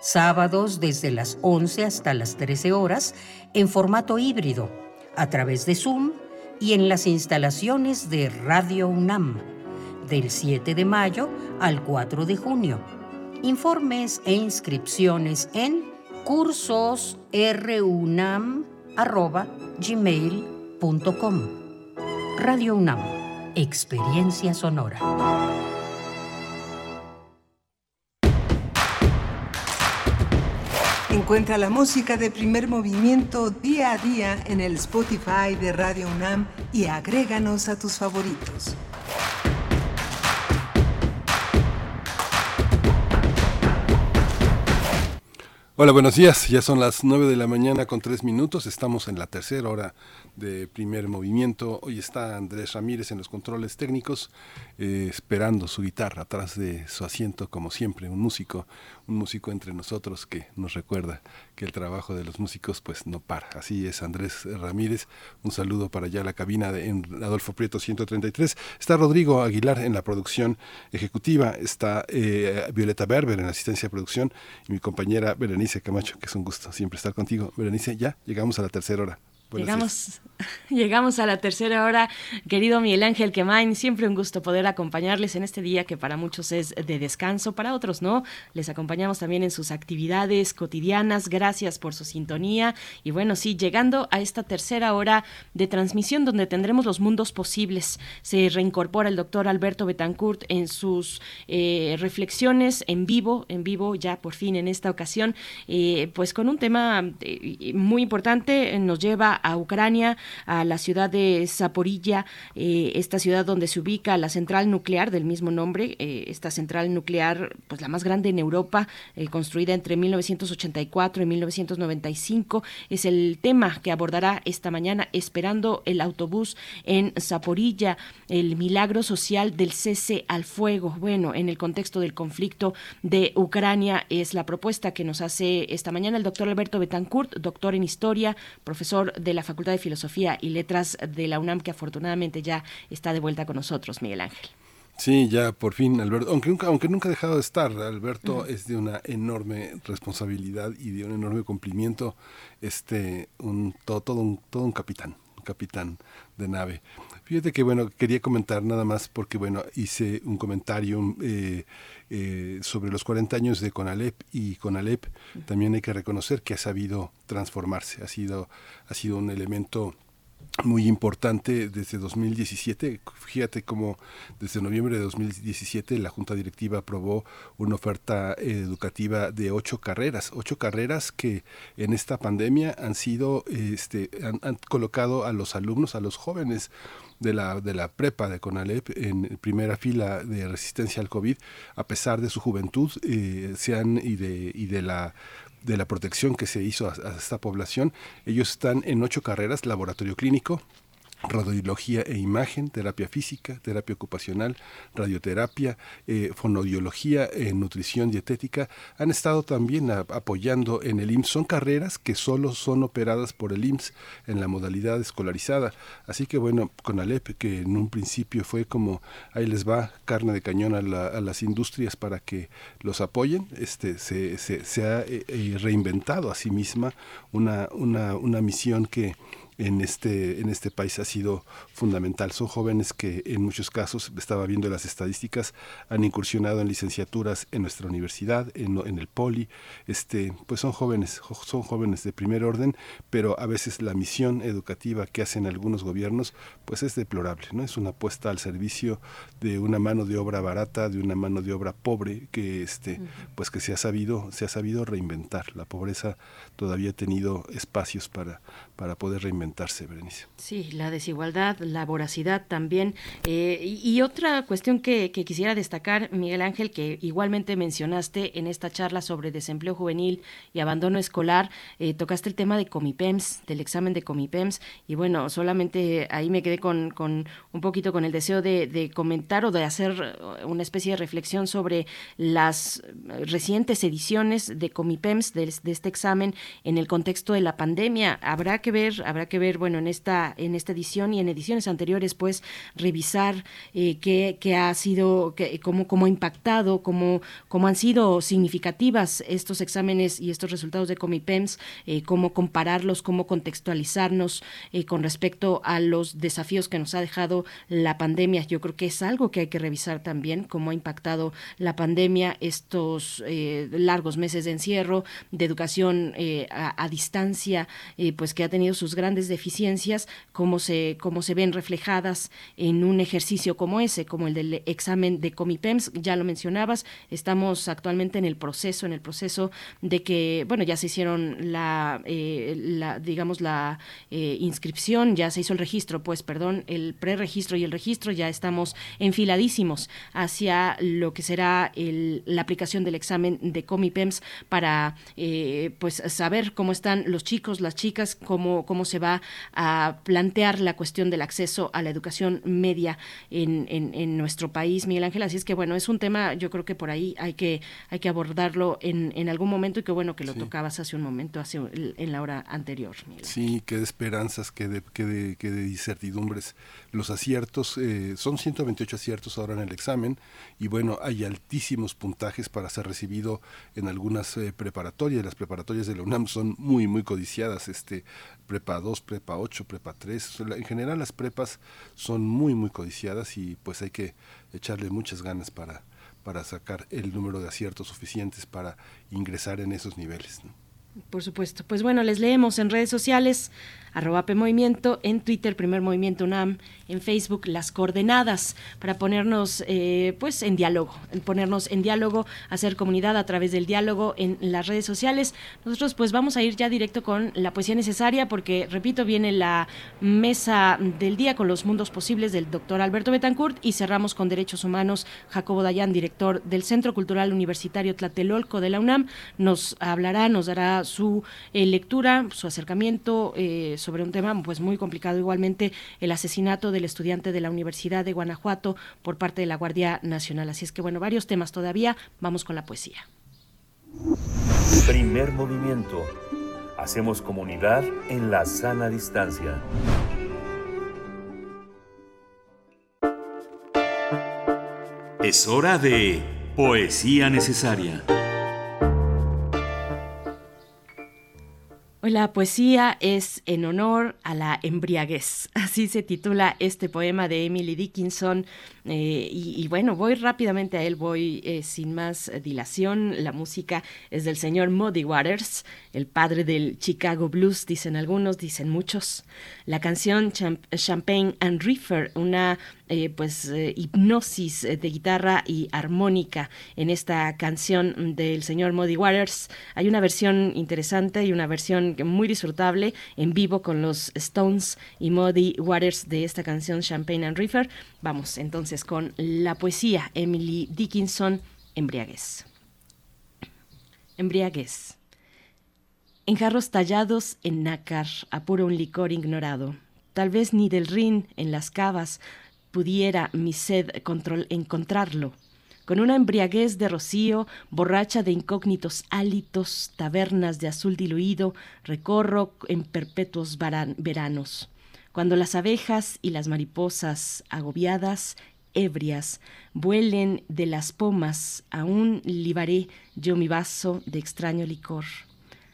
Sábados desde las 11 hasta las 13 horas en formato híbrido, a través de Zoom y en las instalaciones de Radio UNAM, del 7 de mayo al 4 de junio. Informes e inscripciones en cursosrunam.gmail.com Radio UNAM, Experiencia Sonora. Encuentra la música de primer movimiento día a día en el Spotify de Radio UNAM y agréganos a tus favoritos. Hola, buenos días. Ya son las 9 de la mañana con 3 minutos. Estamos en la tercera hora de primer movimiento. Hoy está Andrés Ramírez en los controles técnicos, eh, esperando su guitarra atrás de su asiento, como siempre, un músico, un músico entre nosotros que nos recuerda que el trabajo de los músicos pues no para. Así es Andrés Ramírez. Un saludo para allá la cabina de, en Adolfo Prieto 133. Está Rodrigo Aguilar en la producción ejecutiva. Está eh, Violeta Berber en la asistencia de producción y mi compañera Berenice Camacho, que es un gusto siempre estar contigo. Berenice, ya llegamos a la tercera hora. Llegamos, llegamos a la tercera hora, querido Miguel Ángel Quemain, siempre un gusto poder acompañarles en este día que para muchos es de descanso, para otros no. Les acompañamos también en sus actividades cotidianas, gracias por su sintonía. Y bueno, sí, llegando a esta tercera hora de transmisión donde tendremos los mundos posibles, se reincorpora el doctor Alberto Betancourt en sus eh, reflexiones en vivo, en vivo ya por fin en esta ocasión, eh, pues con un tema eh, muy importante, nos lleva a Ucrania, a la ciudad de Zaporilla, eh, esta ciudad donde se ubica la central nuclear del mismo nombre, eh, esta central nuclear, pues la más grande en Europa, eh, construida entre 1984 y 1995, es el tema que abordará esta mañana, esperando el autobús en Zaporilla, el milagro social del cese al fuego. Bueno, en el contexto del conflicto de Ucrania es la propuesta que nos hace esta mañana el doctor Alberto Betancourt, doctor en historia, profesor de la Facultad de Filosofía y Letras de la UNAM, que afortunadamente ya está de vuelta con nosotros, Miguel Ángel. Sí, ya por fin, Alberto, aunque nunca, aunque nunca ha dejado de estar, Alberto es de una enorme responsabilidad y de un enorme cumplimiento, este, un, todo, todo, un, todo un capitán, un capitán de nave. Fíjate que, bueno, quería comentar nada más porque, bueno, hice un comentario eh, eh, sobre los 40 años de Conalep y Conalep también hay que reconocer que ha sabido transformarse, ha sido, ha sido un elemento muy importante desde 2017. Fíjate cómo desde noviembre de 2017 la Junta Directiva aprobó una oferta educativa de ocho carreras, ocho carreras que en esta pandemia han sido, este, han, han colocado a los alumnos, a los jóvenes de la, de la prepa de CONALEP en primera fila de resistencia al COVID, a pesar de su juventud eh, sean, y, de, y de la de la protección que se hizo a, esta población. Ellos están en ocho carreras, laboratorio clínico, radiología e imagen, terapia física, terapia ocupacional, radioterapia, eh, fonodiología, eh, nutrición dietética, han estado también apoyando en el IMSS. Son carreras que solo son operadas por el IMSS en la modalidad escolarizada. Así que bueno, con Alep, que en un principio fue como ahí les va carne de cañón a, la- las industrias para que los apoyen, este, se, se- se ha eh, eh, reinventado a sí misma una, una, una misión que en este, en este país ha sido fundamental. Son jóvenes que en muchos casos, estaba viendo las estadísticas, han incursionado en licenciaturas en nuestra universidad, en, en el poli, este, pues son jóvenes, son jóvenes de primer orden, pero a veces la misión educativa que hacen algunos gobiernos, pues es deplorable, ¿no? Es una apuesta al servicio de una mano de obra barata, de una mano de obra pobre, que este, pues que se ha sabido, se ha sabido reinventar. La pobreza todavía ha tenido espacios para, para poder Sí, la desigualdad, la voracidad también. Eh, y, otra cuestión que, quisiera destacar, Miguel Ángel, que igualmente mencionaste en esta charla sobre desempleo juvenil y abandono escolar, eh, tocaste el tema de Comipems, del examen de Comipems, y bueno, solamente ahí me quedé con, con un poquito con el deseo de, comentar o de hacer eh, una especie de reflexión sobre las recientes ediciones de Comipems, de, de este examen, en el contexto de la pandemia. Habrá que ver, habrá que ver, bueno, en esta, en esta edición y en ediciones anteriores, pues, revisar eh, qué, qué ha sido, qué- cómo, cómo ha impactado, cómo, cómo han sido significativas estos exámenes y estos resultados de Comipems, eh, cómo compararlos, cómo contextualizarnos eh, con respecto a los desafíos que nos ha dejado la pandemia. Yo creo que es algo que hay que revisar también, cómo ha impactado la pandemia estos eh, largos meses de encierro, de educación a, a distancia, pues que ha tenido sus grandes deficiencias, cómo se, se ven reflejadas en un ejercicio como ese, como el del examen de Comipems, ya lo mencionabas, estamos actualmente en el proceso, en el proceso de que, bueno, ya se hicieron la, eh, digamos, la eh, inscripción, ya se hizo el registro, pues, perdón, el preregistro y el registro, ya estamos enfiladísimos hacia lo que será el- la aplicación del examen de Comipems para, eh, pues, saber cómo están los chicos, las chicas, cómo, cómo se va a plantear la cuestión del acceso a la educación media en, en- en nuestro país, Miguel Ángel. Así es que, bueno, es un tema, yo creo que por ahí hay que, hay que abordarlo en, en algún momento y qué bueno que lo Sí. tocabas hace un momento, hace, en la hora anterior, Miguel. Sí, qué de esperanzas, qué de, qué de, qué de incertidumbres. Los aciertos, eh, son 128 aciertos ahora en el examen y bueno, hay altísimos puntajes para ser recibido en algunas eh, preparatorias. Las preparatorias de la UNAM son muy, muy codiciadas, este, prepa 2, prepa 8, prepa 3. En general las prepas son muy, muy codiciadas y pues hay que echarle muchas ganas para, para sacar el número de aciertos suficientes para ingresar en esos niveles. Por supuesto. Pues bueno, les leemos en redes sociales, arroba PMovimiento, en Twitter, Primer Movimiento UNAM, en Facebook, las coordenadas, para ponernos eh, pues en diálogo, ponernos en diálogo, hacer comunidad a través del diálogo en las redes sociales. Nosotros pues vamos a ir ya directo con la poesía necesaria, porque, repito, viene la mesa del día con los mundos posibles del doctor Alberto Betancourt y cerramos con derechos humanos. Jacobo Dayan, director del Centro Cultural Universitario Tlatelolco de la UNAM, nos hablará, nos dará su eh, lectura, su acercamiento eh, sobre un tema pues muy complicado igualmente, el asesinato del estudiante de la Universidad de Guanajuato por parte de la Guardia Nacional. Así es que bueno, varios temas todavía. Vamos con la poesía. Primer movimiento. Hacemos comunidad en la sana distancia. Es hora de poesía necesaria. La poesía es en honor a la embriaguez. Así se titula este poema de Emily Dickinson. Eh, y, bueno, voy rápidamente a él, voy eh, sin más dilación. La música es del señor Muddy Waters, el padre del Chicago Blues, dicen algunos, dicen muchos. La canción Champ- Champagne and Reefer, una eh, pues eh, hipnosis de guitarra y armónica en esta canción del señor Muddy Waters. Hay una versión interesante y una versión muy disfrutable en vivo con los Stones y Muddy Waters de esta canción Champagne and Reefer. Vamos entonces con la poesía Emily Dickinson, Embriaguez. Embriaguez. En jarros tallados en nácar apuro un licor ignorado. Tal vez ni del Rin en las cavas pudiera mi sed encontrarlo. Con una embriaguez de rocío, borracha de incógnitos hálitos, tabernas de azul diluido, recorro en perpetuos veranos. Cuando las abejas y las mariposas, agobiadas, ebrias, vuelen de las pomas, aún libaré yo mi vaso de extraño licor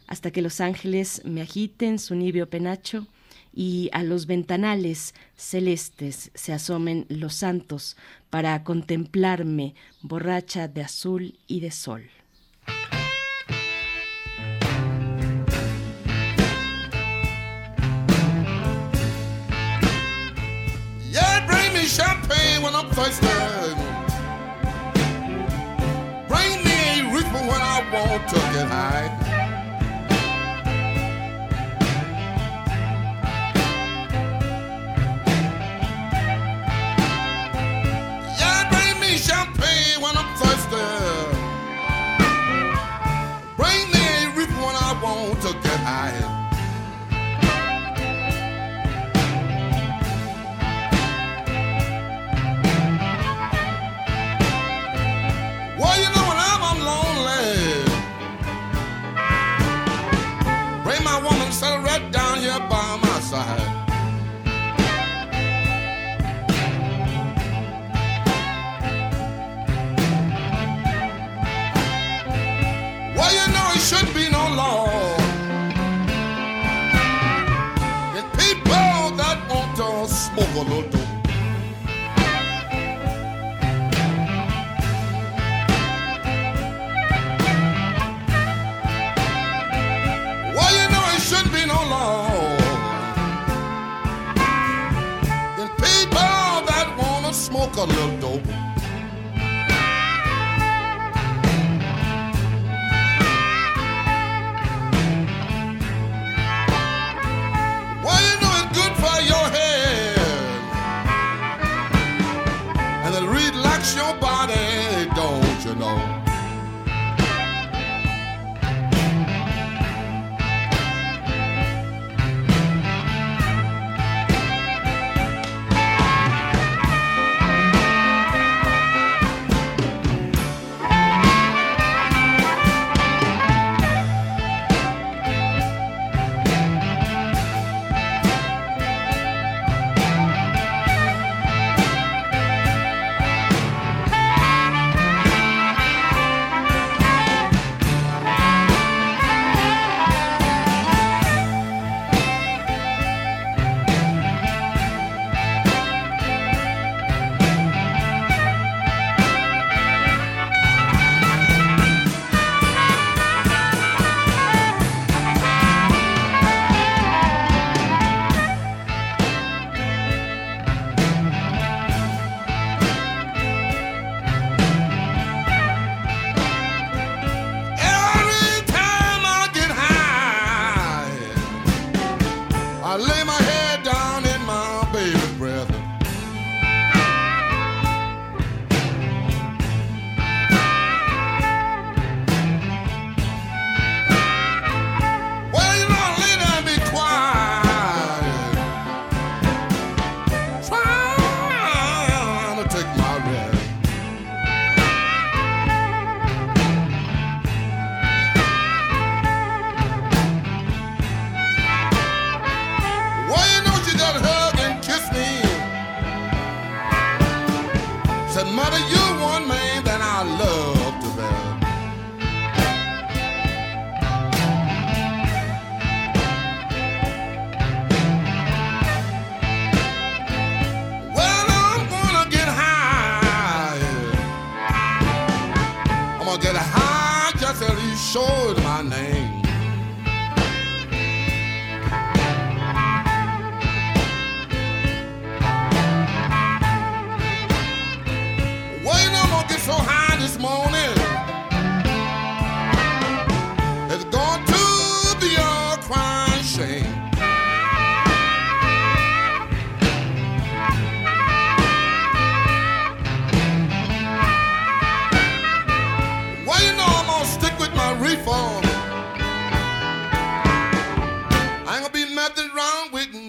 hasta que los ángeles me agiten su nibio penacho y a los ventanales celestes se asomen los santos para contemplarme borracha de azul y de sol. When I'm. look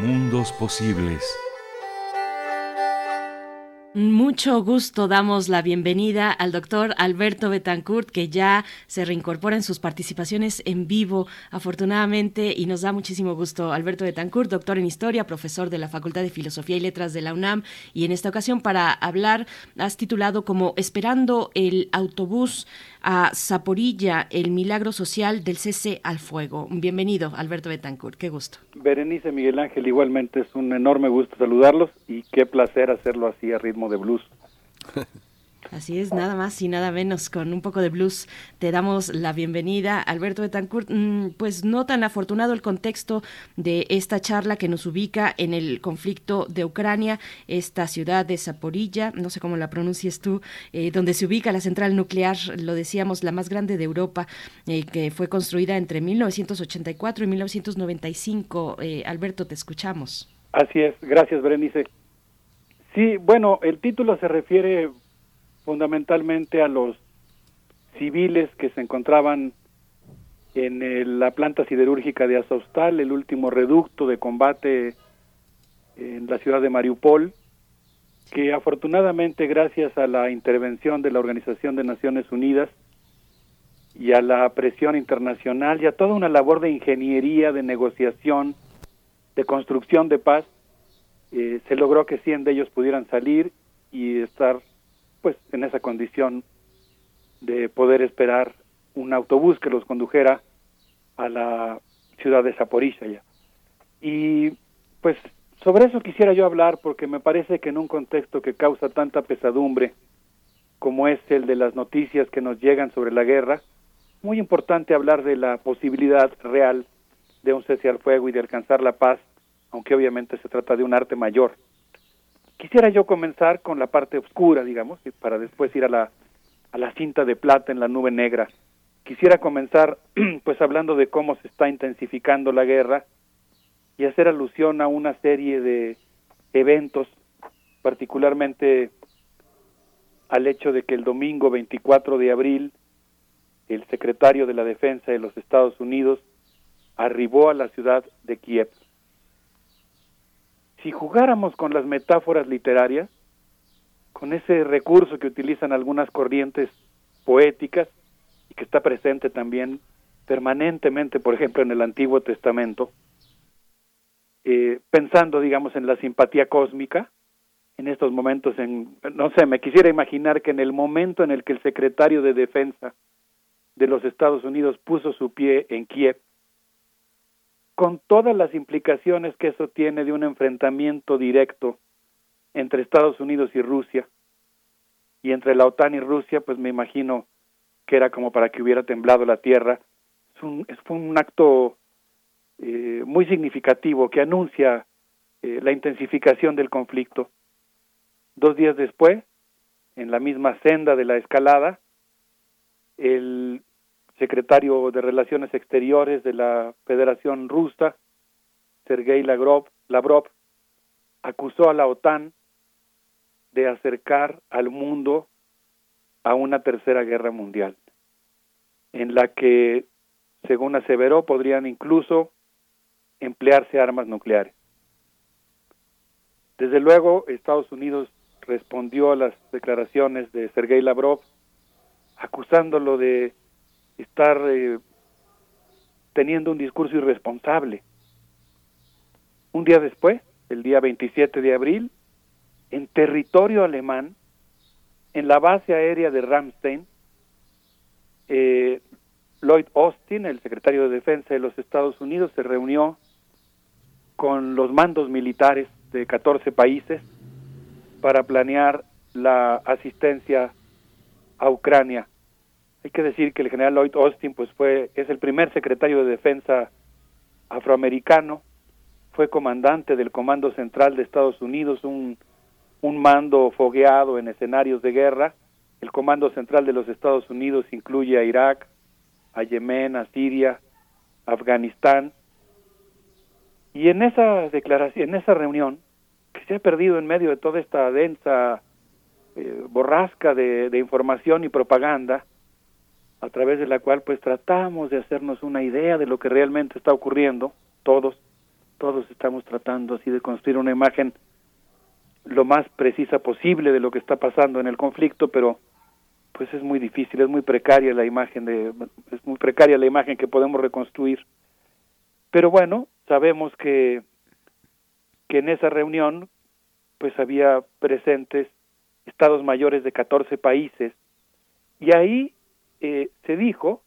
Mundos posibles. Mucho gusto damos la bienvenida al doctor Alberto Betancourt, que ya se reincorpora en sus participaciones en vivo, afortunadamente, y nos da muchísimo gusto. Alberto Betancourt, doctor en Historia, profesor de la Facultad de Filosofía y Letras de la UNAM, y en esta ocasión para hablar, has titulado como Esperando el autobús a Zaporilla, el milagro social del cese al fuego. Bienvenido, Alberto Betancourt, qué gusto. Berenice Miguel Ángel, igualmente es un enorme gusto saludarlos y qué placer hacerlo así a ritmo de blues. Así es, nada más y nada menos, con un poco de blues te damos la bienvenida. Alberto Betancourt, mm, pues no tan afortunado el contexto de esta charla que nos ubica en el conflicto de Ucrania, esta ciudad de Zaporilla, no sé cómo la pronuncies tú, eh, donde se ubica la central nuclear, lo decíamos, la más grande de Europa, eh, que fue construida entre 1984 y 1995. Eh, Alberto, te escuchamos. Así es, gracias Berenice. Sí, bueno, el título se refiere fundamentalmente a los civiles que se encontraban en el- la planta siderúrgica de Azovstal, el último reducto de combate en la ciudad de Mariupol, que afortunadamente gracias a la intervención de la Organización de Naciones Unidas y a la presión internacional y a toda una labor de ingeniería, de negociación, de construcción de paz, eh, se logró que 100 de ellos pudieran salir y estar pues en esa condición de poder esperar un autobús que los condujera a la ciudad de Zaporizhia. Y pues sobre eso quisiera yo hablar porque me parece que en un contexto que causa tanta pesadumbre como es el de las noticias que nos llegan sobre la guerra, muy importante hablar de la posibilidad real de un cese al fuego y de alcanzar la paz, aunque obviamente se trata de un arte mayor. Quisiera yo comenzar con la parte oscura, digamos, para después ir a la, a la cinta de plata en la nube negra. Quisiera comenzar pues hablando de cómo se está intensificando la guerra y hacer alusión a una serie de eventos, particularmente al hecho de que el domingo 24 de abril el secretario de la Defensa de los Estados Unidos arribó a la ciudad de Kiev. Si jugáramos con las metáforas literarias, con ese recurso que utilizan algunas corrientes poéticas y que está presente también permanentemente, por ejemplo, en el Antiguo Testamento, eh, pensando, digamos, en la simpatía cósmica, en estos momentos, en, no sé, me quisiera imaginar que en el momento en el que el secretario de Defensa de los Estados Unidos puso su pie en Kiev, con todas las implicaciones que eso tiene de un enfrentamiento directo entre Estados Unidos y Rusia, y entre la OTAN y Rusia, pues me imagino que era como para que hubiera temblado la tierra. Es un, es, un acto eh, muy significativo que anuncia eh, la intensificación del conflicto. Dos días después, en la misma senda de la escalada, el secretario de Relaciones Exteriores de la Federación Rusa, Sergei Lavrov, Lavrov, acusó a la OTAN de acercar al mundo a una tercera guerra mundial, en la que, según aseveró, podrían incluso emplearse armas nucleares. Desde luego, Estados Unidos respondió a las declaraciones de Sergei Lavrov, acusándolo de estar eh, teniendo un discurso irresponsable. Un día después, el día 27 de abril, en territorio alemán, en la base aérea de Ramstein, eh, Lloyd Austin, el secretario de Defensa de los Estados Unidos, se reunió con los mandos militares de 14 países para planear la asistencia a Ucrania. Hay que decir que el general Lloyd Austin pues fue es el primer secretario de Defensa afroamericano, fue comandante del Comando Central de Estados Unidos, un un mando fogueado en escenarios de guerra. El Comando Central de los Estados Unidos incluye a Irak, a Yemen, a Siria, Afganistán. Y en esa declaración, en esa reunión, que se ha perdido en medio de toda esta densa eh, borrasca de información y propaganda, a través de la cual pues tratamos de hacernos una idea de lo que realmente está ocurriendo, todos, todos estamos tratando así de construir una imagen lo más precisa posible de lo que está pasando en el conflicto, pero pues es muy difícil, es muy precaria la imagen de es muy precaria la imagen que podemos reconstruir. Pero bueno, sabemos que que en esa reunión pues había presentes estados mayores de 14 países y ahí eh, se dijo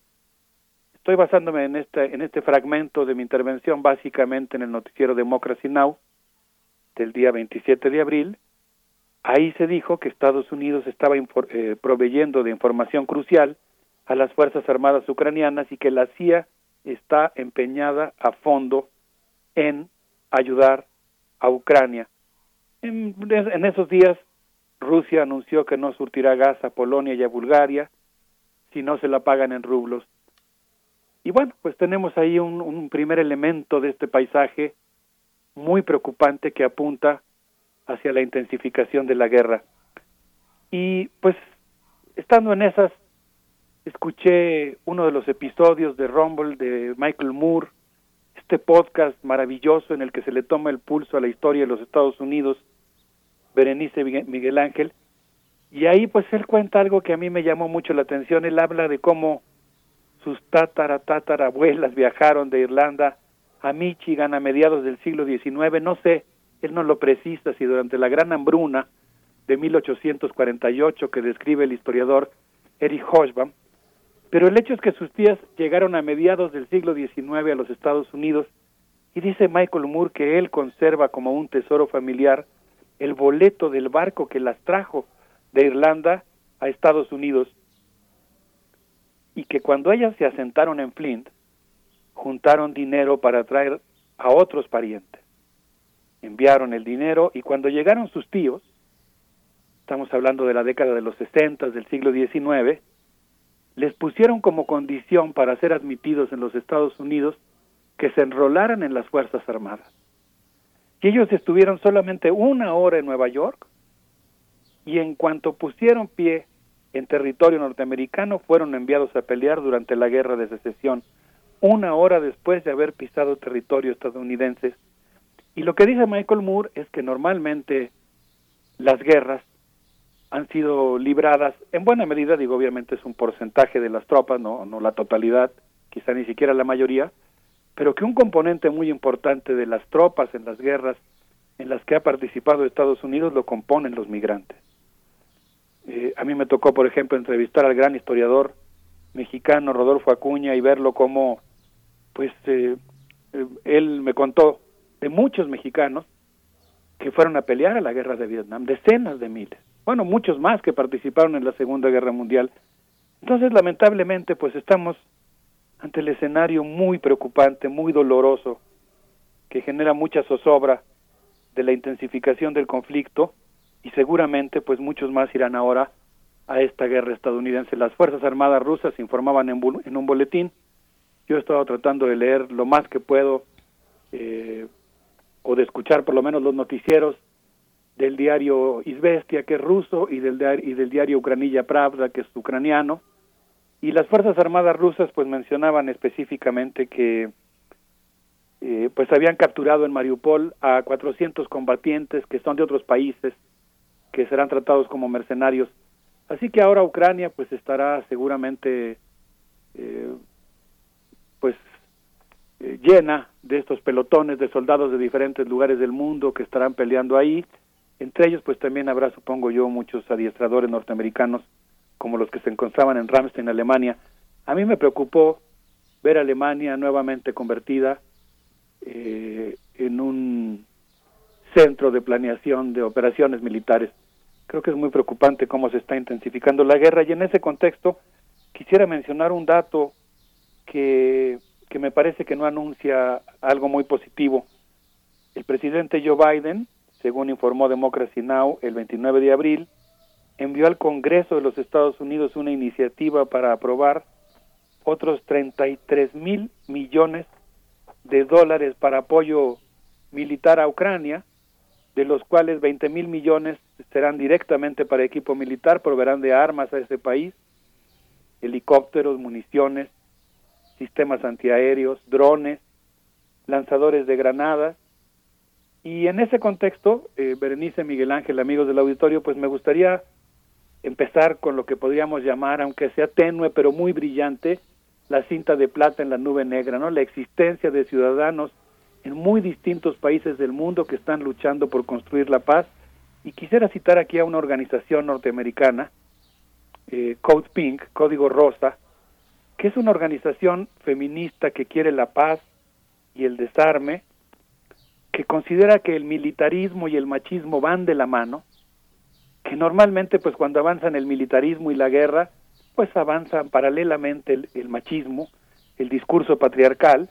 estoy basándome en este en este fragmento de mi intervención básicamente en el noticiero Democracy Now del día 27 de abril, ahí se dijo que Estados Unidos estaba eh, proveyendo de información crucial a las Fuerzas Armadas ucranianas y que la CIA está empeñada a fondo en ayudar a Ucrania. En, en, esos días Rusia anunció que no surtirá gas a Polonia y a Bulgaria si no se la pagan en rublos. Y bueno, pues tenemos ahí un, un primer elemento de este paisaje muy preocupante que apunta hacia la intensificación de la guerra. Y pues estando en esas, escuché uno de los episodios de Rumble de Michael Moore, este podcast maravilloso en el que se le toma el pulso a la historia de los Estados Unidos, Berenice Miguel Ángel, y ahí pues él cuenta algo que a mí me llamó mucho la atención, él habla de cómo sus tatara tatarabuelas viajaron de Irlanda a Michigan a mediados del siglo XIX, no sé, él no lo precisa si durante la gran hambruna de 1848 que describe el historiador Eric Hochbaum, pero el hecho es que sus tías llegaron a mediados del siglo XIX a los Estados Unidos y dice Michael Moore que él conserva como un tesoro familiar el boleto del barco que las trajo de Irlanda a Estados Unidos y que cuando ellas se asentaron en Flint, juntaron dinero para traer a otros parientes. Enviaron el dinero y cuando llegaron sus tíos, estamos hablando de la década de los 60 del siglo XIX, les pusieron como condición para ser admitidos en los Estados Unidos que se enrolaran en las Fuerzas Armadas. Y ellos estuvieron solamente una hora en Nueva York y en cuanto pusieron pie en territorio norteamericano fueron enviados a pelear durante la Guerra de Secesión una hora después de haber pisado territorio estadounidense. Y lo que dice Michael Moore es que normalmente las guerras han sido libradas, en buena medida, digo, obviamente es un porcentaje de las tropas, no, no la totalidad, quizá ni siquiera la mayoría, pero que un componente muy importante de las tropas en las guerras en las que ha participado Estados Unidos lo componen los migrantes. Eh, a mí me tocó, por ejemplo, entrevistar al gran historiador mexicano Rodolfo Acuña y verlo como pues eh, eh, él me contó de muchos mexicanos que fueron a pelear a la guerra de Vietnam, decenas de miles, bueno, muchos más que participaron en la Segunda Guerra Mundial. Entonces, lamentablemente, pues estamos ante el escenario muy preocupante, muy doloroso, que genera mucha zozobra de la intensificación del conflicto y seguramente pues muchos más irán ahora a esta guerra estadounidense. Las Fuerzas Armadas rusas informaban en, un boletín yo he estado tratando de leer lo más que puedo eh, o de escuchar por lo menos los noticieros del diario Izvestia, que es ruso, y del, y del diario Ucranilla Pravda, que es ucraniano. Y las Fuerzas Armadas rusas pues mencionaban específicamente que eh, pues habían capturado en Mariupol a 400 combatientes que son de otros países, que serán tratados como mercenarios. Así que ahora Ucrania pues estará seguramente eh, pues eh, llena de estos pelotones de soldados de diferentes lugares del mundo que estarán peleando ahí. Entre ellos, pues también habrá, supongo yo, muchos adiestradores norteamericanos como los que se encontraban en Ramstein, Alemania. A mí me preocupó ver a Alemania nuevamente convertida eh, en un centro de planeación de operaciones militares. Creo que es muy preocupante cómo se está intensificando la guerra y en ese contexto quisiera mencionar un dato que, que me parece que no anuncia algo muy positivo. El presidente Joe Biden, según informó Democracy Now! el 29 de abril, envió al Congreso de los Estados Unidos una iniciativa para aprobar otros 33 mil millones de dólares para apoyo militar a Ucrania, de los cuales 20 mil millones serán directamente para equipo militar, proveerán de armas a ese país, helicópteros, municiones, sistemas antiaéreos, drones, lanzadores de granadas. Y en ese contexto, eh, Berenice Miguel Ángel, amigos del auditorio, pues me gustaría empezar con lo que podríamos llamar, aunque sea tenue pero muy brillante, la cinta de plata en la nube negra, ¿no? La existencia de ciudadanos en muy distintos países del mundo que están luchando por construir la paz. Y quisiera citar aquí a una organización norteamericana, eh, Code Pink, Código Rosa, que es una organización feminista que quiere la paz y el desarme, que considera que el militarismo y el machismo van de la mano, que normalmente pues cuando avanzan el militarismo y la guerra, pues avanzan paralelamente el, el machismo, el discurso patriarcal,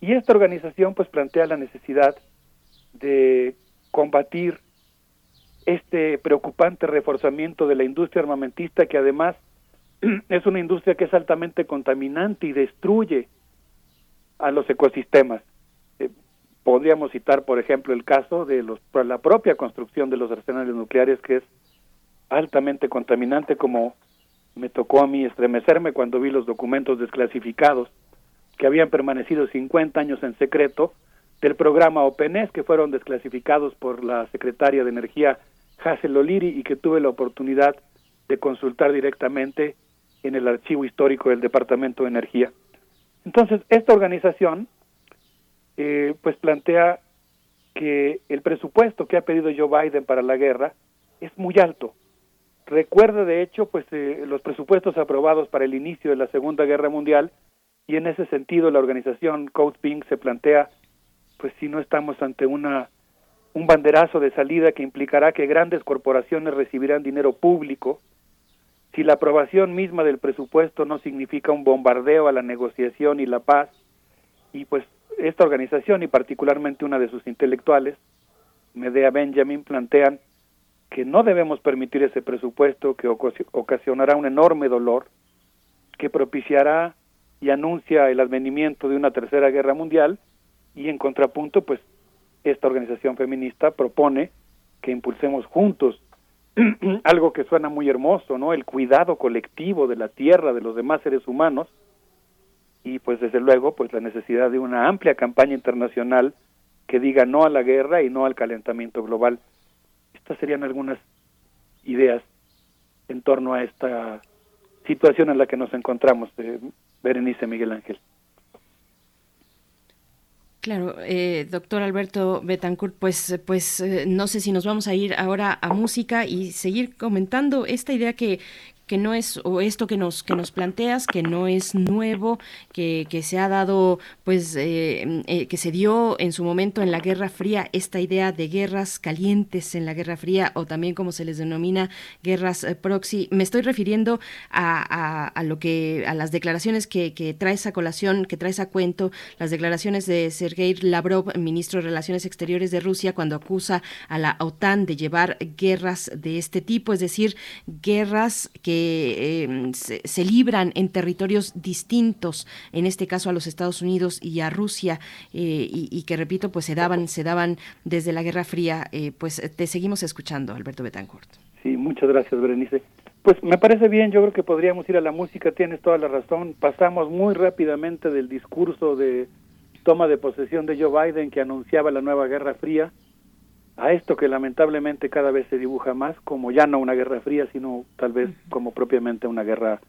y esta organización pues plantea la necesidad de combatir este preocupante reforzamiento de la industria armamentista que además es una industria que es altamente contaminante y destruye a los ecosistemas. Eh, podríamos citar, por ejemplo, el caso de los, la propia construcción de los arsenales nucleares, que es altamente contaminante, como me tocó a mí estremecerme cuando vi los documentos desclasificados que habían permanecido 50 años en secreto del programa OPENES, que fueron desclasificados por la secretaria de Energía Hazel O'Leary y que tuve la oportunidad de consultar directamente en el archivo histórico del Departamento de Energía. Entonces, esta organización eh, pues plantea que el presupuesto que ha pedido Joe Biden para la guerra es muy alto. Recuerda, de hecho, pues eh, los presupuestos aprobados para el inicio de la Segunda Guerra Mundial y en ese sentido la organización Code Pink se plantea, pues si no estamos ante una un banderazo de salida que implicará que grandes corporaciones recibirán dinero público, si la aprobación misma del presupuesto no significa un bombardeo a la negociación y la paz, y pues esta organización y particularmente una de sus intelectuales, Medea Benjamin, plantean que no debemos permitir ese presupuesto que ocasionará un enorme dolor, que propiciará y anuncia el advenimiento de una tercera guerra mundial y en contrapunto pues esta organización feminista propone que impulsemos juntos algo que suena muy hermoso, ¿no? El cuidado colectivo de la tierra, de los demás seres humanos y pues desde luego pues la necesidad de una amplia campaña internacional que diga no a la guerra y no al calentamiento global. Estas serían algunas ideas en torno a esta situación en la que nos encontramos. Eh, Berenice Miguel Ángel. Claro, eh, doctor Alberto Betancourt, pues, pues eh, no sé si nos vamos a ir ahora a música y seguir comentando esta idea que, que no es, o esto que nos, que nos planteas, que no es nuevo, que, que se ha dado, pues, eh, eh, que se dio en su momento en la Guerra Fría, esta idea de guerras calientes en la Guerra Fría, o también como se les denomina, guerras eh, proxy. Me estoy refiriendo a, a, a, lo que, a las declaraciones que, que trae esa colación, que trae a cuento, las declaraciones de Sergei Lavrov, ministro de Relaciones Exteriores de Rusia, cuando acusa a la OTAN de llevar guerras de este tipo, es decir, guerras que eh, se, se, libran en territorios distintos, en este caso a los Estados Unidos y a Rusia, eh, y, y, que repito, pues se daban, se daban desde la Guerra Fría. Eh, pues te seguimos escuchando, Alberto Betancourt. Sí, muchas gracias, Berenice. Pues me parece bien, yo creo que podríamos ir a la música, tienes toda la razón. Pasamos muy rápidamente del discurso de toma de posesión de Joe Biden que anunciaba la nueva Guerra Fría a esto que lamentablemente cada vez se dibuja más como ya no una guerra fría, sino tal vez como propiamente una guerra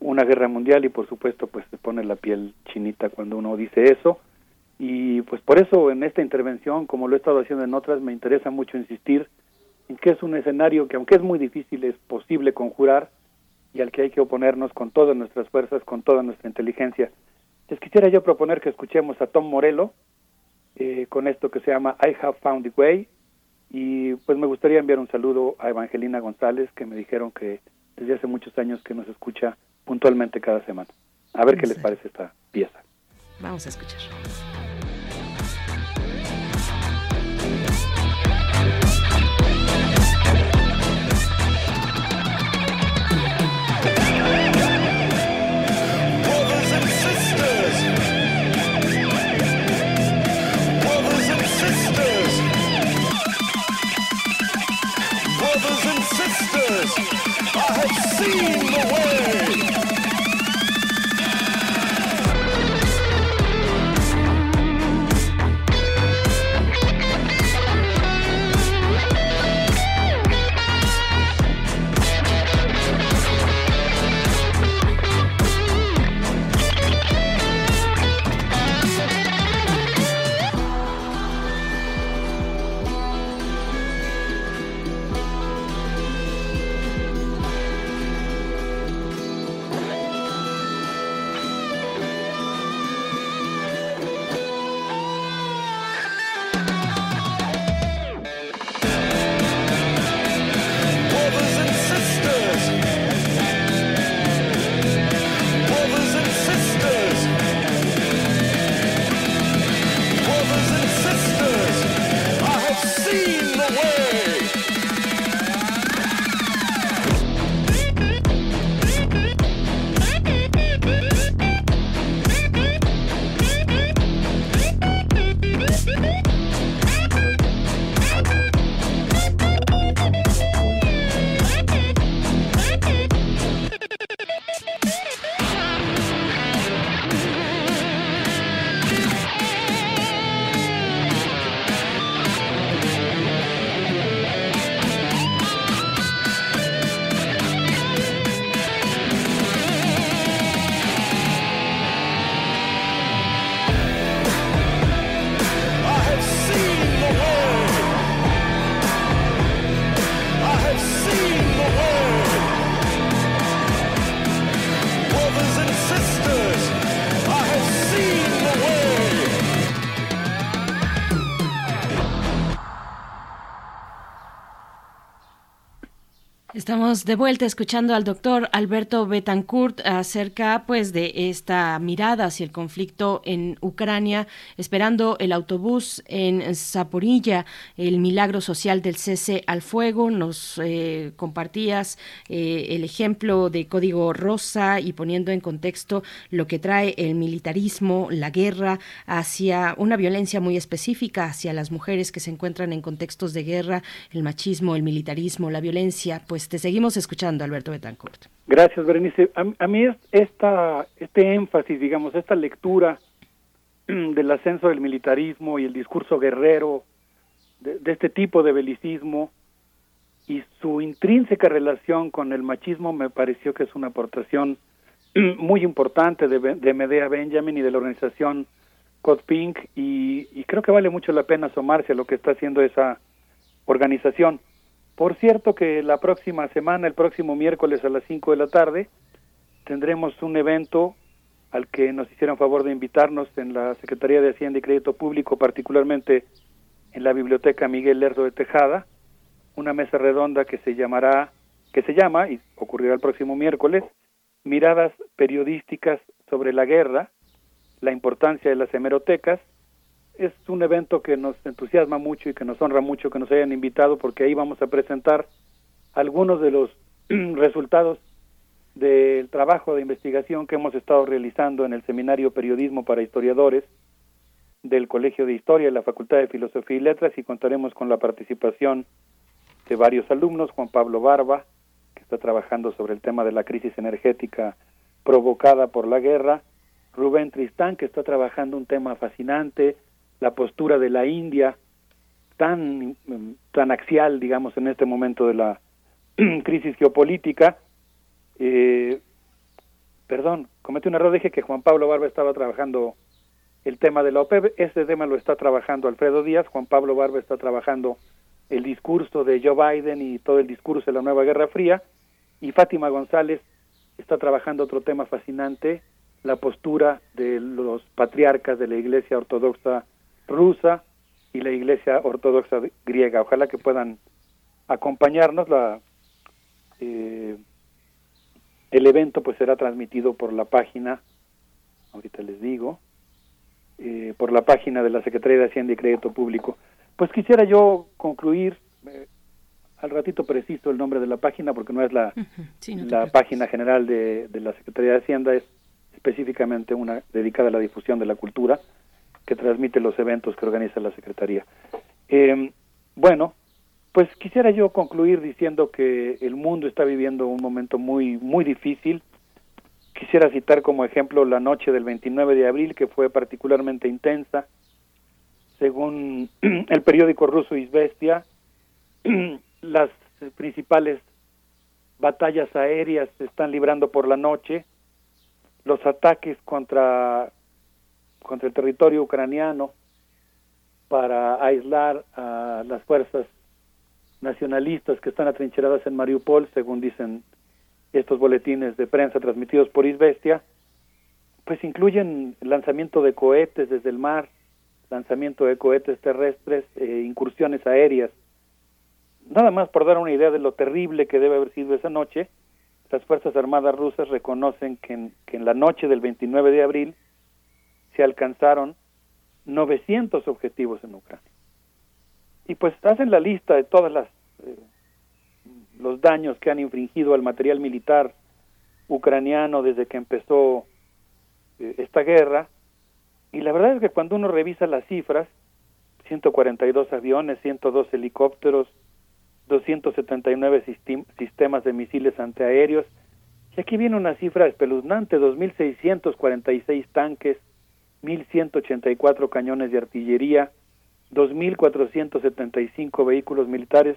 una guerra mundial y por supuesto pues se pone la piel chinita cuando uno dice eso y pues por eso en esta intervención como lo he estado haciendo en otras me interesa mucho insistir en que es un escenario que aunque es muy difícil es posible conjurar y al que hay que oponernos con todas nuestras fuerzas, con toda nuestra inteligencia. Les quisiera yo proponer que escuchemos a Tom Morello eh, con esto que se llama I Have Found the Way y pues me gustaría enviar un saludo a Evangelina González que me dijeron que desde hace muchos años que nos escucha puntualmente cada semana. A ver qué les parece esta pieza. Vamos a escuchar. Estamos de vuelta escuchando al doctor Alberto Betancourt acerca pues de esta mirada hacia el conflicto en Ucrania, esperando el autobús en Zaporilla, el milagro social del cese al fuego. Nos eh, compartías eh, el ejemplo de Código Rosa y poniendo en contexto lo que trae el militarismo, la guerra, hacia una violencia muy específica hacia las mujeres que se encuentran en contextos de guerra, el machismo, el militarismo, la violencia. Pues seguimos escuchando, Alberto Betancourt. Gracias, Berenice. A, a mí es esta, este énfasis, digamos, esta lectura del ascenso del militarismo y el discurso guerrero de, este tipo de belicismo y su intrínseca relación con el machismo me pareció que es una aportación muy importante de, de Medea Benjamin y de la organización Code Pink y, y creo que vale mucho la pena asomarse a lo que está haciendo esa organización. Por cierto que la próxima semana, el próximo miércoles a las 5 de la tarde, tendremos un evento al que nos hicieron favor de invitarnos en la Secretaría de Hacienda y Crédito Público, particularmente en la Biblioteca Miguel Lerdo de Tejada, una mesa redonda que se llamará, que se llama, y ocurrirá el próximo miércoles, Miradas periodísticas sobre la guerra, la importancia de las hemerotecas. Es un evento que nos entusiasma mucho y que nos honra mucho que nos hayan invitado porque ahí vamos a presentar algunos de los resultados del trabajo de investigación que hemos estado realizando en el Seminario Periodismo para Historiadores del Colegio de Historia y la Facultad de Filosofía y Letras y contaremos con la participación de varios alumnos, Juan Pablo Barba, que está trabajando sobre el tema de la crisis energética provocada por la guerra, Rubén Tristán, que está trabajando un tema fascinante, la postura de la India, tan, mm, tan axial, digamos, en este momento de la crisis geopolítica, eh, perdón, cometí un error, dije que Juan Pablo Barba estaba trabajando el tema de la OPEP, ese tema lo está trabajando Alfredo Díaz, Juan Pablo Barba está trabajando el discurso de Joe Biden y todo el discurso de la nueva Guerra Fría, y Fátima González está trabajando otro tema fascinante, la postura de los patriarcas de la Iglesia Ortodoxa rusa y la Iglesia Ortodoxa griega. Ojalá que puedan acompañarnos. La, eh, el evento pues será transmitido por la página, ahorita les digo, eh, por la página de la Secretaría de Hacienda y Crédito Público. Pues quisiera yo concluir, eh, al ratito preciso el nombre de la página porque no es la, Sí, no te la página general de, de la Secretaría de Hacienda, es específicamente una dedicada a la difusión de la cultura que transmite los eventos que organiza la Secretaría. Eh, bueno, pues quisiera yo concluir diciendo que el mundo está viviendo un momento muy muy difícil. Quisiera citar como ejemplo la noche del 29 de abril que fue particularmente intensa. Según el periódico ruso Izvestia, las principales batallas aéreas se están librando por la noche. Los ataques contra contra el territorio ucraniano para aislar a las fuerzas nacionalistas que están atrincheradas en Mariupol, según dicen estos boletines de prensa transmitidos por Izvestia, pues incluyen lanzamiento de cohetes desde el mar, lanzamiento de cohetes terrestres, eh, incursiones aéreas. Nada más por dar una idea de lo terrible que debe haber sido esa noche, las Fuerzas Armadas rusas reconocen que en, que en la noche del 29 de abril se alcanzaron 900 objetivos en Ucrania. Y pues hacen la lista de todas las eh, los daños que han infringido al material militar ucraniano desde que empezó eh, esta guerra. Y la verdad es que cuando uno revisa las cifras, 142 aviones, 102 helicópteros, 279 sistem- sistemas de misiles antiaéreos, y aquí viene una cifra espeluznante, 2.646 tanques, 1.184 cañones de artillería, 2.475 vehículos militares.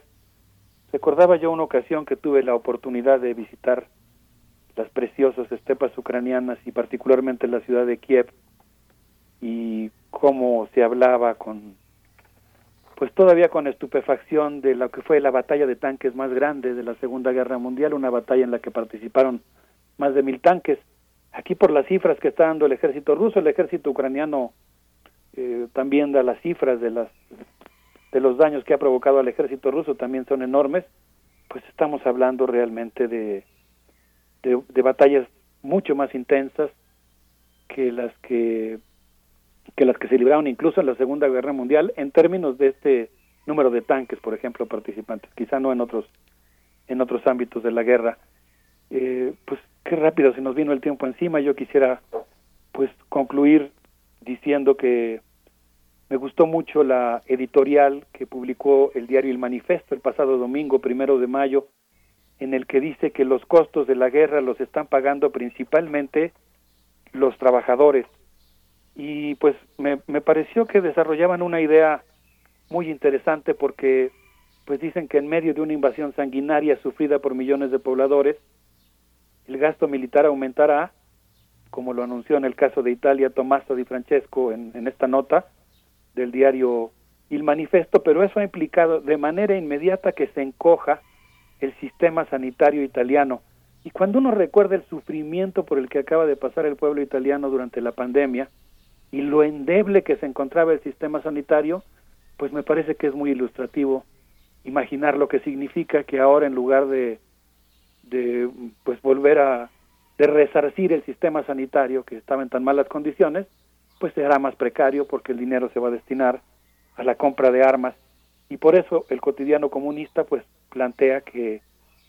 Recordaba yo una ocasión que tuve la oportunidad de visitar las preciosas estepas ucranianas y particularmente la ciudad de Kiev y cómo se hablaba con pues todavía con estupefacción de lo que fue la batalla de tanques más grande de la Segunda Guerra Mundial, una batalla en la que participaron más de mil tanques. Aquí por las cifras que está dando el ejército ruso, el ejército ucraniano eh, también da las cifras de las de los daños que ha provocado al ejército ruso también son enormes, pues estamos hablando realmente de, batallas mucho más intensas que las que que las que se libraron incluso en la Segunda Guerra Mundial en términos de este número de tanques, por ejemplo, participantes, quizá no en otros en otros ámbitos de la guerra. Eh, pues qué rápido se nos vino el tiempo encima. Yo quisiera pues concluir diciendo que me gustó mucho la editorial que publicó el diario El Manifesto el pasado domingo, primero de mayo, en el que dice que los costos de la guerra los están pagando principalmente los trabajadores. Y pues me, me pareció que desarrollaban una idea muy interesante porque pues dicen que en medio de una invasión sanguinaria sufrida por millones de pobladores, el gasto militar aumentará, como lo anunció en el caso de Italia Tommaso Di Francesco en, en esta nota del diario Il Manifesto, pero eso ha implicado de manera inmediata que se encoja el sistema sanitario italiano. Y cuando uno recuerda el sufrimiento por el que acaba de pasar el pueblo italiano durante la pandemia y lo endeble que se encontraba el sistema sanitario, pues me parece que es muy ilustrativo imaginar lo que significa que ahora en lugar de, de pues volver a de resarcir el sistema sanitario que estaba en tan malas condiciones, pues será más precario porque el dinero se va a destinar a la compra de armas. Y por eso el cotidiano comunista pues plantea que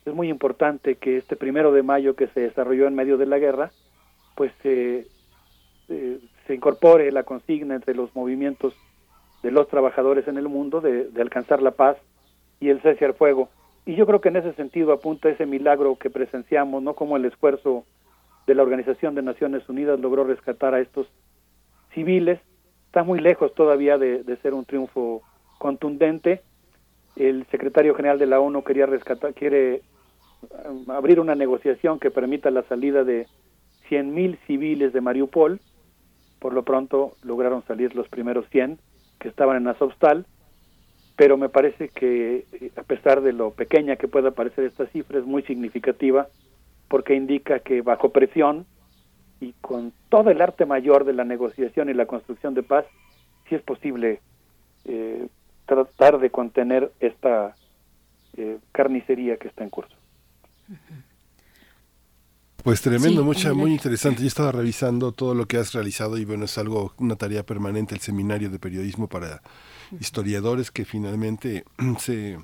es muy importante que este primero de mayo que se desarrolló en medio de la guerra pues se incorpore la consigna entre los movimientos de los trabajadores en el mundo de, de alcanzar la paz y el cese al fuego y yo creo que en ese sentido apunta ese milagro que presenciamos no como el esfuerzo de la Organización de Naciones Unidas logró rescatar a estos civiles está muy lejos todavía de, ser un triunfo contundente. El secretario general de la ONU quería rescatar, quiere um, abrir una negociación que permita la salida de 100.000 civiles de Mariupol. Por lo pronto lograron salir los primeros 100 que estaban en Azovstal, pero me parece que eh, a pesar de lo pequeña que pueda parecer esta cifra, es muy significativa porque indica que bajo presión y con todo el arte mayor de la negociación y la construcción de paz, sí es posible eh, tratar de contener esta eh, carnicería que está en curso. Pues tremendo, Sí, mucha, muy interesante. Yo estaba revisando todo lo que has realizado y bueno, es algo, una tarea permanente, el seminario de periodismo para historiadores que finalmente se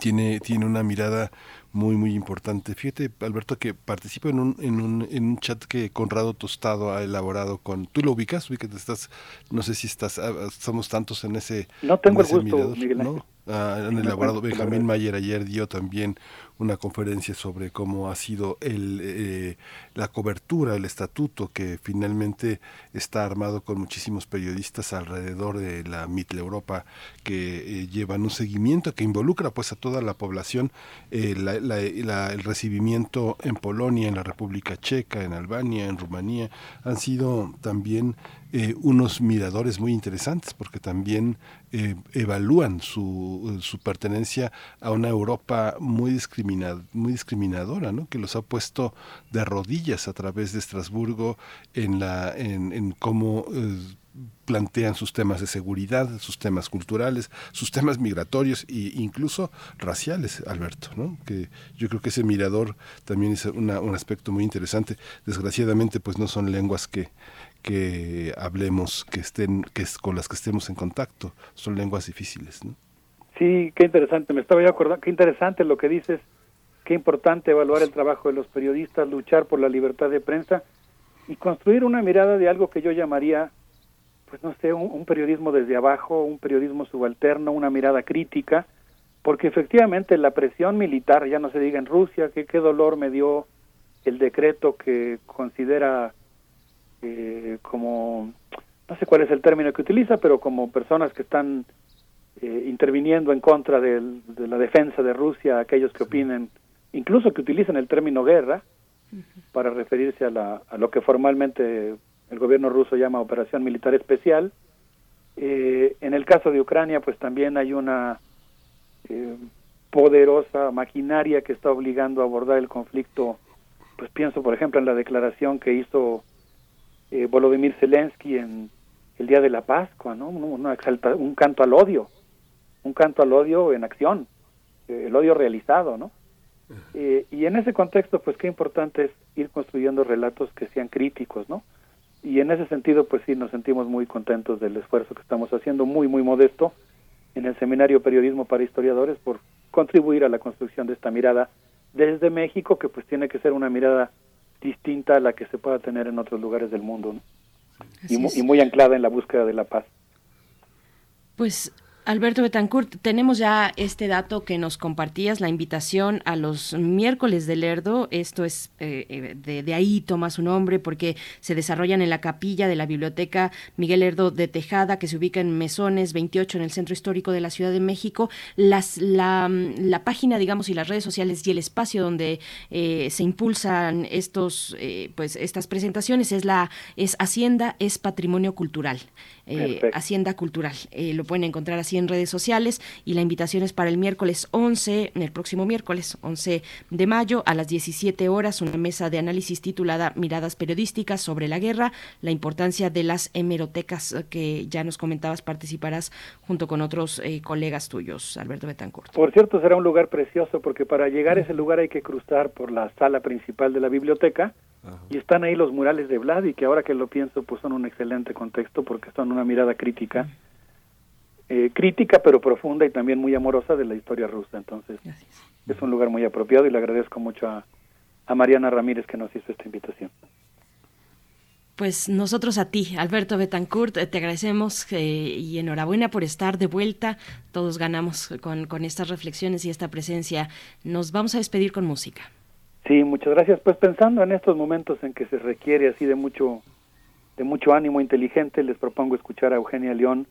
tiene, tiene una mirada muy, muy importante. Fíjate, Alberto, que participo en un, en un, en un chat que Conrado Tostado ha elaborado con... ¿Tú lo ubicas? Ubicas, estás, no sé si estás, ah, somos tantos en ese... No tengo en el ese gusto, mirador, Miguel ¿no? Ángel. Ah, han Sí, me elaborado, Benjamín. Mayer ayer dio también una conferencia sobre cómo ha sido el, eh, la cobertura, el estatuto que finalmente está armado con muchísimos periodistas alrededor de la Mitle Europa que eh, llevan un seguimiento que involucra pues a toda la población, eh, la- el recibimiento en Polonia, en la República Checa, en Albania, en Rumanía, han sido también eh, unos miradores muy interesantes porque también eh, evalúan su, su pertenencia a una Europa muy, discrimina- muy discriminadora, ¿no? que los ha puesto de rodillas a través de Estrasburgo en, la, en cómo eh, plantean sus temas de seguridad, sus temas culturales, sus temas migratorios e incluso raciales, Alberto, ¿no? Que yo creo que ese mirador también es una- un aspecto muy interesante. Desgraciadamente, pues no son lenguas que que hablemos, que estén, que es con las que estemos en contacto, son lenguas difíciles. Sí, qué interesante, me estaba yo acordando, qué interesante lo que dices, qué importante evaluar el trabajo de los periodistas, luchar por la libertad de prensa y construir una mirada de algo que yo llamaría, pues no sé, un, un periodismo desde abajo, un periodismo subalterno, una mirada crítica, porque efectivamente la presión militar, ya no se diga en Rusia, que qué dolor me dio el decreto que considera eh, como, no sé cuál es el término que utiliza, pero como personas que están eh, interviniendo en contra del- de la defensa de Rusia, aquellos que opinen, incluso que utilizan el término guerra para referirse a, la, a lo que formalmente el gobierno ruso llama operación militar especial. Eh, en el caso de Ucrania, pues también hay una eh, poderosa maquinaria que está obligando a abordar el conflicto. Pues pienso, por ejemplo, en la declaración que hizo eh, Volodymyr Zelensky en el Día de la Pascua, ¿no? Una- exalta- un canto al odio, un canto al odio en acción, el odio realizado, ¿no? Eh, y en ese contexto, pues qué importante es ir construyendo relatos que sean críticos, ¿no? Y en ese sentido, pues sí, nos sentimos muy contentos del esfuerzo que estamos haciendo, muy, muy modesto, en el Seminario Periodismo para Historiadores por contribuir a la construcción de esta mirada desde México, que pues tiene que ser una mirada distinta a la que se pueda tener en otros lugares del mundo, ¿no? Y, mu- y muy anclada en la búsqueda de la paz. Pues Alberto Betancourt, tenemos ya este dato que nos compartías, la invitación a los miércoles de Lerdo. Esto es, eh, eh, de, de ahí toma su nombre porque se desarrollan en la capilla de la Biblioteca Miguel Lerdo de Tejada, que se ubica en Mesones 28 en el Centro Histórico de la Ciudad de México. Las, la, la página, digamos, y las redes sociales y el espacio donde eh, se impulsan estos, eh, pues, estas presentaciones es la es Hacienda es Patrimonio Cultural. Eh. Hacienda Cultural. Lo pueden encontrar así en redes sociales y la invitación es para el miércoles 11, el próximo miércoles 11 de mayo a las 17 horas, una mesa de análisis titulada Miradas periodísticas sobre la guerra, la importancia de las hemerotecas eh, que ya nos comentabas, participarás junto con otros eh, colegas tuyos, Alberto Betancourt. Por cierto, será un lugar precioso porque para llegar a ese lugar hay que cruzar por la sala principal de la biblioteca y están ahí los murales de Vlad y que ahora que lo pienso pues son un excelente contexto porque son una mirada crítica, eh, crítica pero profunda y también muy amorosa de la historia rusa. Entonces es un lugar muy apropiado y le agradezco mucho a, a Mariana Ramírez que nos hizo esta invitación. Pues nosotros a ti, Alberto Betancourt, eh, te agradecemos eh, y enhorabuena por estar de vuelta. Todos ganamos con, con estas reflexiones y esta presencia. Nos vamos a despedir con música. Sí, muchas gracias. Pues pensando en estos momentos en que se requiere así de mucho, de mucho ánimo inteligente, les propongo escuchar a Eugenia León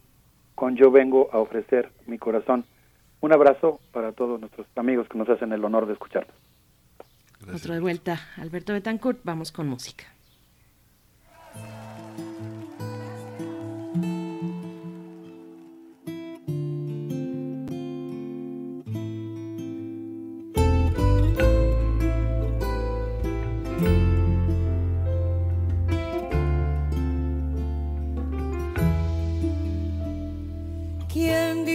con Yo vengo a ofrecer mi corazón. Un abrazo para todos nuestros amigos que nos hacen el honor de escucharnos. Otro de vuelta, Alberto Betancourt, vamos con música.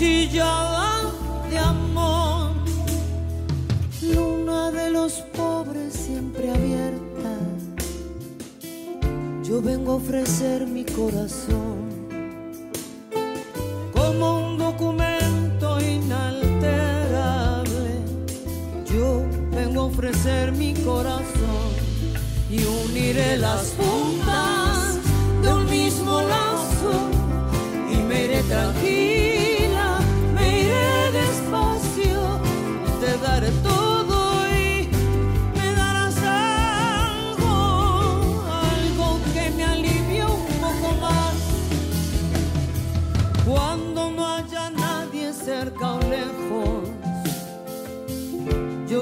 cuchillada de amor. Luna de los pobres siempre abierta. Yo vengo a ofrecer mi corazón como un documento inalterable. Yo vengo a ofrecer mi corazón y uniré las puntas de un mismo lazo y me iré tranquila,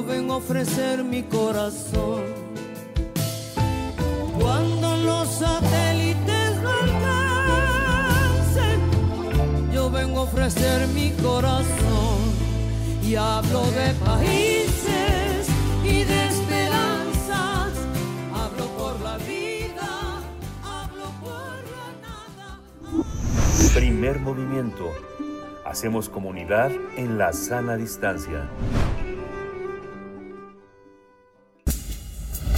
vengo a ofrecer mi corazón. Cuando los satélites no alcancen, yo vengo a ofrecer mi corazón. Y hablo de países y de esperanzas, hablo por la vida, hablo por la Primer movimiento. Hacemos comunidad en la sana distancia.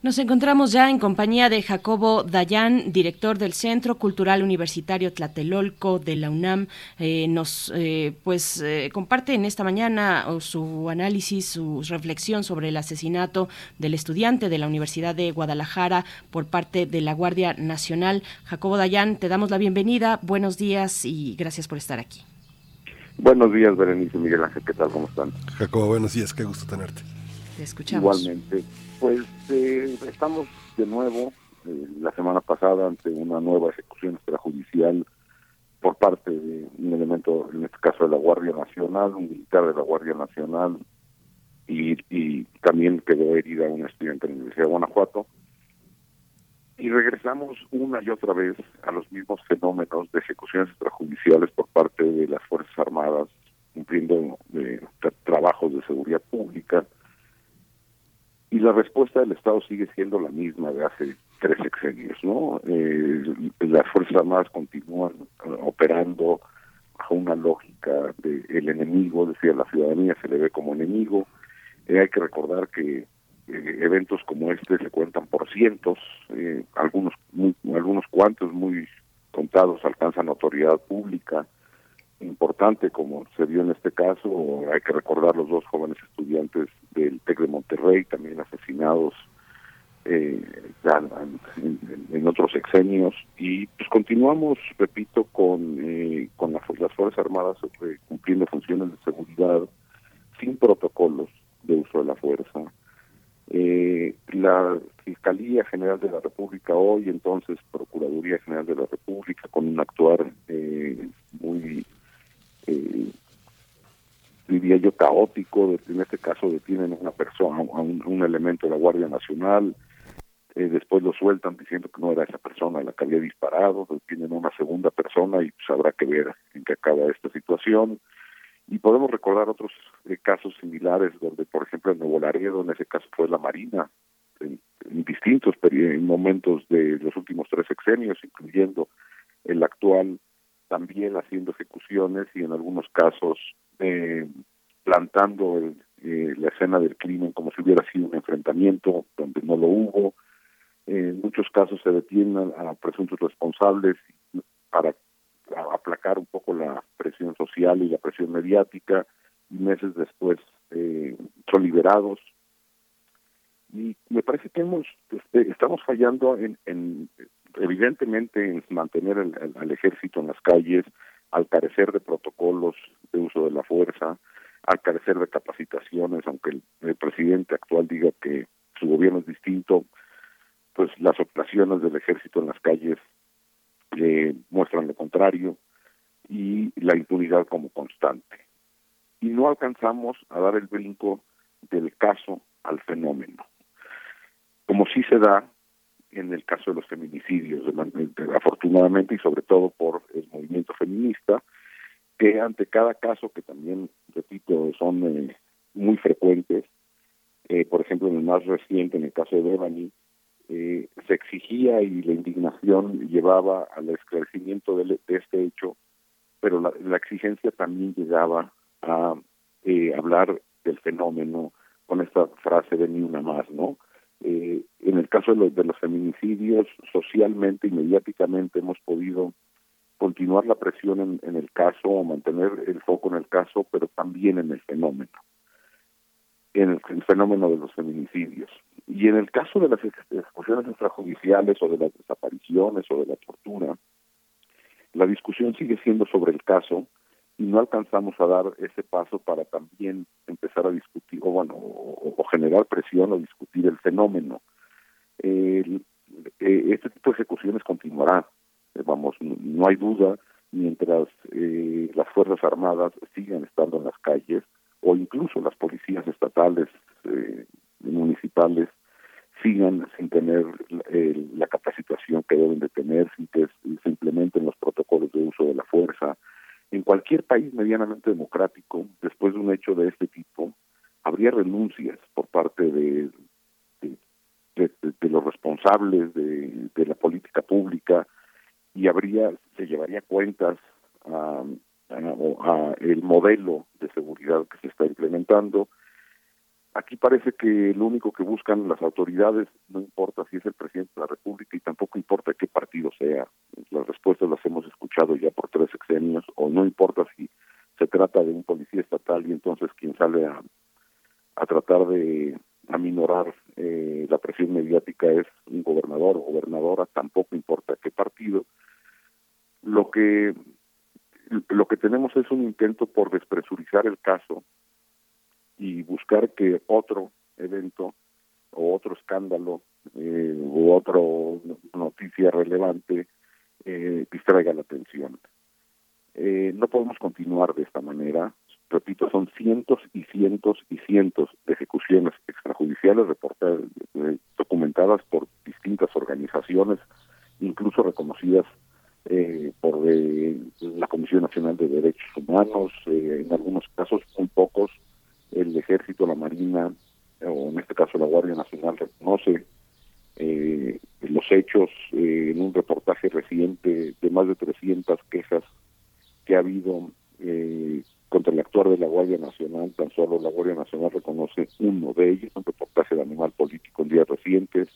Nos encontramos ya en compañía de Jacobo Dayan, director del Centro Cultural Universitario Tlatelolco de la UNAM. Eh, nos eh, pues eh, comparte en esta mañana su análisis, su reflexión sobre el asesinato del estudiante de la Universidad de Guadalajara por parte de la Guardia Nacional. Jacobo Dayan, te damos la bienvenida. Buenos días y gracias por estar aquí. Buenos días, Berenice Miguel Ángel, ¿qué tal? ¿Cómo están? Jacobo, buenos días, qué gusto tenerte. Te escuchamos. Igualmente. Pues eh, estamos de nuevo eh, la semana pasada ante una nueva ejecución extrajudicial por parte de un elemento, en este caso de la Guardia Nacional, un militar de la Guardia Nacional, y, también quedó herida una estudiante de la Universidad de Guanajuato. Y regresamos una y otra vez a los mismos fenómenos de ejecuciones extrajudiciales por parte de las Fuerzas Armadas, cumpliendo eh, tra- trabajos de seguridad pública, y la respuesta del Estado sigue siendo la misma de hace tres sexenios, ¿no? Eh, las Fuerzas Armadas continúan eh, operando bajo una lógica de el enemigo, es decir, la ciudadanía se le ve como enemigo. Eh, hay que recordar que eh, eventos como este se cuentan por cientos, algunos muy, algunos cuantos muy contados alcanzan notoriedad pública importante como se vio en este caso, hay que recordar los dos jóvenes estudiantes del de Monterrey, también asesinados eh, en, otros sexenios, y pues continuamos, repito, con, eh, con la las Fuerzas Armadas eh, cumpliendo funciones de seguridad sin protocolos de uso de la fuerza. Eh, la Fiscalía General de la República hoy, entonces Procuraduría General de la República, con un actuar eh, muy eh, diría yo, caótico. En este caso detienen a una persona, a un, elemento de la Guardia Nacional, eh, después lo sueltan diciendo que no era esa persona la que había disparado, detienen a una segunda persona y pues habrá que ver en qué acaba esta situación. Y podemos recordar otros eh, casos similares donde, por ejemplo, en Nuevo Laredo, en ese caso fue la Marina, en, distintos en momentos de los últimos tres sexenios, incluyendo el actual, también haciendo ejecuciones y en algunos casos eh, plantando el- eh, la escena del crimen como si hubiera sido un enfrentamiento donde no lo hubo. en muchos casos se detienen a presuntos responsables para aplacar un poco la presión social y la presión mediática y meses después eh, son liberados y me parece que hemos este, estamos fallando en, en evidentemente mantener el- el- al ejército en las calles, al carecer de protocolos de uso de la fuerza, al carecer de capacitaciones, aunque el, presidente actual diga que su gobierno es distinto, pues las operaciones del ejército en las calles eh, muestran lo contrario y la impunidad como constante. Y no alcanzamos a dar el brinco del caso al fenómeno, como sí se da en el caso de los feminicidios, de de- afortunadamente y sobre todo por el movimiento feminista, que ante cada caso que también, repito, son eh, muy frecuentes, eh, por ejemplo, en el más reciente, en el caso de Devani, eh, se exigía y la indignación llevaba al esclarecimiento del- de, este hecho, pero la, la exigencia también llegaba a eh, hablar del fenómeno con esta frase de ni una más, ¿no? Eh, en el caso de los, de los feminicidios, socialmente y mediáticamente hemos podido continuar la presión en, el caso o mantener el foco en el caso, pero también en el fenómeno, en el, el fenómeno de los feminicidios. Y en el caso de las ejecuciones extrajudiciales o de las desapariciones o de la tortura, la discusión sigue siendo sobre el caso y no alcanzamos a dar ese paso para también empezar a discutir, o bueno, o, generar presión o discutir el fenómeno. Eh, este tipo de ejecuciones continuará, Eh, vamos, no, no hay duda, mientras eh, las Fuerzas Armadas sigan estando en las calles, o incluso las policías estatales, eh, municipales, sigan sin tener eh, la capacitación que deben de tener, sin que se implementen los protocolos de uso de la fuerza. En cualquier país medianamente democrático, después de un hecho de este tipo, habría renuncias por parte de, los responsables de, la política pública y habría se llevaría cuentas a- a el modelo de seguridad que se está implementando Aquí parece que lo único que buscan las autoridades, no importa si es el presidente de la República y tampoco importa qué partido sea, las respuestas las hemos escuchado ya por tres sexenios, o no importa si se trata de un policía estatal y entonces quien sale a, a tratar de aminorar eh, la presión mediática es un gobernador o gobernadora, tampoco importa qué partido. Lo que lo que tenemos es un intento por despresurizar el caso y buscar que otro evento o otro escándalo eh, u otra noticia relevante eh, distraiga la atención. Eh, no podemos continuar de esta manera. Repito, son cientos y cientos y cientos de ejecuciones extrajudiciales reportadas, eh, documentadas por distintas organizaciones, incluso reconocidas eh, por eh, la Comisión Nacional de Derechos Humanos, eh, en algunos casos, muy pocos, el Ejército, la Marina, o en este caso la Guardia Nacional, reconoce eh, los hechos eh, en un reportaje reciente de más de 300 quejas que ha habido eh, contra el actuar de la Guardia Nacional, tan solo la Guardia Nacional reconoce uno de ellos, un reportaje de animal político en días recientes,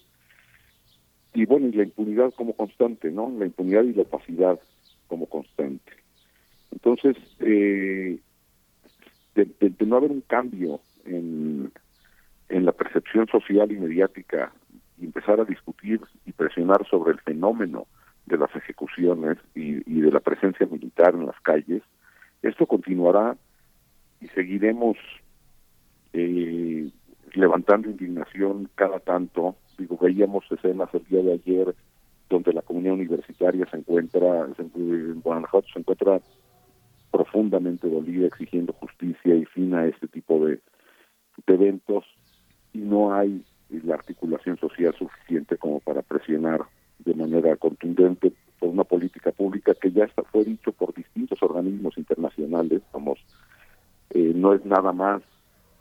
y bueno, y la impunidad como constante, ¿no? La impunidad y la opacidad como constante. Entonces, eh, de, no haber un cambio en, en la percepción social y mediática y empezar a discutir y presionar sobre el fenómeno de las ejecuciones y, y de la presencia militar en las calles, esto continuará y seguiremos eh, levantando indignación cada tanto. Digo, veíamos escenas el día de ayer donde la comunidad universitaria se encuentra, en Guanajuato se encuentra profundamente dolida, exigiendo justicia y fin a este tipo de, eventos y no hay la articulación social suficiente como para presionar de manera contundente por una política pública que ya está, fue dicho por distintos organismos internacionales, como eh, no es nada más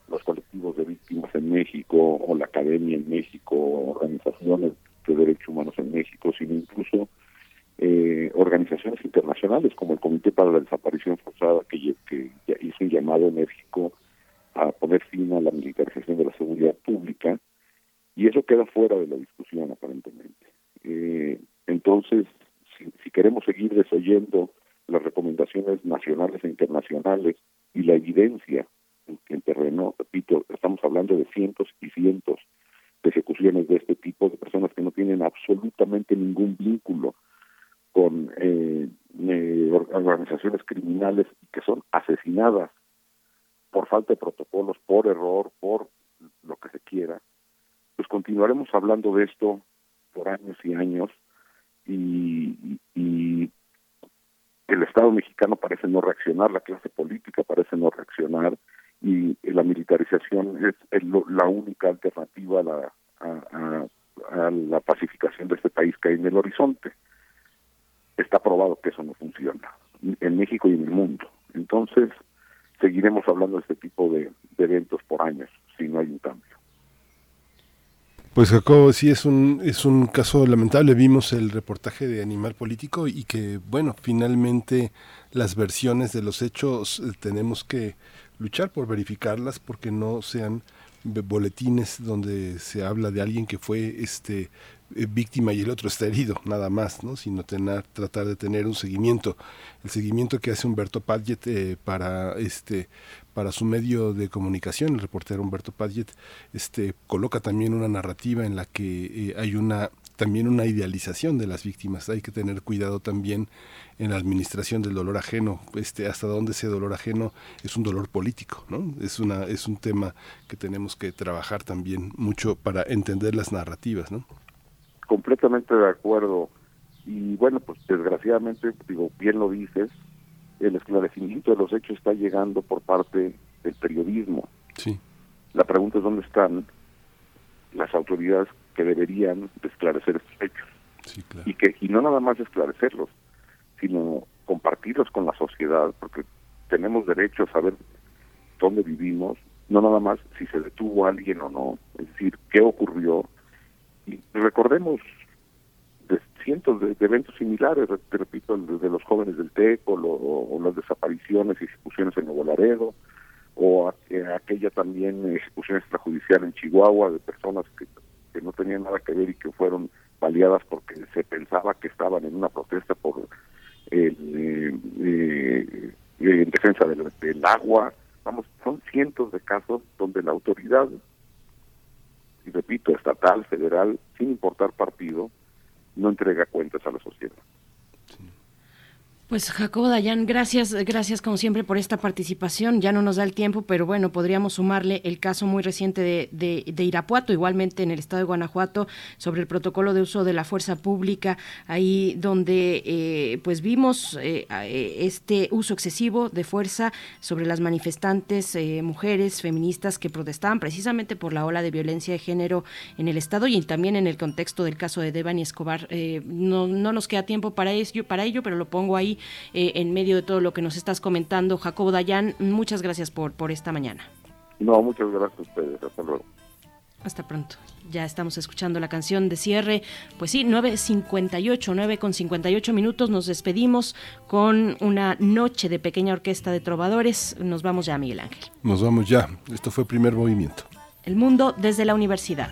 los colectivos de víctimas en México o la academia en México, o organizaciones de derechos humanos en México, sino incluso eh, organizaciones internacionales como el Comité para la Desaparición Forzada, que, lle- que ya hizo un llamado enérgico a poner fin a la militarización de la seguridad pública, y eso queda fuera de la discusión aparentemente. Eh, entonces, si, si queremos seguir desoyendo las recomendaciones nacionales e internacionales y la evidencia en, en terreno, repito, estamos hablando de cientos y cientos de ejecuciones de este tipo, de personas que no tienen absolutamente ningún vínculo con eh, eh, organizaciones criminales y que son asesinadas por falta de protocolos, por error, por lo que se quiera, pues continuaremos hablando de esto por años y años y, y el Estado mexicano parece no reaccionar, la clase política parece no reaccionar y la militarización es, es lo- la única alternativa a la, a, a- a la pacificación de este país que hay en el horizonte. Está probado que eso no funciona en México y en el mundo. Entonces, seguiremos hablando de este tipo de, de eventos por años si no hay un cambio. Pues Jacobo, sí es un es un caso lamentable. Vimos el reportaje de Animal Político y que bueno, finalmente las versiones de los hechos eh, tenemos que luchar por verificarlas porque no sean boletines donde se habla de alguien que fue este eh, víctima y el otro está herido, nada más, ¿no? Sino tener, tratar de tener un seguimiento, el seguimiento que hace Humberto Padgett eh, para este para su medio de comunicación, el reportero Humberto Padgett, este coloca también una narrativa en la que eh, hay una también una idealización de las víctimas. Hay que tener cuidado también en la administración del dolor ajeno, este hasta dónde ese dolor ajeno es un dolor político, ¿no? Es una es un tema que tenemos que trabajar también mucho para entender las narrativas, ¿no? completamente de acuerdo. Y bueno, pues desgraciadamente, digo, bien lo dices, el esclarecimiento de los hechos está llegando por parte del periodismo. Sí. La pregunta es dónde están las autoridades que deberían de esclarecer estos hechos. Y que y no nada más esclarecerlos, sino compartirlos con la sociedad, porque tenemos derecho a saber dónde vivimos, no nada más si se detuvo a alguien o no, es decir, qué ocurrió. Y recordemos de cientos de, eventos similares, re- te repito, de, los jóvenes del TEC o, o las desapariciones y ejecuciones en Nuevo Laredo, o a- eh, aquella también ejecución extrajudicial en Chihuahua de personas que, que no tenían nada que ver y que fueron baleadas porque se pensaba que estaban en una protesta por el, eh, eh, en defensa del, del agua. Vamos, son cientos de casos donde la autoridad, y repito, estatal, federal, sin importar partido, no entrega cuentas a la sociedad. Pues Jacobo Dayan, gracias, gracias como siempre por esta participación. Ya no nos da el tiempo, pero bueno, podríamos sumarle el caso muy reciente de, de, de Irapuato, igualmente en el estado de Guanajuato, sobre el protocolo de uso de la fuerza pública, ahí donde eh, pues vimos eh, eh, este uso excesivo de fuerza sobre las manifestantes eh, mujeres feministas que protestaban precisamente por la ola de violencia de género en el estado y también en el contexto del caso de Devani Escobar. Eh, no, no nos queda tiempo para ello, para ello, pero lo pongo ahí eh, en medio de todo lo que nos estás comentando. Jacobo Dayan, muchas gracias por, por esta mañana. No, muchas gracias a ustedes. Hasta luego. Hasta pronto. Ya estamos escuchando la canción de cierre. Pues sí, 9.58, 9 con 58 minutos. Nos despedimos con una noche de pequeña orquesta de trovadores. Nos vamos ya, Miguel Ángel. Nos vamos ya. Esto fue primer movimiento. El mundo desde la universidad.